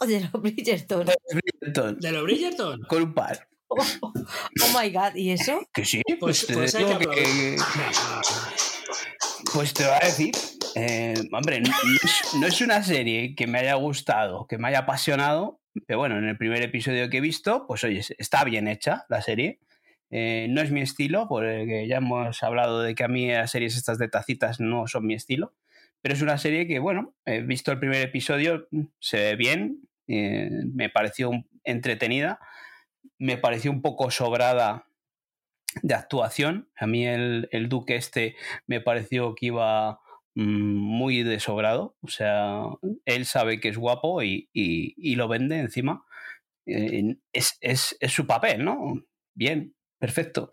de los Bridgerton. Bridgerton, ¿De los Bridgerton? Con un par. Oh, oh my god, ¿y eso? Que sí, Pues, pues, te pues hay que. Pues te voy a decir, eh, hombre, no, es, una serie que me haya gustado, que me haya apasionado, pero bueno, en el primer episodio que he visto, pues oye, está bien hecha la serie. Eh, no es mi estilo, porque ya hemos hablado de que a mí las series estas de tacitas no son mi estilo, pero es una serie que, bueno, he visto el primer episodio, se ve bien, eh, me pareció entretenida, me pareció un poco sobrada de actuación. A mí el, el duque este me pareció que iba mm, muy de sobrado. O sea, él sabe que es guapo y, y- y lo vende encima. Eh, es, es- es su papel, ¿no? Bien, perfecto.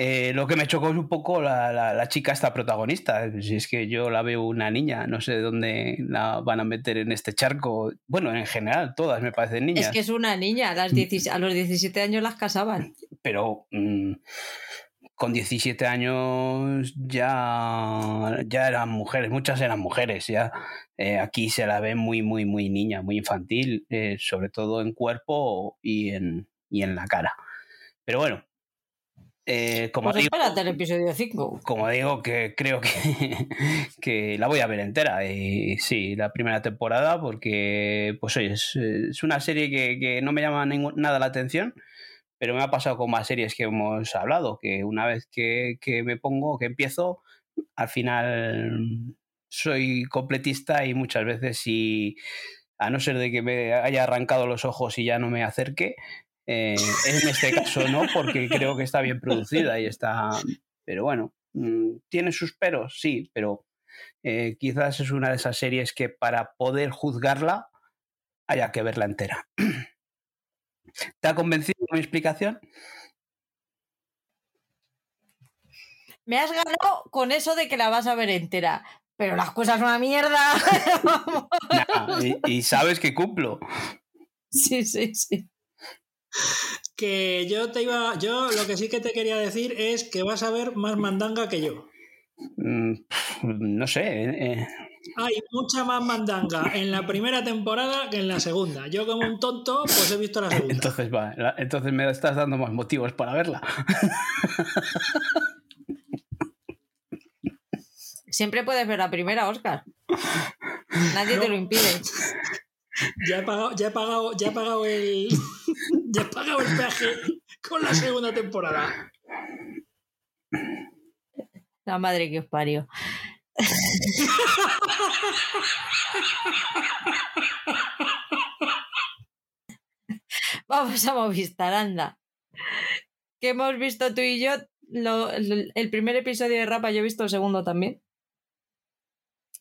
Eh, lo que me chocó es un poco la, la- la chica esta protagonista. Si es que yo la veo una niña, no sé de dónde la van a meter en este charco. Bueno, en general, todas me parecen niñas. Es que es una niña, a, las 10 a los 17 años las casaban. Pero mm, con 17 años ya, ya eran mujeres, muchas eran mujeres, ya eh, aquí se la ve muy, muy, muy niña, muy infantil, eh, sobre todo en cuerpo y en, y en la cara. Pero bueno, eh, como, Pues digo, espérate el episodio 5. como digo, que creo que, que la voy a ver entera. Y sí, la primera temporada, porque, pues oye, es, es una serie que, que no me llama ningún- nada la atención, pero me ha pasado con más series que hemos hablado, que una vez que, me pongo, que empiezo, al final soy completista y muchas veces si, a no ser de que me haya arrancado los ojos y ya no me acerque, eh, en este caso no, porque creo que está bien producida y está... Pero bueno, mm, tiene sus peros, sí, pero eh, quizás es una de esas series que para poder juzgarla haya que verla entera. ¿Te ha convencido mi explicación? Me has ganado con eso de que la vas a ver entera. Pero las cosas son una mierda. Nah, y, y sabes que cumplo. sí, sí, sí. Que yo te iba. Yo lo que sí que te quería decir es que vas a ver más mandanga que yo. Mm, no sé. eh, Hay mucha más mandanga en la primera temporada que en la segunda. Yo, como un tonto, pues he visto la segunda. entonces, va, la- entonces me estás dando más motivos para verla. Siempre puedes ver la primera, Oscar. Nadie te lo impide. Ya he pagado, ya he pagado, ya he pagado el. Ya he pagado el peaje con la segunda temporada. La madre que os parió. Vamos a Movistar, anda. Que hemos visto tú y yo lo- el primer episodio de Rapa, yo he visto el segundo también.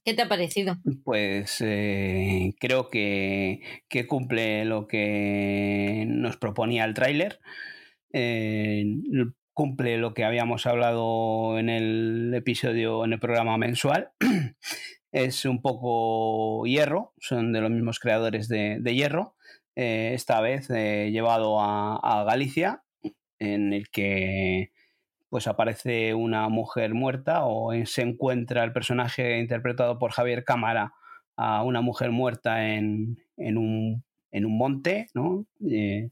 ¿Qué te ha parecido? Pues eh, creo que, que cumple lo que nos proponía el tráiler. Eh, cumple lo que habíamos hablado en el episodio, en el programa mensual. es un poco hierro, son de los mismos creadores de, hierro. Eh, esta vez llevado a, Galicia, en el que pues aparece una mujer muerta o se encuentra el personaje interpretado por Javier Cámara a una mujer muerta en, en un, en un monte, ¿no? Eh,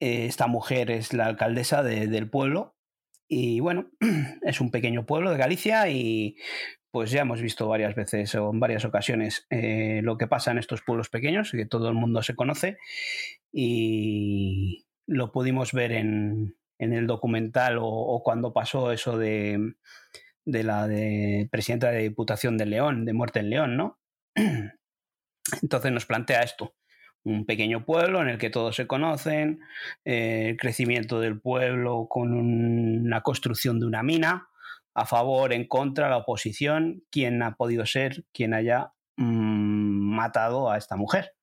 eh, esta mujer es la alcaldesa de- del pueblo y bueno, es un pequeño pueblo de Galicia y pues ya hemos visto varias veces o en varias ocasiones eh, lo que pasa en estos pueblos pequeños, que todo el mundo se conoce y lo pudimos ver en, en el documental o, o cuando pasó eso de, de la de presidenta de Diputación de León, de Muerte en León, ¿no? Entonces nos plantea esto, un pequeño pueblo en el que todos se conocen, eh, el crecimiento del pueblo con una construcción de una mina, a favor, en contra, la oposición, quién ha podido ser quien haya mm, matado a esta mujer.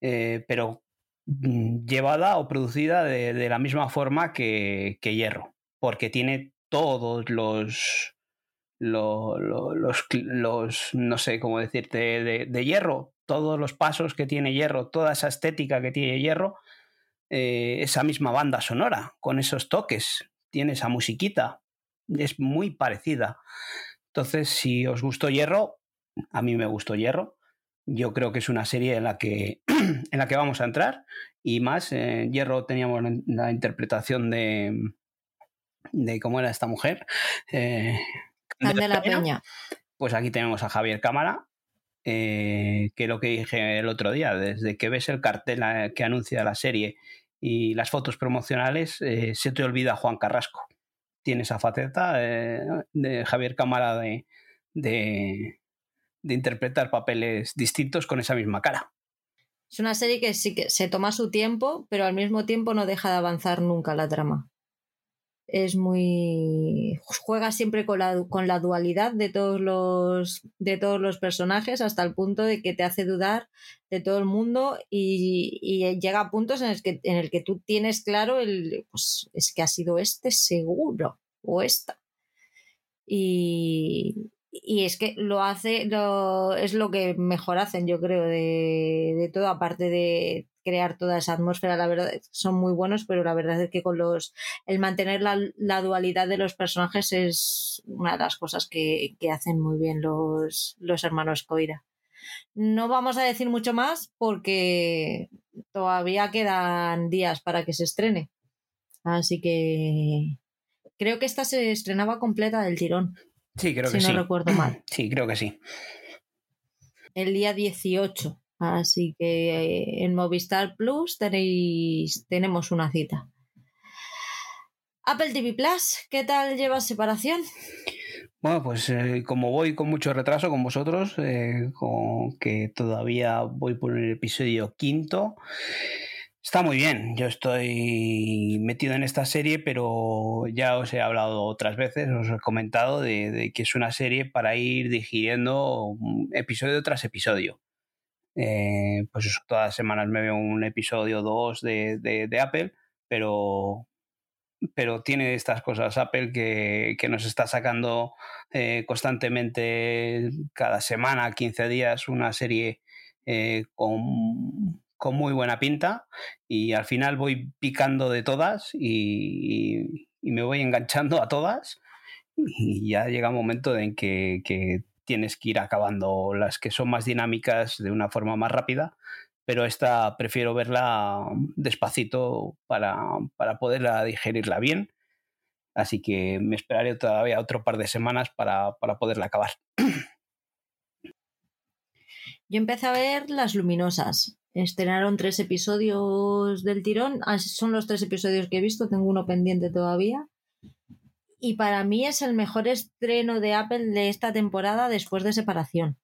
Eh, pero mm, llevada o producida de, la misma forma que, Hierro, porque tiene todos los, los, no sé cómo decirte, de, hierro, todos los pasos que tiene hierro, toda esa estética que tiene hierro, eh, esa misma banda sonora, con esos toques, tiene esa musiquita, es muy parecida. Entonces, si os gustó hierro, a mí me gustó hierro. Yo creo que es una serie en la que, en la que vamos a entrar y más. En hierro teníamos la, interpretación de, de cómo era esta mujer. Eh, de la Peña. Pues aquí tenemos a Javier Cámara, eh, que lo que dije el otro día, desde que ves el cartel eh, que anuncia la serie y las fotos promocionales, eh, se te olvida Juan Carrasco. Tiene esa faceta de Javier Cámara de, de, interpretar papeles distintos con esa misma cara. Es una serie que sí que se toma su tiempo, pero al mismo tiempo no deja de avanzar nunca la trama es muy juega siempre con la, con la dualidad de todos los de todos los personajes hasta el punto de que te hace dudar de todo el mundo y, llega a puntos en el que en el que tú tienes claro el pues es que ha sido este seguro o esta. Y, y es que lo hace lo, es lo que mejor hacen yo creo de, de todo aparte de crear toda esa atmósfera, la verdad, son muy buenos, pero la verdad es que con los el mantener la, dualidad de los personajes es una de las cosas que, hacen muy bien los, los hermanos Coira. No vamos a decir mucho más porque todavía quedan días para que se estrene. Así que creo que esta se estrenaba completa del tirón. Sí, creo que sí. Si no recuerdo mal. Sí, creo que sí. El día 18. Así que eh, en Movistar Plus tenéis, tenemos una cita. Apple TV Plus, ¿qué tal llevas separación? Bueno, pues eh, como voy con mucho retraso con vosotros, eh, con que todavía voy por el episodio quinto, está muy bien. Yo estoy metido en esta serie, pero ya os he hablado otras veces, os he comentado de que es una serie para ir digiriendo episodio tras episodio. Eh, pues todas las semanas me veo un episodio o dos de, de, Apple, pero, pero tiene estas cosas Apple que, que nos está sacando eh, constantemente cada semana, 15 días, una serie eh, con, con, muy buena pinta y al final voy picando de todas y, me voy enganchando a todas y ya llega un momento en que, que tienes que ir acabando las que son más dinámicas de una forma más rápida, pero esta prefiero verla despacito para, para poderla digerirla bien. Así que me esperaré todavía otro par de semanas para, para poderla acabar. Yo empecé a ver Las Luminosas. Estrenaron tres episodios del tirón. Ah, son los tres episodios que he visto, tengo uno pendiente todavía y para mí es el mejor estreno de Apple de esta temporada después de separación.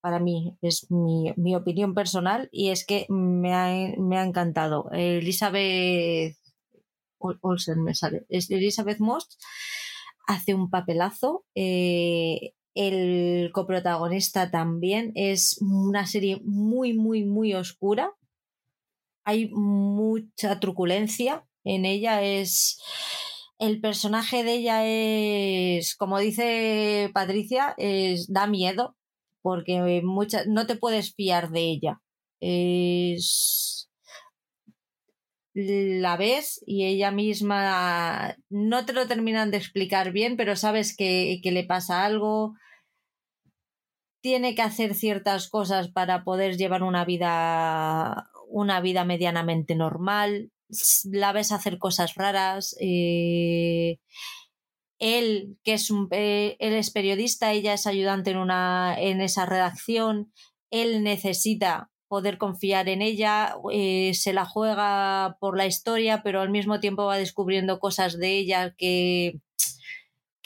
Para mí, es mi, opinión personal y es que me ha, encantado. Elizabeth Olsen me sale. Elizabeth Moss hace un papelazo. Eh, el coprotagonista también es una serie muy, muy, muy oscura. Hay mucha truculencia en ella. Es el personaje de ella es, como dice Patricia, es, da miedo porque no te puedes fiar de ella. Es, la ves y ella misma no te lo terminan de explicar bien, pero sabes que, que le pasa algo. Tiene que hacer ciertas cosas para poder llevar una vida una vida medianamente normal la ves hacer cosas raras. Eh, él, que es un, eh, él es periodista, ella es ayudante en, una, en esa redacción. Él necesita poder confiar en ella, eh, se la juega por la historia, pero al mismo tiempo va descubriendo cosas de ella que,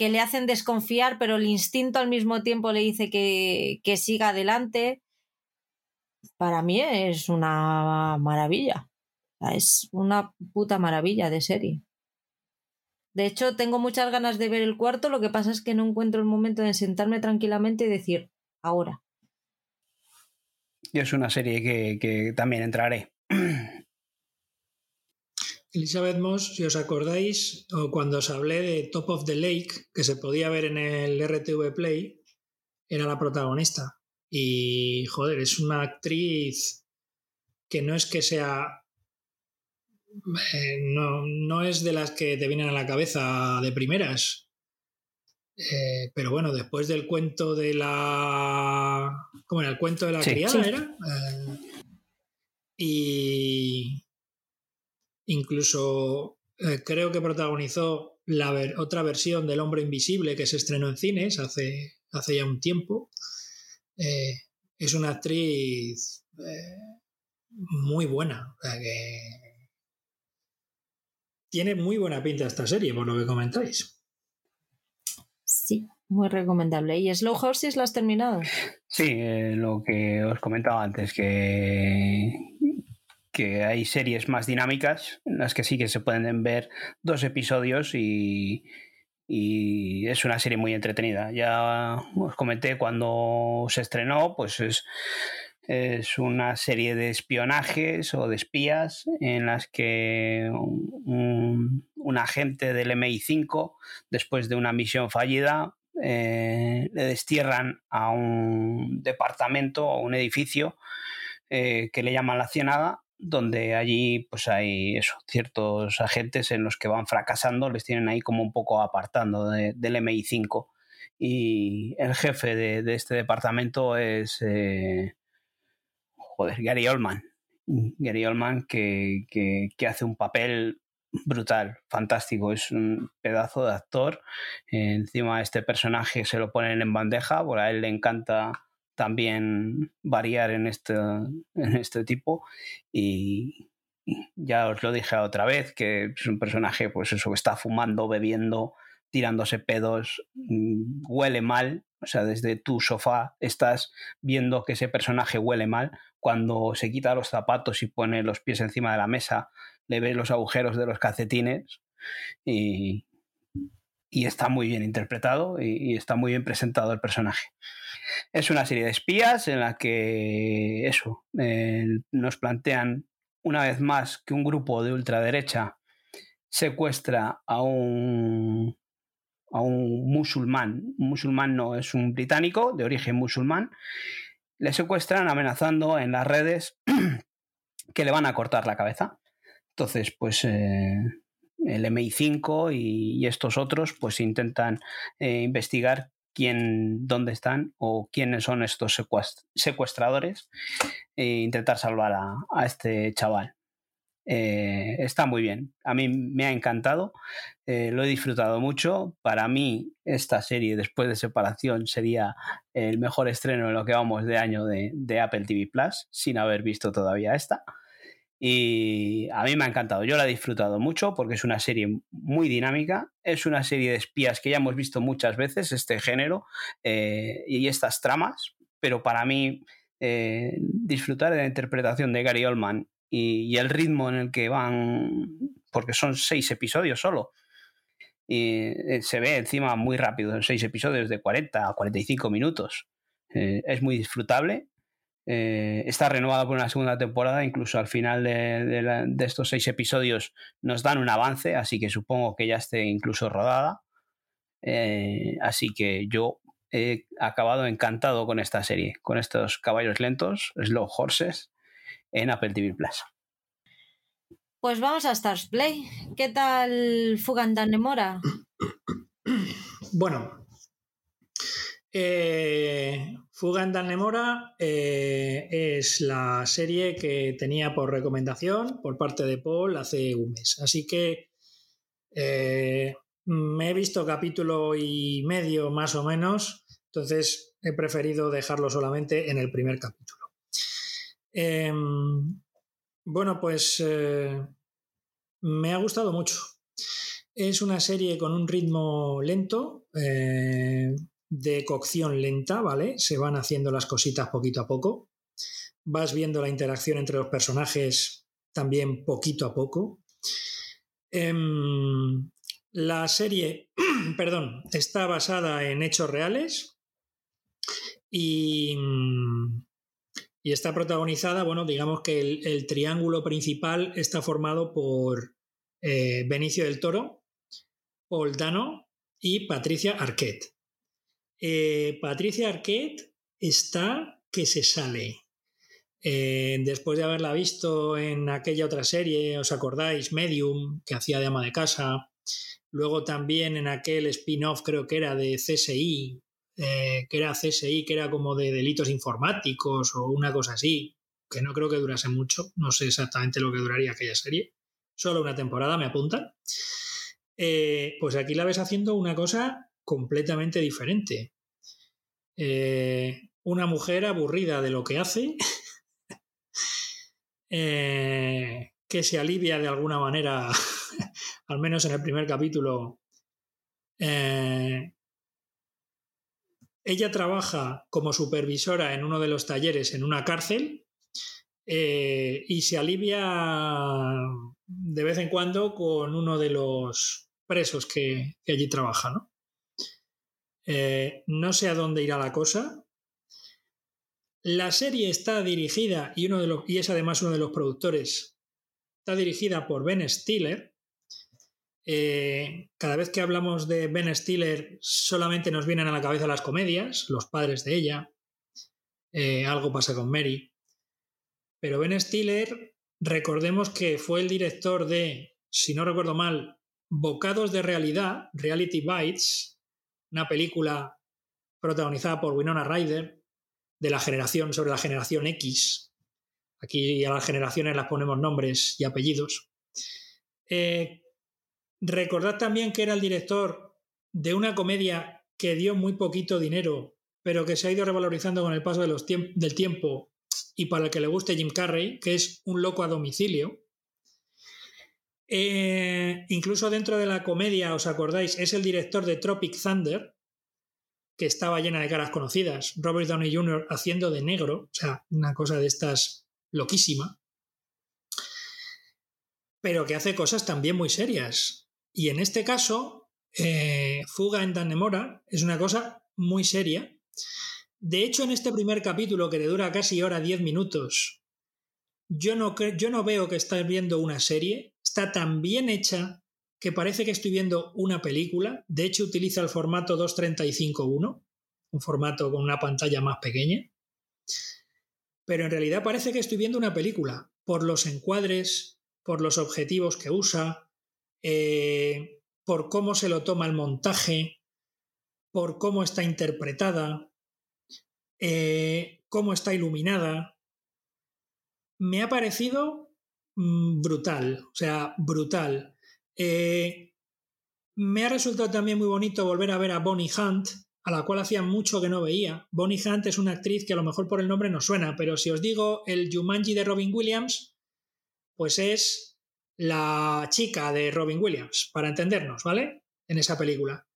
que le hacen desconfiar, pero el instinto al mismo tiempo le dice que, que siga adelante. Para mí es una maravilla. Es una puta maravilla de serie. De hecho, tengo muchas ganas de ver el cuarto, lo que pasa es que no encuentro el momento de sentarme tranquilamente y decir, ahora. Y es una serie que, que también entraré. Elizabeth Moss, si os acordáis, o cuando os hablé de Top of the Lake, que se podía ver en el RTV Play, era la protagonista. Y, joder, es una actriz que no es que sea eh, no, no, es de las que te vienen a la cabeza de primeras. Eh, pero bueno, después del cuento de la. ¿Cómo era? El cuento de la criada, ¿era? Eh, y. Incluso creo que protagonizó la otra versión del Hombre Invisible que se estrenó en cines hace, hace ya un tiempo. es una actriz muy buena. O sea que tiene muy buena pinta esta serie, por lo que comentáis. Sí, muy recomendable. ¿Y Slow Horses la has terminado? Sí, eh, lo que os comentaba antes, que, que hay series más dinámicas en las que sí que se pueden ver dos episodios y, es una serie muy entretenida. Ya os comenté cuando se estrenó, pues es es una serie de espionajes o de espías en las que un, agente del MI5, después de una misión fallida, eh, le destierran a un departamento o un edificio eh, que le llaman la Cienada, donde allí pues hay ciertos agentes en los que van fracasando, les tienen ahí como un poco apartando del MI5. Y el jefe de, este departamento es eh, joder, Gary Oldman. Gary Oldman que, hace un papel brutal, fantástico, es un pedazo de actor. encima este personaje se lo ponen en bandeja, por a él le encanta también variar en este, en este tipo y ya os lo dije otra vez, que es un personaje pues eso está fumando, bebiendo, tirándose pedos, mm, huele mal, o sea, desde tu sofá estás viendo que ese personaje huele mal. Cuando se quita los zapatos y pone los pies encima de la mesa, le ves los agujeros de los calcetines y, está muy bien interpretado y, está muy bien presentado el personaje. Es una serie de espías en la que eso, eh, nos plantean una vez más que un grupo de ultraderecha secuestra a un a un musulmán, un musulmán no es un británico de origen musulmán, le secuestran amenazando en las redes que le van a cortar la cabeza. Entonces, pues eh, el MI5 y, estos otros pues intentan eh, investigar quién, dónde están o quiénes son estos secuestradores e intentar salvar a este chaval. Eh, está muy bien. A mí me ha encantado, eh, lo he disfrutado mucho. Para mí, esta serie después de separación sería el mejor estreno en lo que vamos de año de, Apple TV Plus, sin haber visto todavía esta. Y a mí me ha encantado. Yo la he disfrutado mucho porque es una serie muy dinámica. Es una serie de espías que ya hemos visto muchas veces, este género eh, y estas tramas. Pero para mí, disfrutar de la interpretación de Gary Oldman y, el ritmo en el que van, porque son seis episodios solo. Y eh, se ve encima muy rápido, seis episodios de 40 a 45 minutos. Eh, es muy disfrutable. Eh, está renovado por una segunda temporada, incluso al final de, de, estos seis episodios nos dan un avance, así que supongo que ya esté incluso rodada. así que yo he acabado encantado con esta serie, con estos caballos lentos, slow horses, en Apple TV Plus. Pues vamos a Stars Play. ¿Qué tal Fugan Danemora? Bueno, eh, Fugan Danemora eh, es la serie que tenía por recomendación por parte de Paul hace un mes. Así que eh, me he visto capítulo y medio más o menos, entonces he preferido dejarlo solamente en el primer capítulo. Em, bueno, pues eh, me ha gustado mucho. Es una serie con un ritmo lento, de cocción lenta, ¿vale? Se van haciendo las cositas poquito a poco. Vas viendo la interacción entre los personajes también poquito a poco. Em, la serie, perdón, está basada en hechos reales y, y está protagonizada, bueno, digamos que el, triángulo principal está formado por eh, Benicio del Toro, Paul Dano y Patricia Arquette. Eh, Patricia Arquette está que se sale. Eh, después de haberla visto en aquella otra serie, ¿os acordáis? Medium, que hacía de ama de casa. Luego también en aquel spin-off, creo que era de CSI, eh, que era CSI, que era como de delitos informáticos o una cosa así, que no creo que durase mucho. No sé exactamente lo que duraría aquella serie. Solo una temporada, me apuntan. Pues aquí la ves haciendo una cosa completamente diferente. una mujer aburrida de lo que hace Eh, que se alivia de alguna manera, al menos en el primer capítulo. Eh, ella trabaja como supervisora en uno de los talleres en una cárcel eh, y se alivia de vez en cuando con uno de los presos que, allí trabaja. ¿no? No sé a dónde irá la cosa, la serie está dirigida, y, uno de los, y es además uno de los productores, está dirigida por Ben Stiller. Eh, cada vez que hablamos de Ben Stiller solamente nos vienen a la cabeza las comedias, los padres de ella, eh, algo pasa con Mary. Pero Ben Stiller, recordemos que fue el director de, si no recuerdo mal, Bocados de Realidad, Reality Bites, una película protagonizada por Winona Ryder, de la generación sobre la generación X. Aquí a las generaciones las ponemos nombres y apellidos. Eh, recordad también que era el director de una comedia que dio muy poquito dinero, pero que se ha ido revalorizando con el paso de los del tiempo y para el que le guste Jim Carrey, que es Un loco a domicilio. Eh, incluso dentro de la comedia, ¿os acordáis? Es el director de Tropic Thunder, que estaba llena de caras conocidas. Robert Downey Jr. haciendo de negro, o sea, una cosa de estas loquísima. Pero que hace cosas también muy serias. Y en este caso, eh, Fuga en Danemora es una cosa muy seria. De hecho, en este primer capítulo, que le dura casi hora 10 minutos, yo no, yo no veo que estás viendo una serie. Está tan bien hecha que parece que estoy viendo una película. De hecho, utiliza el formato 235.1, un formato con una pantalla más pequeña. Pero en realidad parece que estoy viendo una película, por los encuadres, por los objetivos que usa, eh, por cómo se lo toma el montaje, por cómo está interpretada, eh, cómo está iluminada. Me ha parecido mm, brutal, o sea, brutal. Eh, me ha resultado también muy bonito volver a ver a Bonnie Hunt, a la cual hacía mucho que no veía. Bonnie Hunt es una actriz que a lo mejor por el nombre no suena, pero si os digo el Jumanji de Robin Williams, pues es la chica de Robin Williams, para entendernos, ¿vale? En esa película.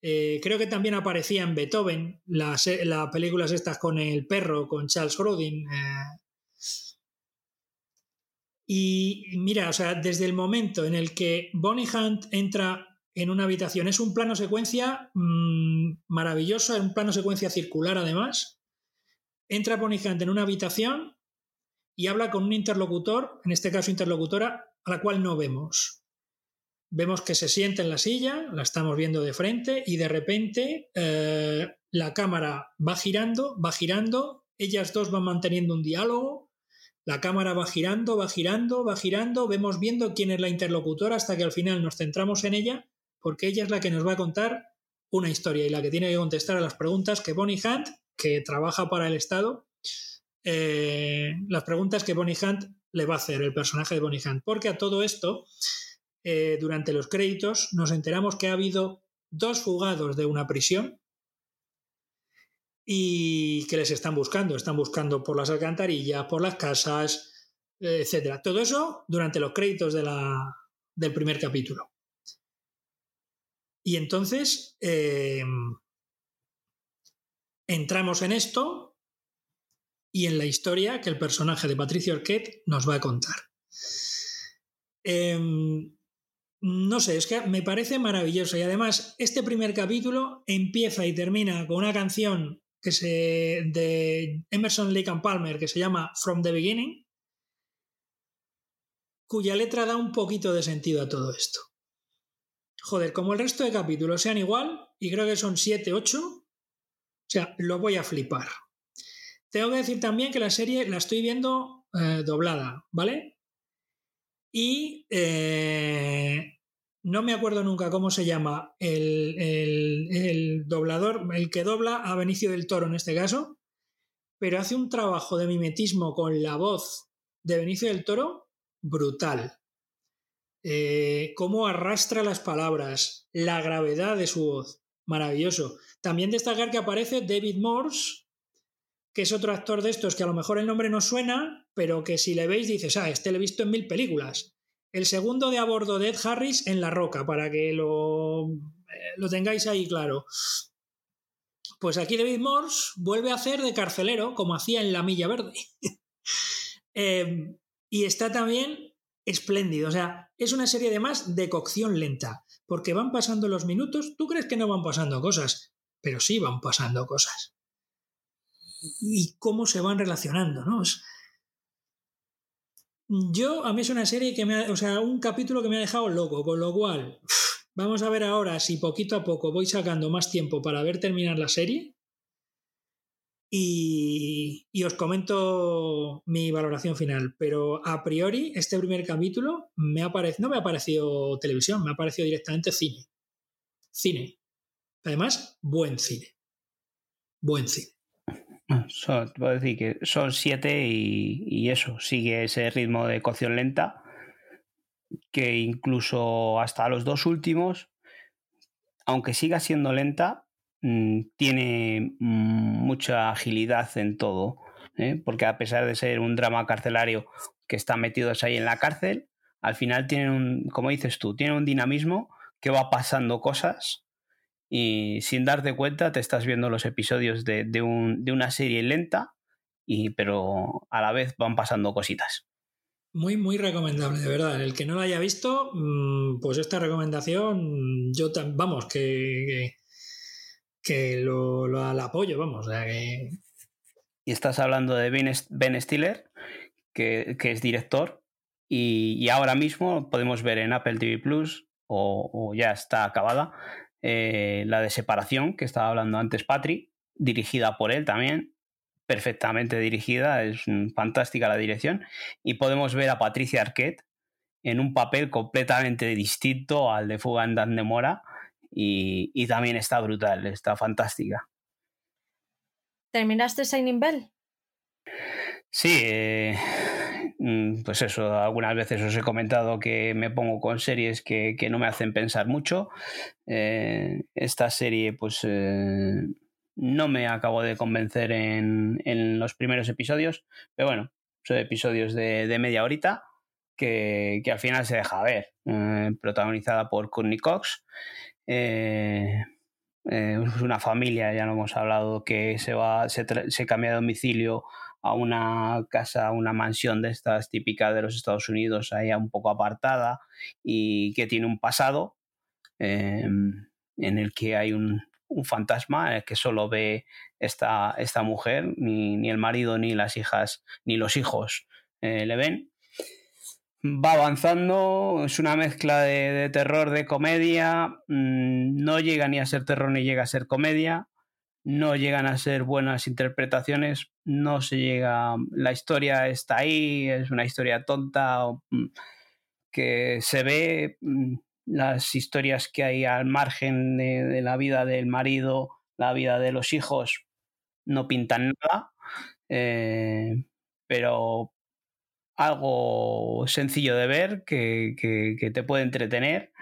Eh, creo que también aparecía en Beethoven, las, películas estas con el perro, con Charles Grodin. Eh, y mira, o sea, desde el momento en el que Bonnie Hunt entra en una habitación, es un plano secuencia mm, maravilloso, es un plano secuencia circular además. Entra Bonnie Hunt en una habitación y habla con un interlocutor, en este caso interlocutora, a la cual no vemos. Vemos que se sienta en la silla, la estamos viendo de frente y de repente eh, la cámara va girando, va girando, ellas dos van manteniendo un diálogo, la cámara va girando, va girando, va girando, vemos viendo quién es la interlocutora hasta que al final nos centramos en ella, porque ella es la que nos va a contar una historia y la que tiene que contestar a las preguntas que Bonnie Hunt, que trabaja para el Estado, eh, las preguntas que Bonnie Hunt le va a hacer, el personaje de Bonnie Hunt. Porque a todo esto, eh, durante los créditos, nos enteramos que ha habido dos fugados de una prisión y que les están buscando. Están buscando por las alcantarillas, por las casas, etcétera. Todo eso durante los créditos de la, del primer capítulo. Y entonces em, entramos en esto y en la historia que el personaje de Patricio Arquette nos va a contar. Em, no sé, es que me parece maravilloso y además este primer capítulo empieza y termina con una canción que se, de Emerson Lake and Palmer que se llama From the Beginning, cuya letra da un poquito de sentido a todo esto joder, como el resto de capítulos sean igual, y creo que son 7, 8, o sea, lo voy a flipar. Tengo que decir también que la serie la estoy viendo eh, doblada, ¿vale? Y eh, no me acuerdo nunca cómo se llama el, el, doblador, el que dobla a Benicio del Toro en este caso, pero hace un trabajo de mimetismo con la voz de Benicio del Toro brutal. Eh, cómo arrastra las palabras, la gravedad de su voz. Maravilloso. También destacar que aparece David Morse, que es otro actor de estos que a lo mejor el nombre no suena, pero que si le veis dices, ah, este lo he visto en mil películas. El segundo de a bordo de Ed Harris en La Roca, para que lo, eh, lo tengáis ahí claro. Pues aquí David Morse vuelve a hacer de carcelero, como hacía en La Milla Verde. Eh, y está también espléndido. O sea, es una serie además de cocción lenta, porque van pasando los minutos, tú crees que no van pasando cosas, pero sí van pasando cosas. Y cómo se van relacionando, ¿no? Yo, a mí es una serie que me ha, o sea, un capítulo que me ha dejado loco, con lo cual, vamos a ver ahora si poquito a poco voy sacando más tiempo para ver terminar la serie y, os comento mi valoración final. Pero a priori, este primer capítulo me ha no me ha parecido televisión, me ha parecido directamente cine. Cine. Además, buen cine. Buen cine. Son, puedo decir que son siete y, eso, sigue ese ritmo de cocción lenta que incluso hasta los dos últimos, aunque siga siendo lenta, Mm, tiene mucha agilidad en todo, ¿eh? porque a pesar de ser un drama carcelario que está metidos ahí en la cárcel, al final tiene un, como dices tú, tiene un dinamismo que va pasando cosas y sin darte cuenta te estás viendo los episodios de, de, un, de una serie lenta, y, pero a la vez van pasando cositas. Muy, muy recomendable, de verdad. El que no lo haya visto, mm, pues esta recomendación, yo vamos, que, que lo, lo apoyo, vamos. Y estás hablando de Ben, Stiller, que, es director, y, ahora mismo podemos ver en Apple TV Plus, o, ya está acabada, eh, la de Separación, que estaba hablando antes Patri, dirigida por él también, perfectamente dirigida, es fantástica la dirección, y podemos ver a Patricia Arquette en un papel completamente distinto al de Fuga en de Mora, y, también está brutal, está fantástica. ¿Terminaste Shining Bell? Sí, eh, pues eso, algunas veces os he comentado que me pongo con series que, no me hacen pensar mucho. Eh, esta serie, pues eh, no me acabo de convencer en, los primeros episodios, pero bueno, son episodios de, media horita que, al final se deja ver, protagonizada por Courtney Cox eh, eh, es una familia, ya lo hemos hablado, que se va, se, cambia de domicilio a una casa, una mansión de estas típicas de los Estados Unidos, ahí un poco apartada, y que tiene un pasado em, en el que hay un, fantasma que solo ve esta, esta mujer, ni, ni, el marido, ni las hijas, ni los hijos eh, le ven. Va avanzando, es una mezcla de, terror, de comedia, mm, no llega ni a ser terror ni llega a ser comedia, no llegan a ser buenas interpretaciones, no se llega, la historia está ahí, es una historia tonta mm, que se ve, mm, las historias que hay al margen de, la vida del marido, la vida de los hijos, no pintan nada. Eh, pero algo sencillo de ver que, te puede entretener.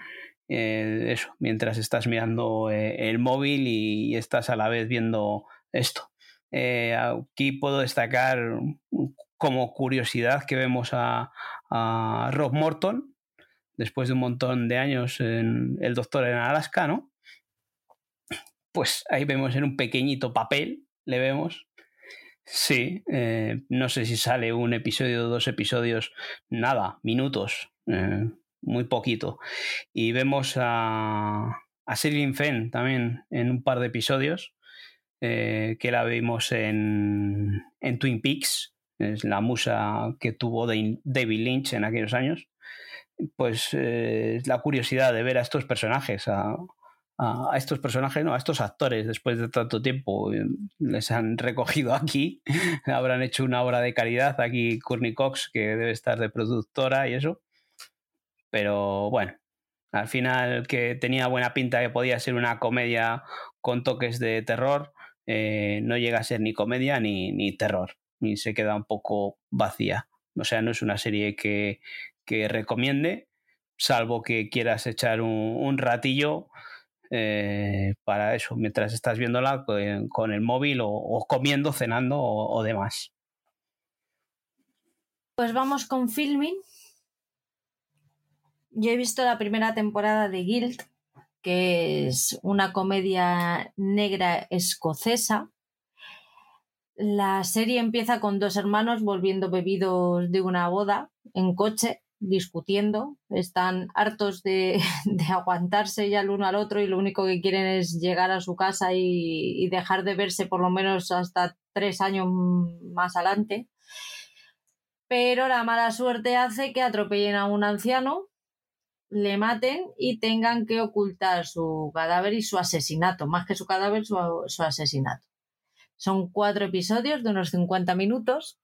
Eh, eso, mientras estás mirando eh, el móvil y, estás a la vez viendo esto. Eh, aquí puedo destacar como curiosidad que vemos a, Rob Morton, después de un montón de años en El Doctor en Alaska, ¿no? pues ahí vemos en un pequeñito papel, le vemos. Sí, no sé si sale un episodio dos episodios, nada, minutos, muy poquito. Y vemos a, a Fenn también en un par de episodios, eh, que la vimos en, en, Twin Peaks, es la musa que tuvo David Lynch en aquellos años. Pues es la curiosidad de ver a estos personajes, a, a, estos personajes, no, a estos actores después de tanto tiempo. Eh, les han recogido aquí, habrán hecho una obra de calidad. Aquí Courtney Cox, que debe estar de productora y eso. Pero bueno, al final que tenía buena pinta que podía ser una comedia con toques de terror, eh, no llega a ser ni comedia ni, terror, ni se queda un poco vacía. O sea, no es una serie que, que recomiende, salvo que quieras echar un, un ratillo eh, para eso, mientras estás viéndola con, el móvil o, comiendo, cenando o, demás. Pues vamos con filming. Yo he visto la primera temporada de Guild, que es una comedia negra escocesa. La serie empieza con dos hermanos volviendo bebidos de una boda en coche discutiendo, están hartos de, aguantarse ya el uno al otro y lo único que quieren es llegar a su casa y, dejar de verse por lo menos hasta tres años más adelante. Pero la mala suerte hace que atropellen a un anciano, le maten y tengan que ocultar su cadáver y su asesinato, más que su cadáver, su, asesinato. Son cuatro episodios de unos 50 minutos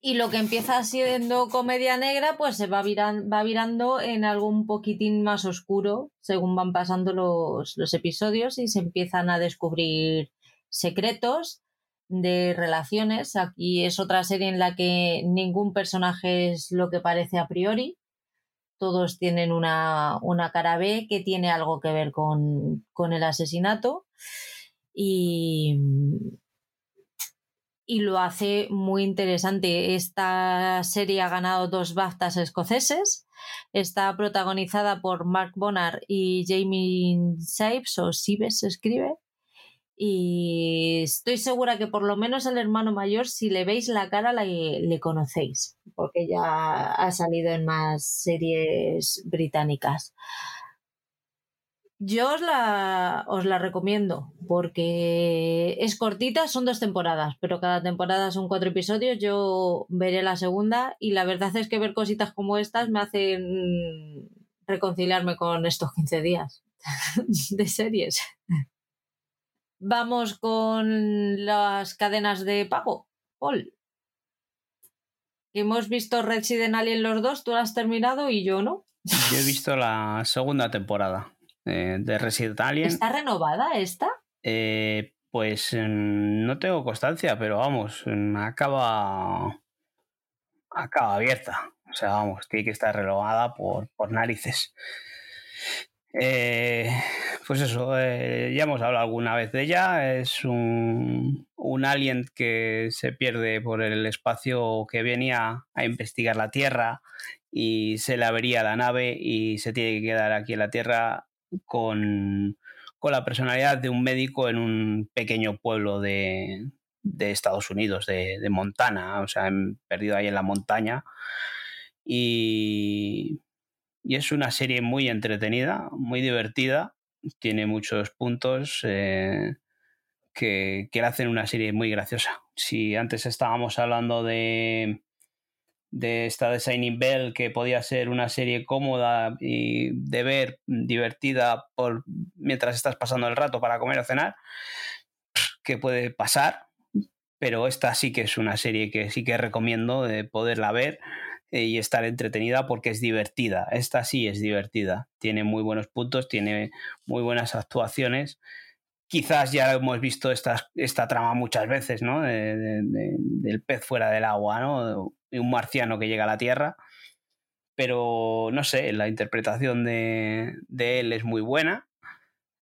y lo que empieza siendo comedia negra, pues se va, va virando en algo un poquitín más oscuro según van pasando los, los episodios y se empiezan a descubrir secretos de relaciones. Aquí es otra serie en la que ningún personaje es lo que parece a priori. Todos tienen una, una cara B que tiene algo que ver con, con el asesinato. Y, y lo hace muy interesante. Esta serie ha ganado dos BAFTAs escoceses. Está protagonizada por Mark Bonnar y Jamie Sipes, o Sibes se escribe. Y estoy segura que por lo menos el hermano mayor, si le veis la cara, le, le conocéis, porque ya ha salido en más series británicas. Yo os la, os la recomiendo porque es cortita, son dos temporadas, pero cada temporada son cuatro episodios. Yo veré la segunda y la verdad es que ver cositas como estas me hacen reconciliarme con estos 15 días de series. Vamos con las cadenas de pago. Paul. Hemos visto Resident Alien los dos, tú la has terminado y yo no. Yo he visto la segunda temporada. Eh, de Resident Alien. ¿Está renovada esta? Eh, pues mm, no tengo constancia, pero vamos, mm, acaba. acaba abierta. O sea, vamos, tiene que estar renovada por, por narices. Eh, pues eso, ya hemos hablado alguna vez de ella. Es un, un, alien que se pierde por el espacio que venía a investigar la Tierra y se le avería la nave y se tiene que quedar aquí en la Tierra con, la personalidad de un médico en un pequeño pueblo de, Estados Unidos, de, Montana, o sea, perdido ahí en la montaña. Y, es una serie muy entretenida, muy divertida, tiene muchos puntos eh, que, que la hacen una serie muy graciosa. Si antes estábamos hablando de, de esta Designing Bell, que podía ser una serie cómoda y de ver, divertida por mientras estás pasando el rato para comer o cenar, que puede pasar, pero esta sí que es una serie que sí que recomiendo de poderla ver y estar entretenida porque es divertida. Esta sí es divertida, tiene muy buenos puntos, tiene muy buenas actuaciones quizás ya hemos visto esta, esta trama muchas veces, ¿no? del pez fuera del agua, ¿no? un marciano que llega a la Tierra. Pero no sé, la interpretación de, él es muy buena.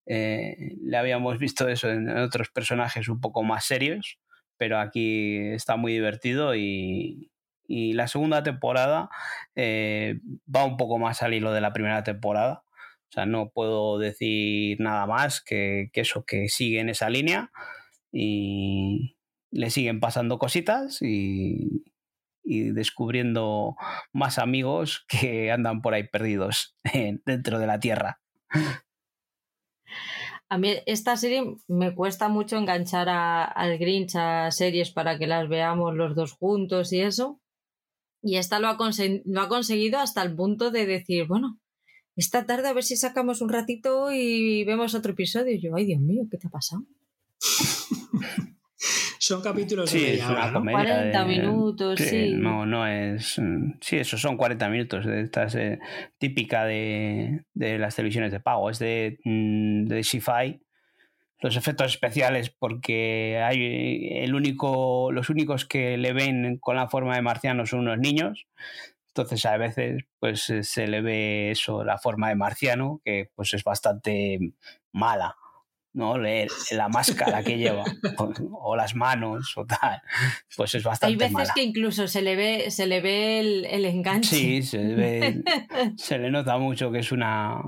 Eh, le habíamos visto eso en otros personajes un poco más serios, pero aquí está muy divertido y, la segunda temporada eh, va un poco más al hilo de la primera temporada. O sea, no puedo decir nada más que, que eso, que sigue en esa línea y le siguen pasando cositas y, y descubriendo más amigos que andan por ahí perdidos dentro de la Tierra. A mí esta serie me cuesta mucho enganchar a, al Grinch a series para que las veamos los dos juntos y eso. Y esta lo ha, lo ha conseguido hasta el punto de decir, bueno, esta tarde a ver si sacamos un ratito y vemos otro episodio. Y yo, ay Dios mío, ¿qué te ha pasado? Son capítulos de media hora, 40 minutos, sí, No, no es. Sí, eso son 40 minutos. Esta es eh, típica de, de, las televisiones de pago. Es de, mm, de Sci-Fi. Los efectos especiales, porque hay el único, los únicos que le ven con la forma de marciano son unos niños. Entonces a veces pues se le ve eso, la forma de marciano, que pues es bastante mala. ¿no? la máscara que lleva, o, las manos, o tal, pues es bastante Hay veces que incluso se le ve, se le ve el, enganche. Sí, se le, ve, se le nota mucho que es una,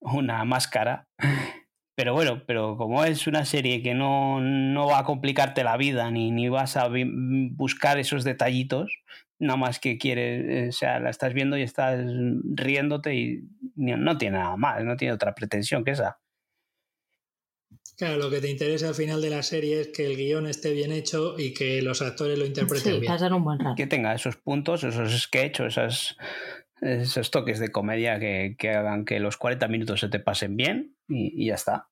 una máscara. Pero bueno, pero como es una serie que no, no va a complicarte la vida, ni, ni vas a buscar esos detallitos, nada más que quieres, o sea, la estás viendo y estás riéndote y no tiene nada más, no tiene otra pretensión que esa. Claro, lo que te interesa al final de la serie es que el guion esté bien hecho y que los actores lo interpreten bien. un buen Que tenga esos puntos, esos sketches, esos, esos toques de comedia que, hagan que los 40 minutos se te pasen bien y, ya está.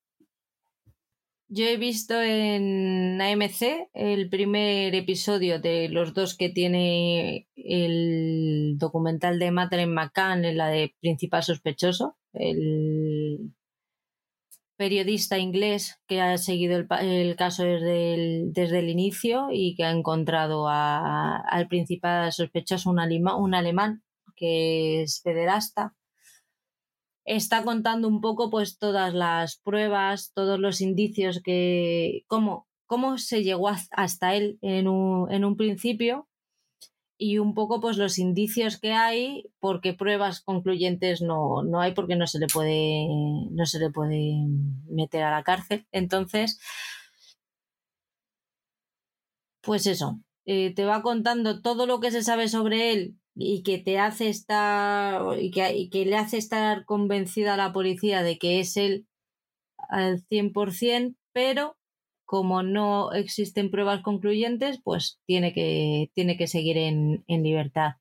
Yo he visto en AMC el primer episodio de los dos que tiene el documental de Madeleine McCann, en la de Principal Sospechoso, el periodista inglés que ha seguido el, caso desde el, desde el, inicio y que ha encontrado al principal sospechoso, un alemán que es pederasta. Está contando un poco pues todas las pruebas, todos los indicios que, cómo, cómo se llegó hasta él en un, en un principio y un poco pues los indicios que hay porque pruebas concluyentes no, no hay porque no se le puede no se le puede meter a la cárcel entonces pues eso eh, te va contando todo lo que se sabe sobre él y que te hace estar y que, y que le hace estar convencida a la policía de que es él al 100% pero como no existen pruebas concluyentes, pues tiene que, tiene que seguir en, libertad.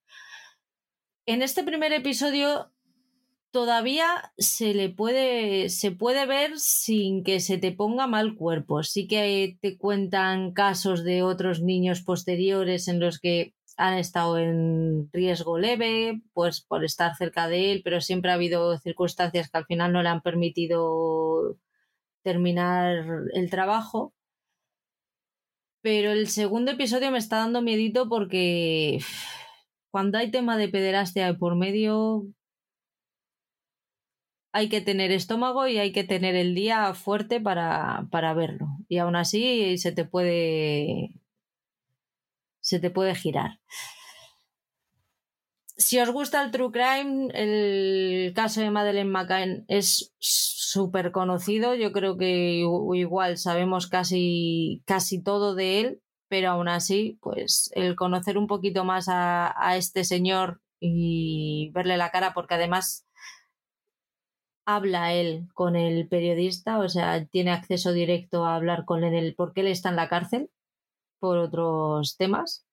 En este primer episodio todavía se le puede, se puede ver sin que se te ponga mal cuerpo. Sí que te cuentan casos de otros niños posteriores en los que han estado en riesgo leve, pues por estar cerca de él, pero siempre ha habido circunstancias que al final no le han permitido terminar el trabajo. Pero el segundo episodio me está dando miedito porque cuando hay tema de pederastia por medio hay que tener estómago y hay que tener el día fuerte para, para verlo. Y aún así se te puede. Se te puede girar. Si os gusta el True Crime, el caso de Madeleine McCann es súper conocido. Yo creo que igual sabemos casi, casi todo de él, pero aún así, pues el conocer un poquito más a, este señor y verle la cara, porque además habla él con el periodista, o sea, tiene acceso directo a hablar con él porque él está en la cárcel por otros temas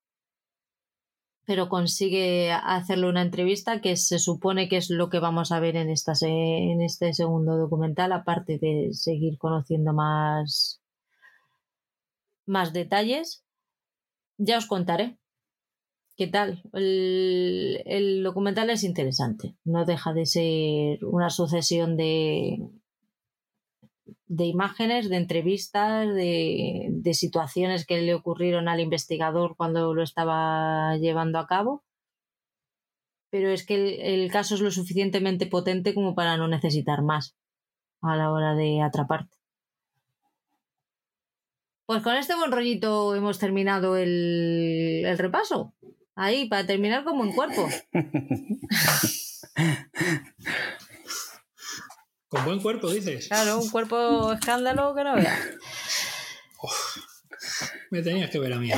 pero consigue hacerle una entrevista que se supone que es lo que vamos a ver en, esta, en este segundo documental, aparte de seguir conociendo más, más detalles. Ya os contaré qué tal. El, el documental es interesante, no deja de ser una sucesión de, de imágenes, de entrevistas, de, de, situaciones que le ocurrieron al investigador cuando lo estaba llevando a cabo. Pero es que el, el, caso es lo suficientemente potente como para no necesitar más a la hora de atraparte. Pues con este buen rollito hemos terminado el, el repaso. Ahí, para terminar como en cuerpo. Con buen cuerpo, dices. Claro, un cuerpo escándalo que no veas. Me tenías que ver a mí.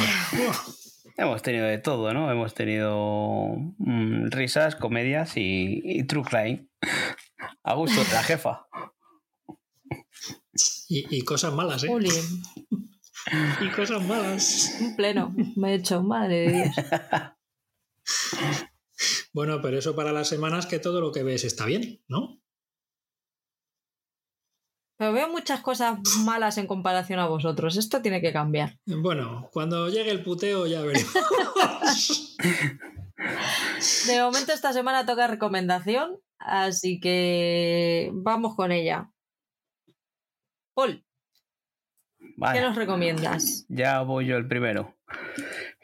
Hemos tenido de todo, ¿no? Hemos tenido mm, risas, comedias y, y true crime. A gusto de la jefa. Y, y cosas malas, ¿eh? Y cosas malas. un pleno. Me he hecho, madre de Dios. Bueno, pero eso para las semanas que todo lo que ves está bien, ¿no? Pero veo muchas cosas malas en comparación a vosotros. Esto tiene que cambiar. Bueno, cuando llegue el puteo ya veremos. De momento esta semana toca recomendación, así que vamos con ella. Paul, ¿qué nos recomiendas? ya voy yo el primero.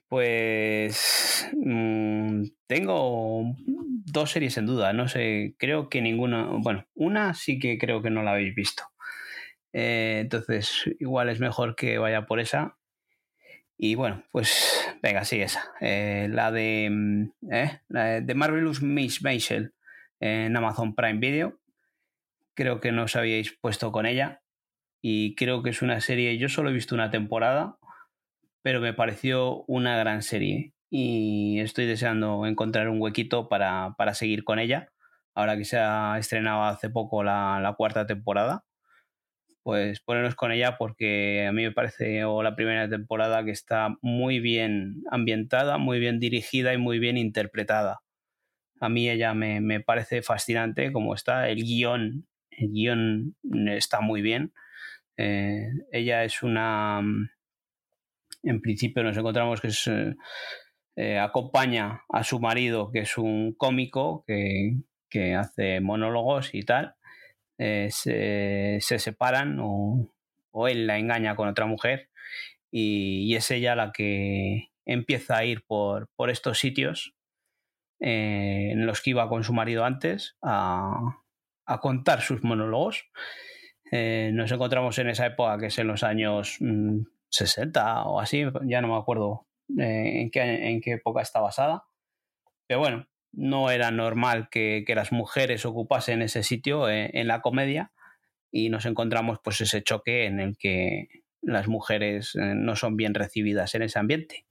Pues mm, tengo dos series en duda. No sé, creo que ninguna. Bueno, una sí que creo que no la habéis visto. Eh, entonces, igual es mejor que vaya por esa. Y bueno, pues venga, sí, esa. Eh, la de, mm, eh, la de Marvelous Miss Maisel en Amazon Prime Video. Creo que no os habíais puesto con ella. Y creo que es una serie. Yo solo he visto una temporada, pero me pareció una gran serie. Y estoy deseando encontrar un huequito para, para seguir con ella. Ahora que se ha estrenado hace poco la, la cuarta temporada pues ponernos con ella porque a mí me parece o la primera temporada que está muy bien ambientada, muy bien dirigida y muy bien interpretada. A mí ella me, me parece fascinante como está, el guion, el guion está muy bien. Eh, ella es una, en principio nos encontramos que es, eh, eh, acompaña a su marido, que es un cómico que, que hace monólogos y tal eh, se, se separan o, o él la engaña con otra mujer y, y es ella la que empieza a ir por, por estos sitios eh, en los que iba con su marido antes a, a contar sus monólogos. Eh, nos encontramos en esa época que es en los años mm, 60 o así, ya no me acuerdo en, qué, en qué época está basada. Pero bueno, no era normal que, que las mujeres ocupasen ese sitio eh, en la comedia y nos encontramos pues ese choque en el que las mujeres eh, no son bien recibidas en ese ambiente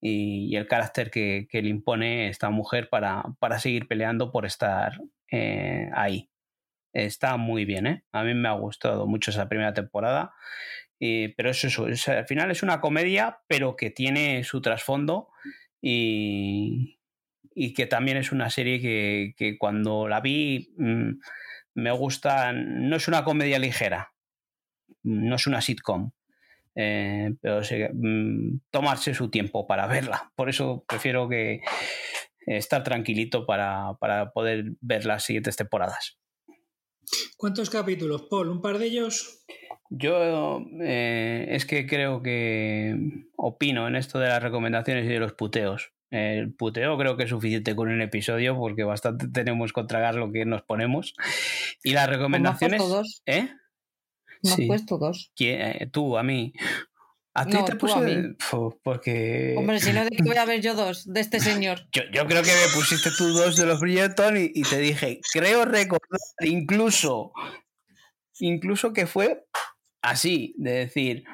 y, y el carácter que, que, le impone esta mujer para, para seguir peleando por estar eh, ahí. Está muy bien, ¿eh? A mí me ha gustado mucho esa primera temporada, y, pero es eso, es, al final es una comedia, pero que tiene su trasfondo y, y que también es una serie que, que cuando la vi mmm, me gusta, no es una comedia ligera, no es una sitcom, eh, pero sí, mmm, tomarse su tiempo para verla. Por eso prefiero que estar tranquilito para, para poder ver las siguientes temporadas. ¿Cuántos capítulos, Paul? ¿Un par de ellos? Yo eh, es que creo que opino en esto de las recomendaciones y de los puteos. El puteo creo que es suficiente con un episodio porque bastante tenemos que tragar lo que nos ponemos. Y las recomendaciones. Dos. ¿Eh? Me has sí. puesto dos. ¿Quién? Tú, a mí. ¿A ti no, te puse? Uf, porque. Hombre, si no, ¿de qué voy a ver yo dos de este señor? Yo, yo creo que me pusiste tú dos de los Bridgerton y, y te dije, creo recordar incluso, incluso que fue así, de decir,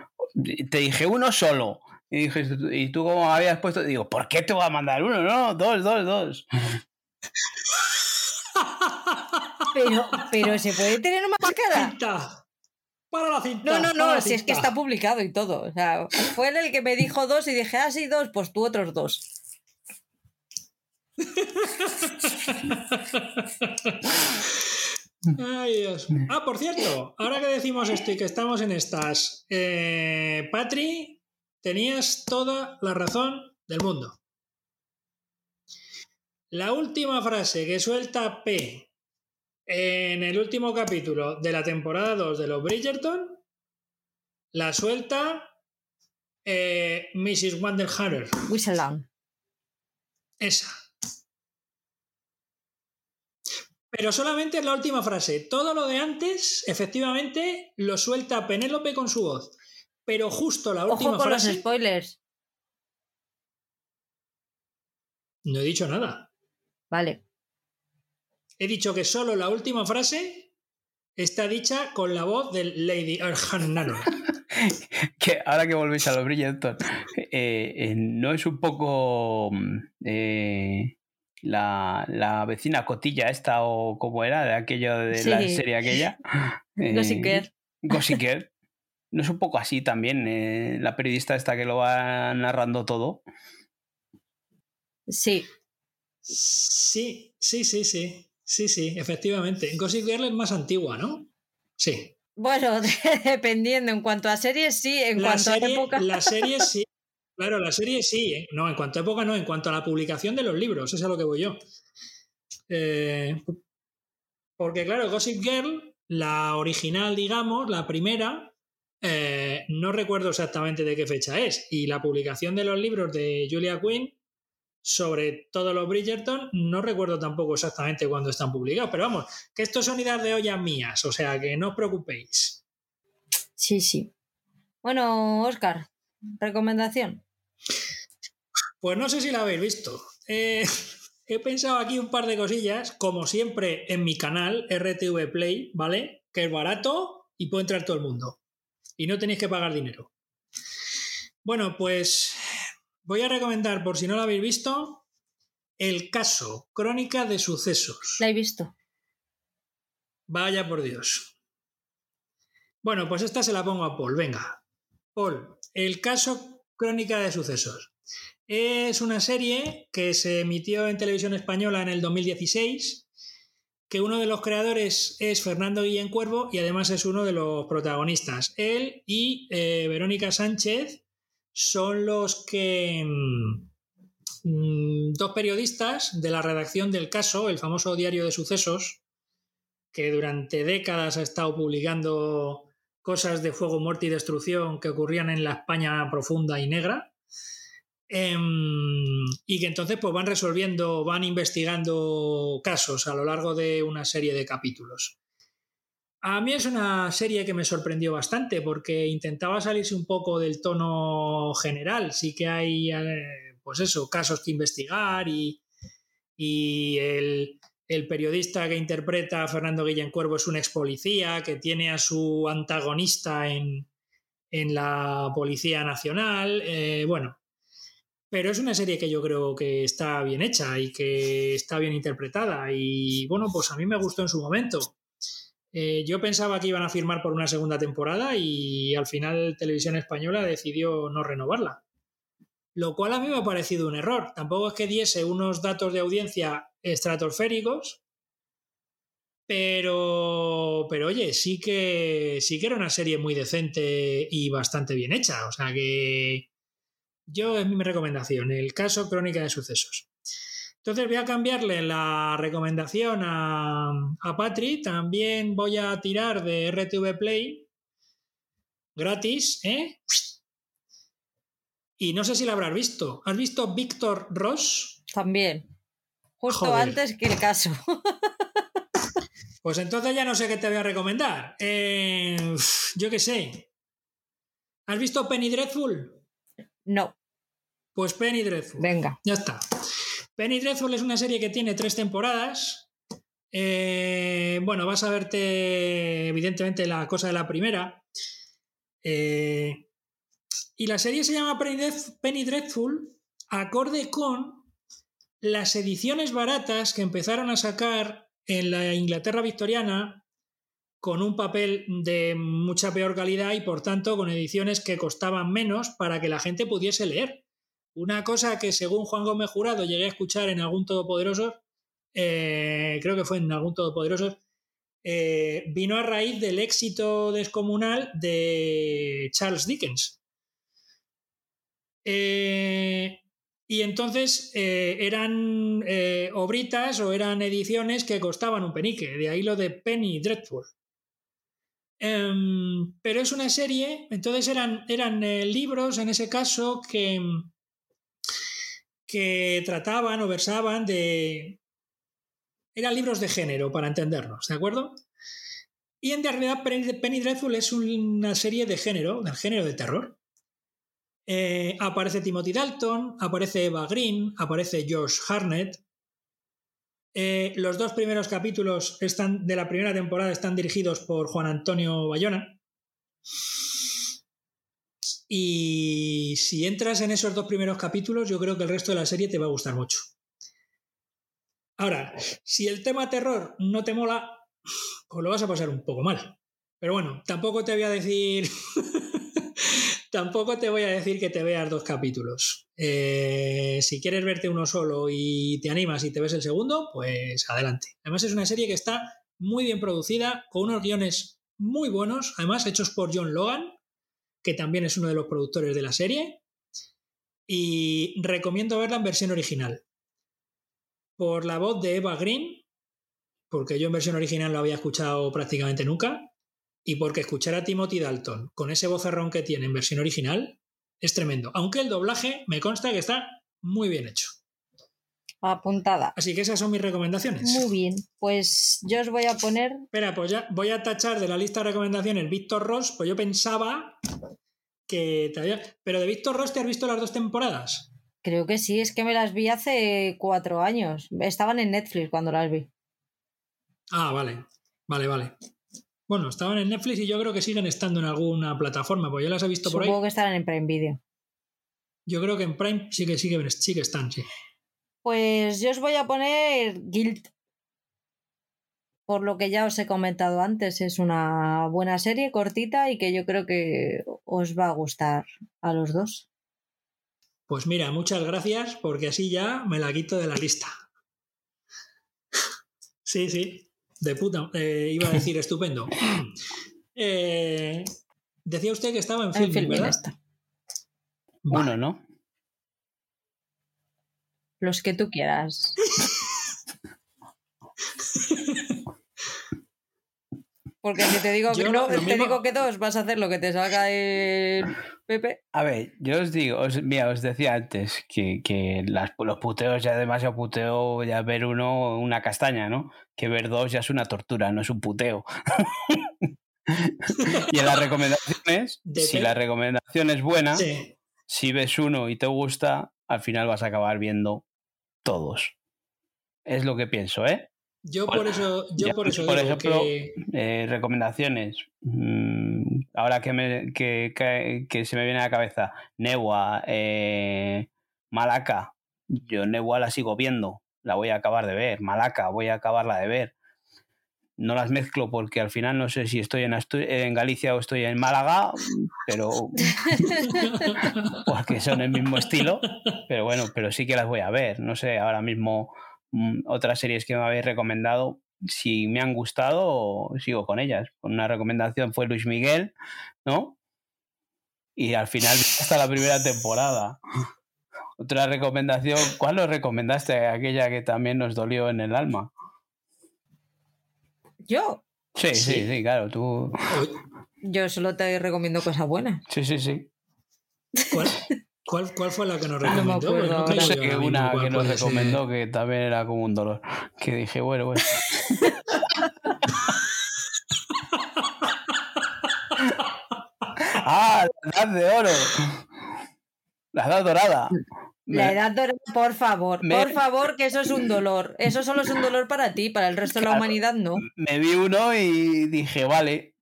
te dije uno solo. Y, dije, y tú como habías puesto, digo, ¿por qué te voy a mandar uno? No, dos, dos, dos. pero, pero se puede tener más cara. Cinta. Para la cinta. No, no, no, si cinta. es que está publicado y todo. O sea, fue él el que me dijo dos y dije, ah, sí, dos, pues tú otros dos. Ay, Dios. Ah, por cierto, ahora que decimos esto y que estamos en estas, eh, Patri, tenías toda la razón del mundo. La última frase que suelta P en el último capítulo de la temporada 2 de los Bridgerton la suelta eh, Mrs. Wanderhatter. Whistledown. Esa. Pero solamente es la última frase. Todo lo de antes, efectivamente, lo suelta Penélope con su voz. Pero justo la última Ojo con frase. los spoilers. No he dicho nada. Vale. He dicho que solo la última frase está dicha con la voz de Lady que ahora que volvéis a los Bridgerton, eh, eh, ¿no es un poco mm, eh, la, la, vecina cotilla esta o como era de aquello de la serie aquella? Gossiker. ¿No es un poco así también la periodista esta que lo va narrando todo? Sí. Sí, sí, sí, sí. Sí, sí, efectivamente. Gossip Girl es más antigua, ¿no? Sí. Bueno, dependiendo. En cuanto a series, sí. En cuanto a época. La serie sí. Claro, la serie sí. ¿eh? No, en cuanto a época no. En cuanto a la publicación de los libros. es a lo que voy yo. Eh, porque, claro, Gossip Girl, la original, digamos, la primera, eh, no recuerdo exactamente de qué fecha es. Y la publicación de los libros de Julia Quinn sobre todos los Bridgerton, no recuerdo tampoco exactamente cuándo están publicados, pero vamos, que estos son ideas de ollas mías, o sea que no os preocupéis. Sí, sí. Bueno, Oscar, recomendación. Pues no sé si la habéis visto. Eh, he pensado aquí un par de cosillas, como siempre en mi canal, RTV Play, ¿vale? Que es barato y puede entrar todo el mundo. Y no tenéis que pagar dinero. Bueno, pues Voy a recomendar, por si no lo habéis visto, El caso, crónica de sucesos. La he visto. Vaya por Dios. Bueno, pues esta se la pongo a Paul. Venga. Paul, El caso, crónica de sucesos. Es una serie que se emitió en televisión española en el 2016, que uno de los creadores es Fernando Guillén Cuervo y además es uno de los protagonistas. Él y eh, Verónica Sánchez son los que mm, mm, dos periodistas de la redacción del caso, el famoso diario de sucesos, que durante décadas ha estado publicando cosas de fuego, muerte y destrucción que ocurrían en la España profunda y negra. Em, y que entonces pues, van resolviendo, van investigando casos a lo largo de una serie de capítulos. A mí es una serie que me sorprendió bastante porque intentaba salirse un poco del tono general. Sí que hay, eh, pues eso, casos que investigar y, el, periodista que interpreta a Fernando Guillén Cuervo es un ex policía que tiene a su antagonista en, la Policía Nacional. Eh, bueno, pero es una serie que yo creo que está bien hecha y que está bien interpretada. Y bueno, pues a mí me gustó en su momento. Eh, yo pensaba que iban a firmar por una segunda temporada y al final Televisión Española decidió no renovarla. Lo cual a mí me ha parecido un error. Tampoco es que diese unos datos de audiencia estratosféricos, pero, pero oye, sí que, sí que era una serie muy decente y bastante bien hecha. O sea que yo es mi recomendación, el caso Crónica de Sucesos. Entonces voy a cambiarle la recomendación a, a Patri. También voy a tirar de RTV Play gratis, ¿eh? Y no sé si la habrás visto. ¿Has visto Víctor Ross? También. Justo antes que el caso. Pues entonces ya no sé qué te voy a recomendar. Eh, yo qué sé. ¿Has visto Penny Dreadful? No. Pues Penny Dreadful. Venga. Ya está. Penny Dreadful es una serie que tiene tres temporadas. Eh, bueno, vas a verte evidentemente la cosa de la primera. Eh, y la serie se llama Penny Dreadful acorde con las ediciones baratas que empezaron a sacar en la Inglaterra victoriana con un papel de mucha peor calidad y por tanto con ediciones que costaban menos para que la gente pudiese leer. Una cosa que según Juan Gómez Jurado llegué a escuchar en algún Todopoderoso, eh, creo que fue en algún Todopoderoso, eh, vino a raíz del éxito descomunal de Charles Dickens. Eh, y entonces eran obritas o eran ediciones que costaban un penique, de ahí lo de Penny Dreadful. Em, pero es una serie, entonces eran, eran libros en ese caso que, que trataban o versaban de... Eran libros de género, para entendernos, ¿de acuerdo? Y en realidad Penny Dreadful es una serie de género, del género de terror. Eh, aparece Timothy Dalton, aparece Eva Green, aparece Josh Harnett. Eh, los dos primeros capítulos están, de la primera temporada están dirigidos por Juan Antonio Bayona. Y si entras en esos dos primeros capítulos, yo creo que el resto de la serie te va a gustar mucho. Ahora, si el tema terror no te mola, pues lo vas a pasar un poco mal. Pero bueno, tampoco te voy a decir. tampoco te voy a decir que te veas dos capítulos. Eh, si quieres verte uno solo y te animas y te ves el segundo, pues adelante. Además, es una serie que está muy bien producida, con unos guiones muy buenos, además hechos por John Logan, que también es uno de los productores de la serie. Y recomiendo verla en versión original. Por la voz de Eva Green, porque yo en versión original lo había escuchado prácticamente nunca. Y porque escuchar a Timothy Dalton con ese vocerrón que tiene en versión original es tremendo. Aunque el doblaje me consta que está muy bien hecho. Apuntada. Así que esas son mis recomendaciones. Muy bien. Pues yo os voy a poner. Espera, pues ya voy a tachar de la lista de recomendaciones Víctor Ross, pues yo pensaba que te había... Pero de Víctor Ross te has visto las dos temporadas. Creo que sí, es que me las vi hace cuatro años. Estaban en Netflix cuando las vi. Ah, vale. Vale, vale. Bueno, estaban en Netflix y yo creo que siguen estando en alguna plataforma, porque yo las he visto por ahí. Supongo que estarán en Prime Video. Yo creo que en Prime sí que, sí que, sí que están, sí. Pues yo os voy a poner Guild. Por lo que ya os he comentado antes, es una buena serie cortita y que yo creo que os va a gustar a los dos. Pues mira, muchas gracias porque así ya me la quito de la lista. Sí, sí, de puta. eh, iba a decir estupendo. Eh, decía usted que estaba en En film, ¿verdad? está. Uno, ¿no? Los que tú quieras. Porque si te digo Yo que no, te mismo- digo que dos, vas a hacer lo que te salga el Pepe. A ver, yo os digo, os, mira, os decía antes que, que las- los puteos ya demasiado puteo, ya ver uno una castaña, ¿no? Que ver dos ya es una tortura, no es un puteo. y en las recomendaciones, si la recomendación es buena, Sí. si ves uno y te gusta, al final vas a acabar viendo todos. Es lo que pienso, ¿eh? Yo por eso, yo ya, por eso por digo ejemplo, que Eh, recomendaciones. Mm, ahora que, me, que, que- que se me viene a la cabeza, Newa, eh, Malaca. Yo Newa la sigo viendo, la voy a acabar de ver. Malaca, voy a acabarla de ver. No las mezclo porque al final no sé si estoy en, Astu- en Galicia o estoy en Málaga, pero porque son el mismo estilo. Pero bueno, pero sí que las voy a ver. No sé, ahora mismo mm, otras series que me habéis recomendado, si me han gustado, sigo con ellas. Una recomendación fue Luis Miguel, ¿no? Y al final hasta la primera temporada. Otra recomendación, ¿cuál os recomendaste? Aquella que también nos dolió en el alma. Yo, Sí, sí, Sí. sí, claro, tú. yo solo te recomiendo cosas buenas. Sí, sí, sí. ¿cuál, cuál, cuál fue la que nos No me recomendó? acuerdo no sé que una que nos recomendó que también era como un dolor. Que dije, bueno, bueno. ¡Ah! La edad de oro. La edad dorada. La edad dorada, por favor, me- por favor, que eso es un dolor. Eso solo es un dolor para ti, para el resto de la humanidad no. me vi uno y dije, vale,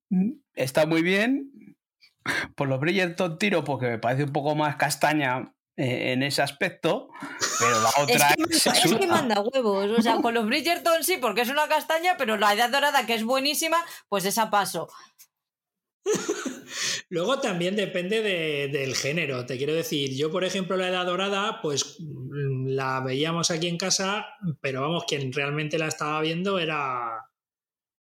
está muy bien. Por los Bridgerton tiro porque me parece un poco más castaña eh, en ese aspecto, pero la Es otra que, es, es que manda huevos. O sea, con los Bridgerton sí, porque es una castaña, pero la edad dorada, que es buenísima, pues esa paso. Luego también depende de- del género. Te quiero decir, yo, por ejemplo, la Edad Dorada, pues mm, la veíamos aquí en casa, pero vamos, quien realmente la estaba viendo era,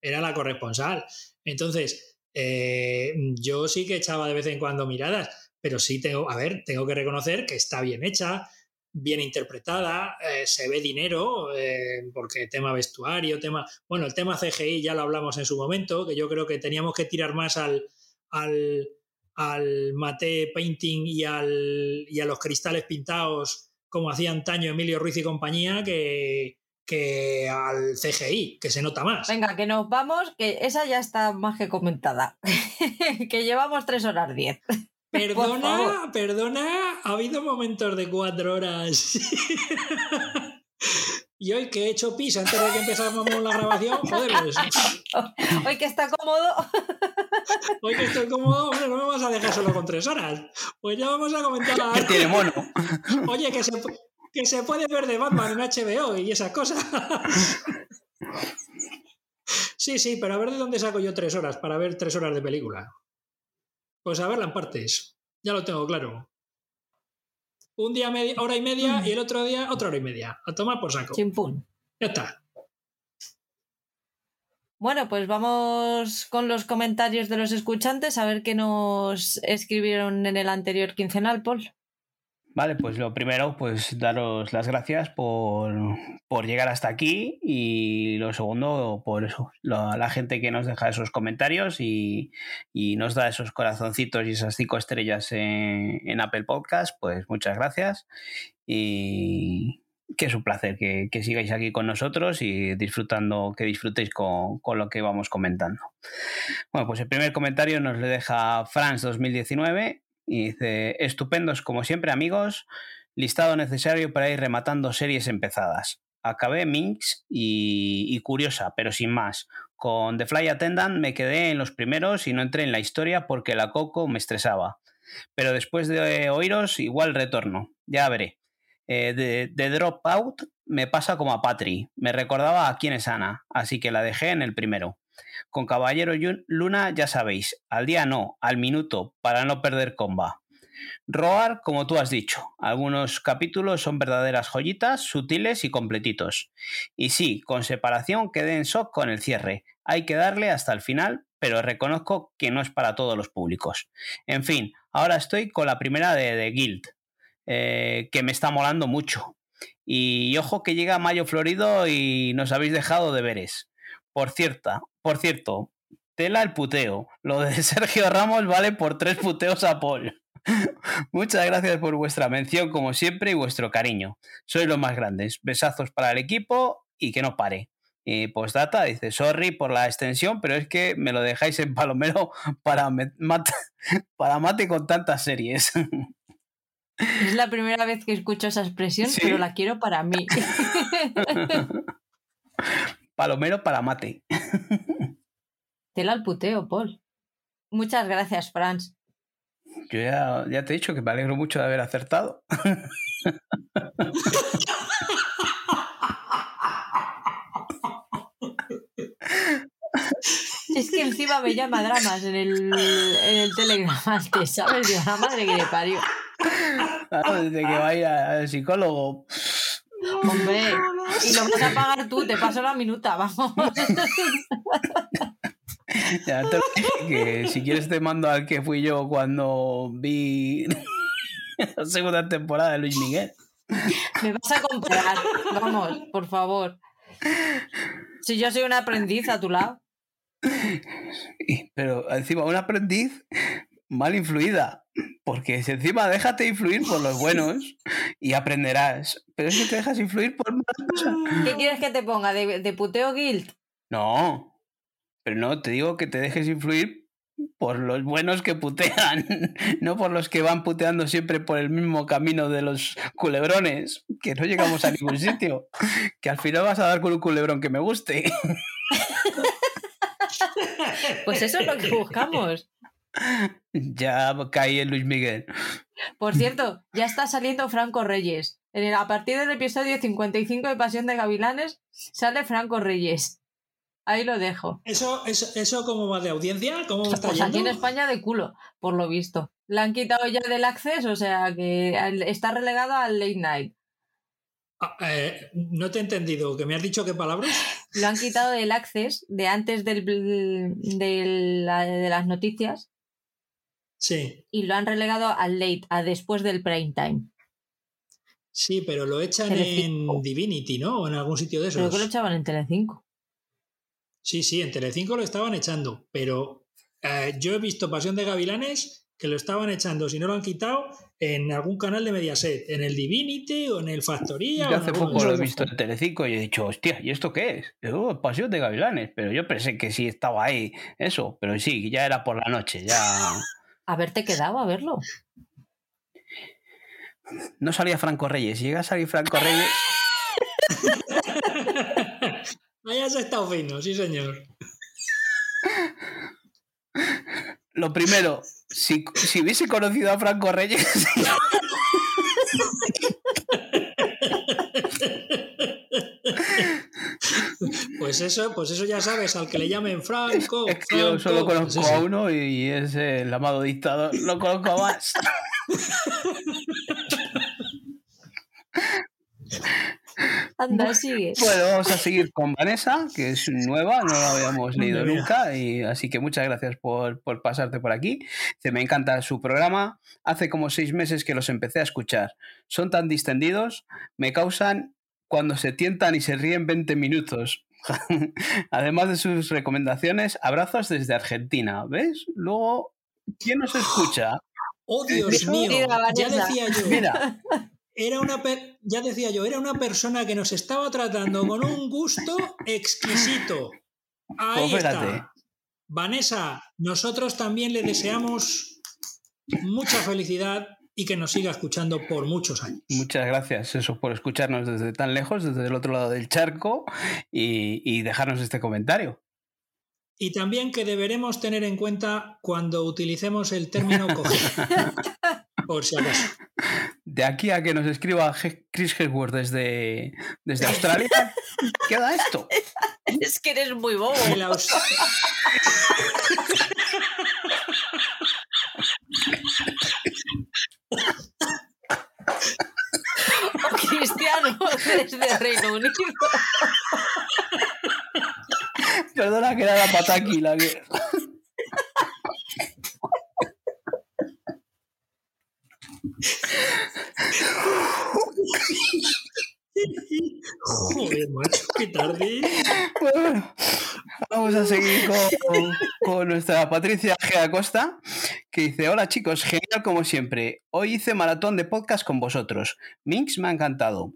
era la corresponsal. Entonces, eh, yo sí que echaba de vez en cuando miradas, pero sí tengo, a ver, tengo que reconocer que está bien hecha, bien interpretada, eh, se ve dinero, eh, porque tema vestuario, tema. Bueno, el tema CGI ya lo hablamos en su momento, que yo creo que teníamos que tirar más al, al, al mate painting y, al, y a los cristales pintados, como hacía antaño Emilio Ruiz y compañía, que, que al CGI, que se nota más. Venga, que nos vamos, que esa ya está más que comentada. que llevamos tres horas diez. Perdona, perdona, ha habido momentos de cuatro horas. Y hoy que he hecho pis antes de que empezáramos la grabación, joder, pues, Hoy que está cómodo. hoy que estoy cómodo, hombre, no me vas a dejar solo con tres horas. Pues ya vamos a comentar a... Que tiene mono. Oye, que se, que se puede ver de Batman en HBO y esas cosas. Sí, sí, pero a ver de dónde saco yo tres horas para ver tres horas de película. Pues a verla en partes. Ya lo tengo claro. Un día media, hora y media y el otro día otra hora y media. A tomar por saco. Chimpún. Ya está. Bueno, pues vamos con los comentarios de los escuchantes a ver qué nos escribieron en el anterior quincenal, Paul. Vale, pues lo primero, pues daros las gracias por, por llegar hasta aquí y lo segundo, por eso, la, la gente que nos deja esos comentarios y, y nos da esos corazoncitos y esas cinco estrellas en, en Apple Podcast, pues muchas gracias y que es un placer que, que sigáis aquí con nosotros y disfrutando, que disfrutéis con, con lo que vamos comentando. Bueno, pues el primer comentario nos le deja Franz 2019 y dice, estupendos como siempre amigos, listado necesario para ir rematando series empezadas. Acabé Minx y, y, curiosa, pero sin más. Con The Fly Attendant me quedé en los primeros y no entré en la historia porque la Coco me estresaba. Pero después de oíros, igual retorno. Ya veré. Eh, de, Dropout me pasa como a Patri. Me recordaba a quién es Ana, así que la dejé en el primero. Con Caballero Luna ya sabéis, al día no, al minuto, para no perder comba. Roar, como tú has dicho, algunos capítulos son verdaderas joyitas, sutiles y completitos. Y sí, con separación quedé en shock con el cierre. Hay que darle hasta el final, pero reconozco que no es para todos los públicos. En fin, ahora estoy con la primera de, de Guild, eh, que me está molando mucho. Y ojo que llega mayo florido y nos habéis dejado deberes. Por cierto, por cierto, tela el puteo. Lo de Sergio Ramos vale por tres puteos a Paul. Muchas gracias por vuestra mención, como siempre, y vuestro cariño. Sois los más grandes. Besazos para el equipo y que no pare. Y postdata dice, sorry por la extensión, pero es que me lo dejáis en palomero para, mate, para mate con tantas series. Es la primera vez que escucho esa expresión, ¿Sí? pero la quiero para mí. Palomero para mate. Tela al puteo, Paul. Muchas gracias, Franz. Yo ya, ya, te he dicho que me alegro mucho de haber acertado. Es que encima me llama dramas en el, en el Telegram antes, ¿sabes? De la madre que le parió. Claro, desde que va a ir al psicólogo. Hombre, y lo vas a pagar tú, te paso la minuta, vamos. Ya te dije que si quieres te mando al que fui yo cuando vi la segunda temporada de Luis Miguel. Me vas a comprar, vamos, por favor. Si yo soy un aprendiz a tu lado. Pero encima, un aprendiz mal influida. Porque si encima déjate influir por los buenos y aprenderás. Pero es que te dejas influir por malas cosas. ¿Qué quieres que te ponga? ¿De, de puteo guild? No. Pero no, te digo que te dejes influir por los buenos que putean, no por los que van puteando siempre por el mismo camino de los culebrones, que no llegamos a ningún sitio. Que al final vas a dar con un culebrón que me guste. Pues eso es lo que buscamos. Ya caí en Luis Miguel. Por cierto, ya está saliendo Franco Reyes. En el, a partir del episodio 55 de Pasión de Gavilanes sale Franco Reyes. Ahí lo dejo. ¿Eso, eso, eso cómo va de audiencia? ¿Cómo está pues yendo? aquí en España de culo, por lo visto. Le han quitado ya del acceso, o sea que está relegado al late night. Ah, eh, no te he entendido, ¿que me has dicho qué palabras? Lo han quitado del access de antes del, de, la, de las noticias. Sí. Y lo han relegado al late, a después del prime time. Sí, pero lo echan Telecinco. en Divinity, ¿no? O en algún sitio de esos. Creo que lo echaban en Telecinco. Sí, sí, en Telecinco lo estaban echando, pero eh, yo he visto Pasión de Gavilanes que lo estaban echando, si no lo han quitado, en algún canal de Mediaset, en el Divinity o en el Factoría. Yo hace poco lo he visto en Telecinco y he dicho, hostia, ¿y esto qué es? Yo, Pasión de Gavilanes, pero yo pensé que sí estaba ahí eso, pero sí, ya era por la noche, ya... Haberte quedado a verlo. No salía Franco Reyes, si llega a salir Franco Reyes... Has estado fino, sí, señor. Lo primero, si, si hubiese conocido a Franco Reyes. Pues eso, pues eso ya sabes, al que le llamen Franco. Es que yo solo conozco a uno y es el amado dictador. No conozco a más. Anda, sigue. Bueno, vamos a seguir con Vanessa, que es nueva, no la habíamos leído nunca, y así que muchas gracias por, por pasarte por aquí. Dice, me encanta su programa. Hace como seis meses que los empecé a escuchar. Son tan distendidos, me causan cuando se tientan y se ríen 20 minutos. Además de sus recomendaciones, abrazos desde Argentina. ¿Ves? Luego, ¿quién nos escucha? Oh, Dios mío. Ya decía yo. Mira, Era una per- ya decía yo, era una persona que nos estaba tratando con un gusto exquisito. Ahí Pues está. Vanessa, nosotros también le deseamos mucha felicidad y que nos siga escuchando por muchos años. Muchas gracias eso por escucharnos desde tan lejos, desde el otro lado del charco y, y dejarnos este comentario. Y también que deberemos tener en cuenta cuando utilicemos el término coger. Por si acaso. De aquí a que nos escriba Chris Hemsworth desde, desde Australia, queda esto. Es que eres muy bobo. El aus- Cristiano desde Reino Unido. Perdona que era la pataki la que. Joder, macho, qué tarde. Bueno, vamos a seguir con, nuestra Patricia G. Acosta, que dice: Hola chicos, genial como siempre. Hoy hice maratón de podcast con vosotros. Minx me ha encantado.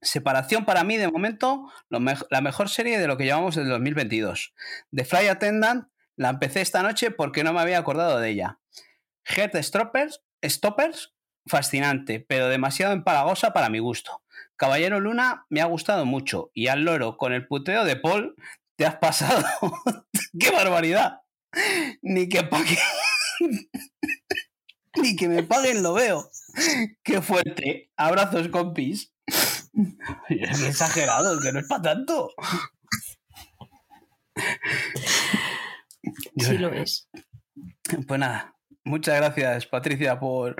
Separación para mí, de momento, la mejor serie de lo que llevamos del 2022. The Fly Attendant la empecé esta noche porque no me había acordado de ella. Heart Stoppers, Stoppers, fascinante, pero demasiado empalagosa para mi gusto. Caballero Luna me ha gustado mucho y al loro con el puteo de Paul te has pasado. ¡Qué barbaridad! Ni que pague. Ni que me paguen lo veo. ¡Qué fuerte! Abrazos, compis. Es exagerado, que no es para tanto. Sí lo es. Pues nada, muchas gracias Patricia por,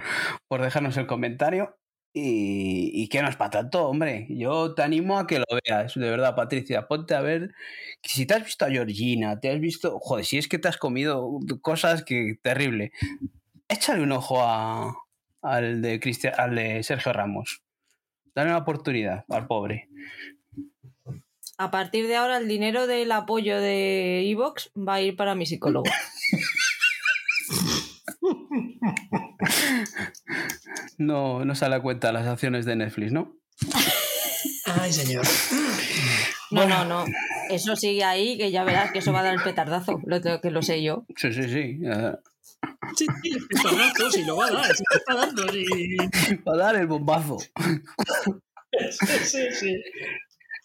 por dejarnos el comentario. Y, y que no es para tanto, hombre. Yo te animo a que lo veas, de verdad, Patricia. Ponte a ver. Si te has visto a Georgina, te has visto. Joder, si es que te has comido cosas que. terrible. Échale un ojo a, al, de Cristian, al de Sergio Ramos. Dale una oportunidad al pobre. A partir de ahora, el dinero del apoyo de Evox va a ir para mi psicólogo. No, no sale a cuenta las acciones de Netflix, ¿no? Ay, señor. No, no, no. Eso sigue ahí, que ya verás que eso va a dar el petardazo. Lo tengo que lo sé yo. Sí, sí, sí. eh, Sí, sí, está dando, sí, lo va a dar, sí, está dando, sí. Va a dar el bombazo. Sí, sí, sí.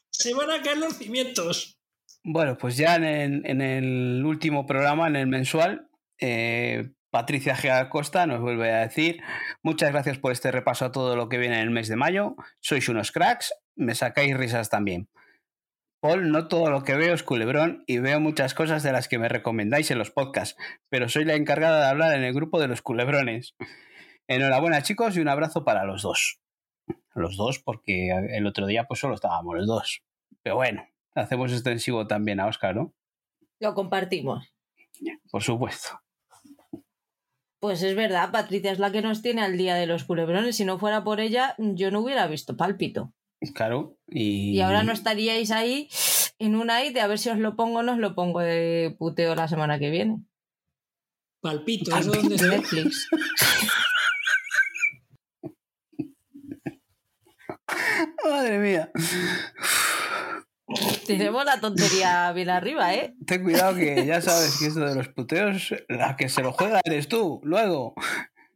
Se van a caer los cimientos. Bueno, pues ya en el, en el último programa, en el mensual, eh, Patricia G. Acosta nos vuelve a decir muchas gracias por este repaso a todo lo que viene en el mes de mayo. Sois unos cracks, me sacáis risas también. Paul, no todo lo que veo es culebrón y veo muchas cosas de las que me recomendáis en los podcasts, pero soy la encargada de hablar en el grupo de los culebrones. Enhorabuena chicos y un abrazo para los dos. Los dos porque el otro día pues solo estábamos los dos. Pero bueno, hacemos extensivo también a Oscar, ¿no? Lo compartimos. Por supuesto. Pues es verdad, Patricia es la que nos tiene al día de los culebrones. Si no fuera por ella, yo no hubiera visto pálpito. Claro. Y, Y ahora no estaríais ahí en una y de a ver si os lo pongo o no os lo pongo de puteo la semana que viene. Palpito, ¿eso dónde se? Netflix. Madre mía. Tenemos la tontería bien arriba, ¿eh? Ten cuidado que ya sabes que esto de los puteos, la que se lo juega eres tú. Luego,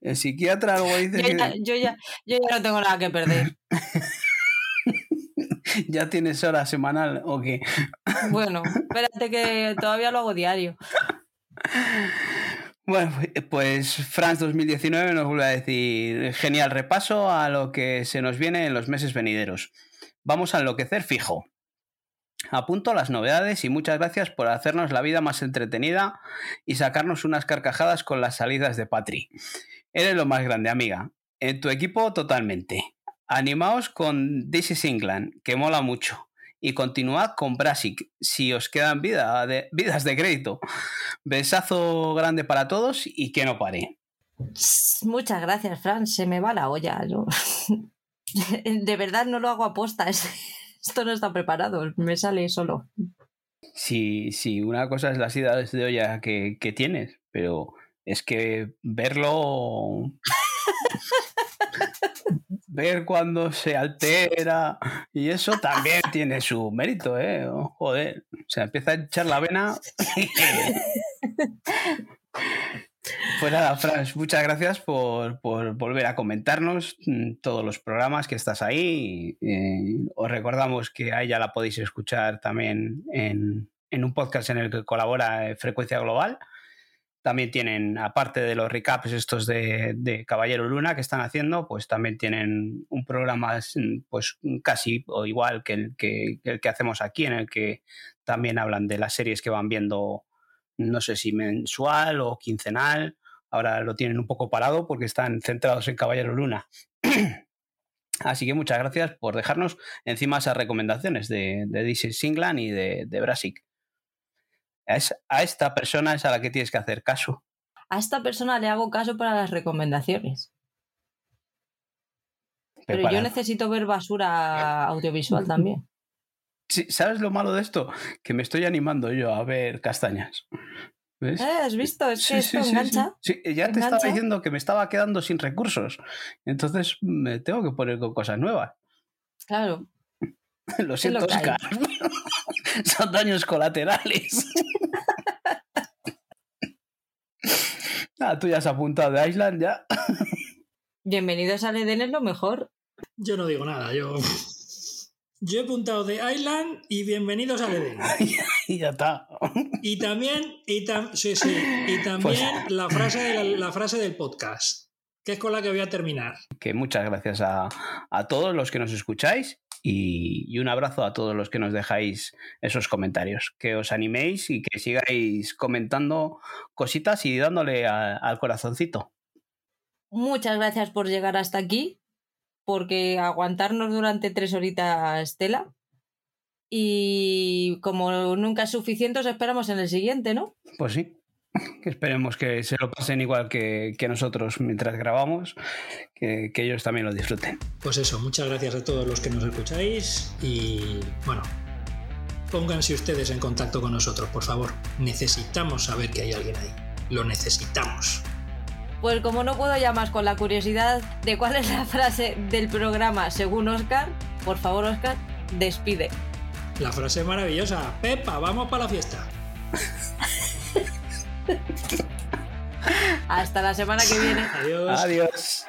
el psiquiatra luego dice Yo ya, que... yo ya, yo ya no tengo nada que perder. ¿Ya tienes hora semanal o qué? Bueno, espérate que todavía lo hago diario. Bueno, pues France 2019 nos vuelve a decir genial repaso a lo que se nos viene en los meses venideros. Vamos a enloquecer fijo. Apunto las novedades y muchas gracias por hacernos la vida más entretenida y sacarnos unas carcajadas con las salidas de Patri. Eres lo más grande, amiga. En tu equipo totalmente. Animaos con This is England, que mola mucho. Y continuad con Brasic, si os quedan vidas de crédito. Besazo grande para todos y que no pare. Muchas gracias, Fran. Se me va la olla. De verdad no lo hago a posta. Esto no está preparado. Me sale solo. Sí, sí, una cosa es las ideas de olla que, que tienes, pero es que verlo ver cuando se altera y eso también tiene su mérito, ¿eh? Oh, joder, o sea, empieza a echar la vena. Pues nada, Franz, muchas gracias por, volver a comentarnos mm, todos los programas que estás ahí. Eh, os recordamos que a ella la podéis escuchar también en, en un podcast en el que colabora eh, Frecuencia Global. También tienen, aparte de los recaps estos de, Caballero Luna que están haciendo, pues también tienen un programa pues casi o igual que el que, el que hacemos aquí, en el que también hablan de las series que van viendo, no sé si mensual o quincenal. Ahora lo tienen un poco parado porque están centrados en Caballero Luna. Así que muchas gracias por dejarnos encima esas recomendaciones de, de DC Singland y de, de Brasic a esta persona es a la que tienes que hacer caso. A esta persona le hago caso para las recomendaciones. Pero, yo necesito ver basura audiovisual también. Sí, ¿Sabes lo malo de esto? Que me estoy animando yo a ver castañas. ¿Ves? Eh, ¿Has visto? Es que esto engancha. Sí, ya te estaba diciendo que me estaba quedando sin recursos. Entonces me tengo que poner con cosas nuevas. Claro. lo siento, Oscar. Son daños colaterales. ah, tú ya has apuntado de Island, ya. Bienvenidos al Eden es lo mejor. Yo no digo nada, yo. Yo he apuntado de Island y bienvenidos al Eden. y ya está. Y también, y, sí, sí, y también pues la, frase la frase del podcast, que es con la que voy a terminar. Que muchas gracias a, a todos los que nos escucháis y, un abrazo a todos los que nos dejáis esos comentarios. Que os animéis y que sigáis comentando cositas y dándole al corazoncito. Muchas gracias por llegar hasta aquí, porque aguantarnos durante tres horitas tela. Y como nunca es suficiente, os esperamos en el siguiente, ¿no? Pues sí esperemos que se lo pasen igual que, nosotros mientras grabamos, que, ellos también lo disfruten. Pues eso, muchas gracias a todos los que nos escucháis y bueno, pónganse ustedes en contacto con nosotros, por favor. Necesitamos saber que hay alguien ahí. Lo necesitamos. Pues como no puedo ya más con la curiosidad de cuál es la frase del programa según Oscar, por favor Oscar, despide. La frase maravillosa. Pepa, vamos para la fiesta. Hasta la semana que viene. Adiós. Adiós.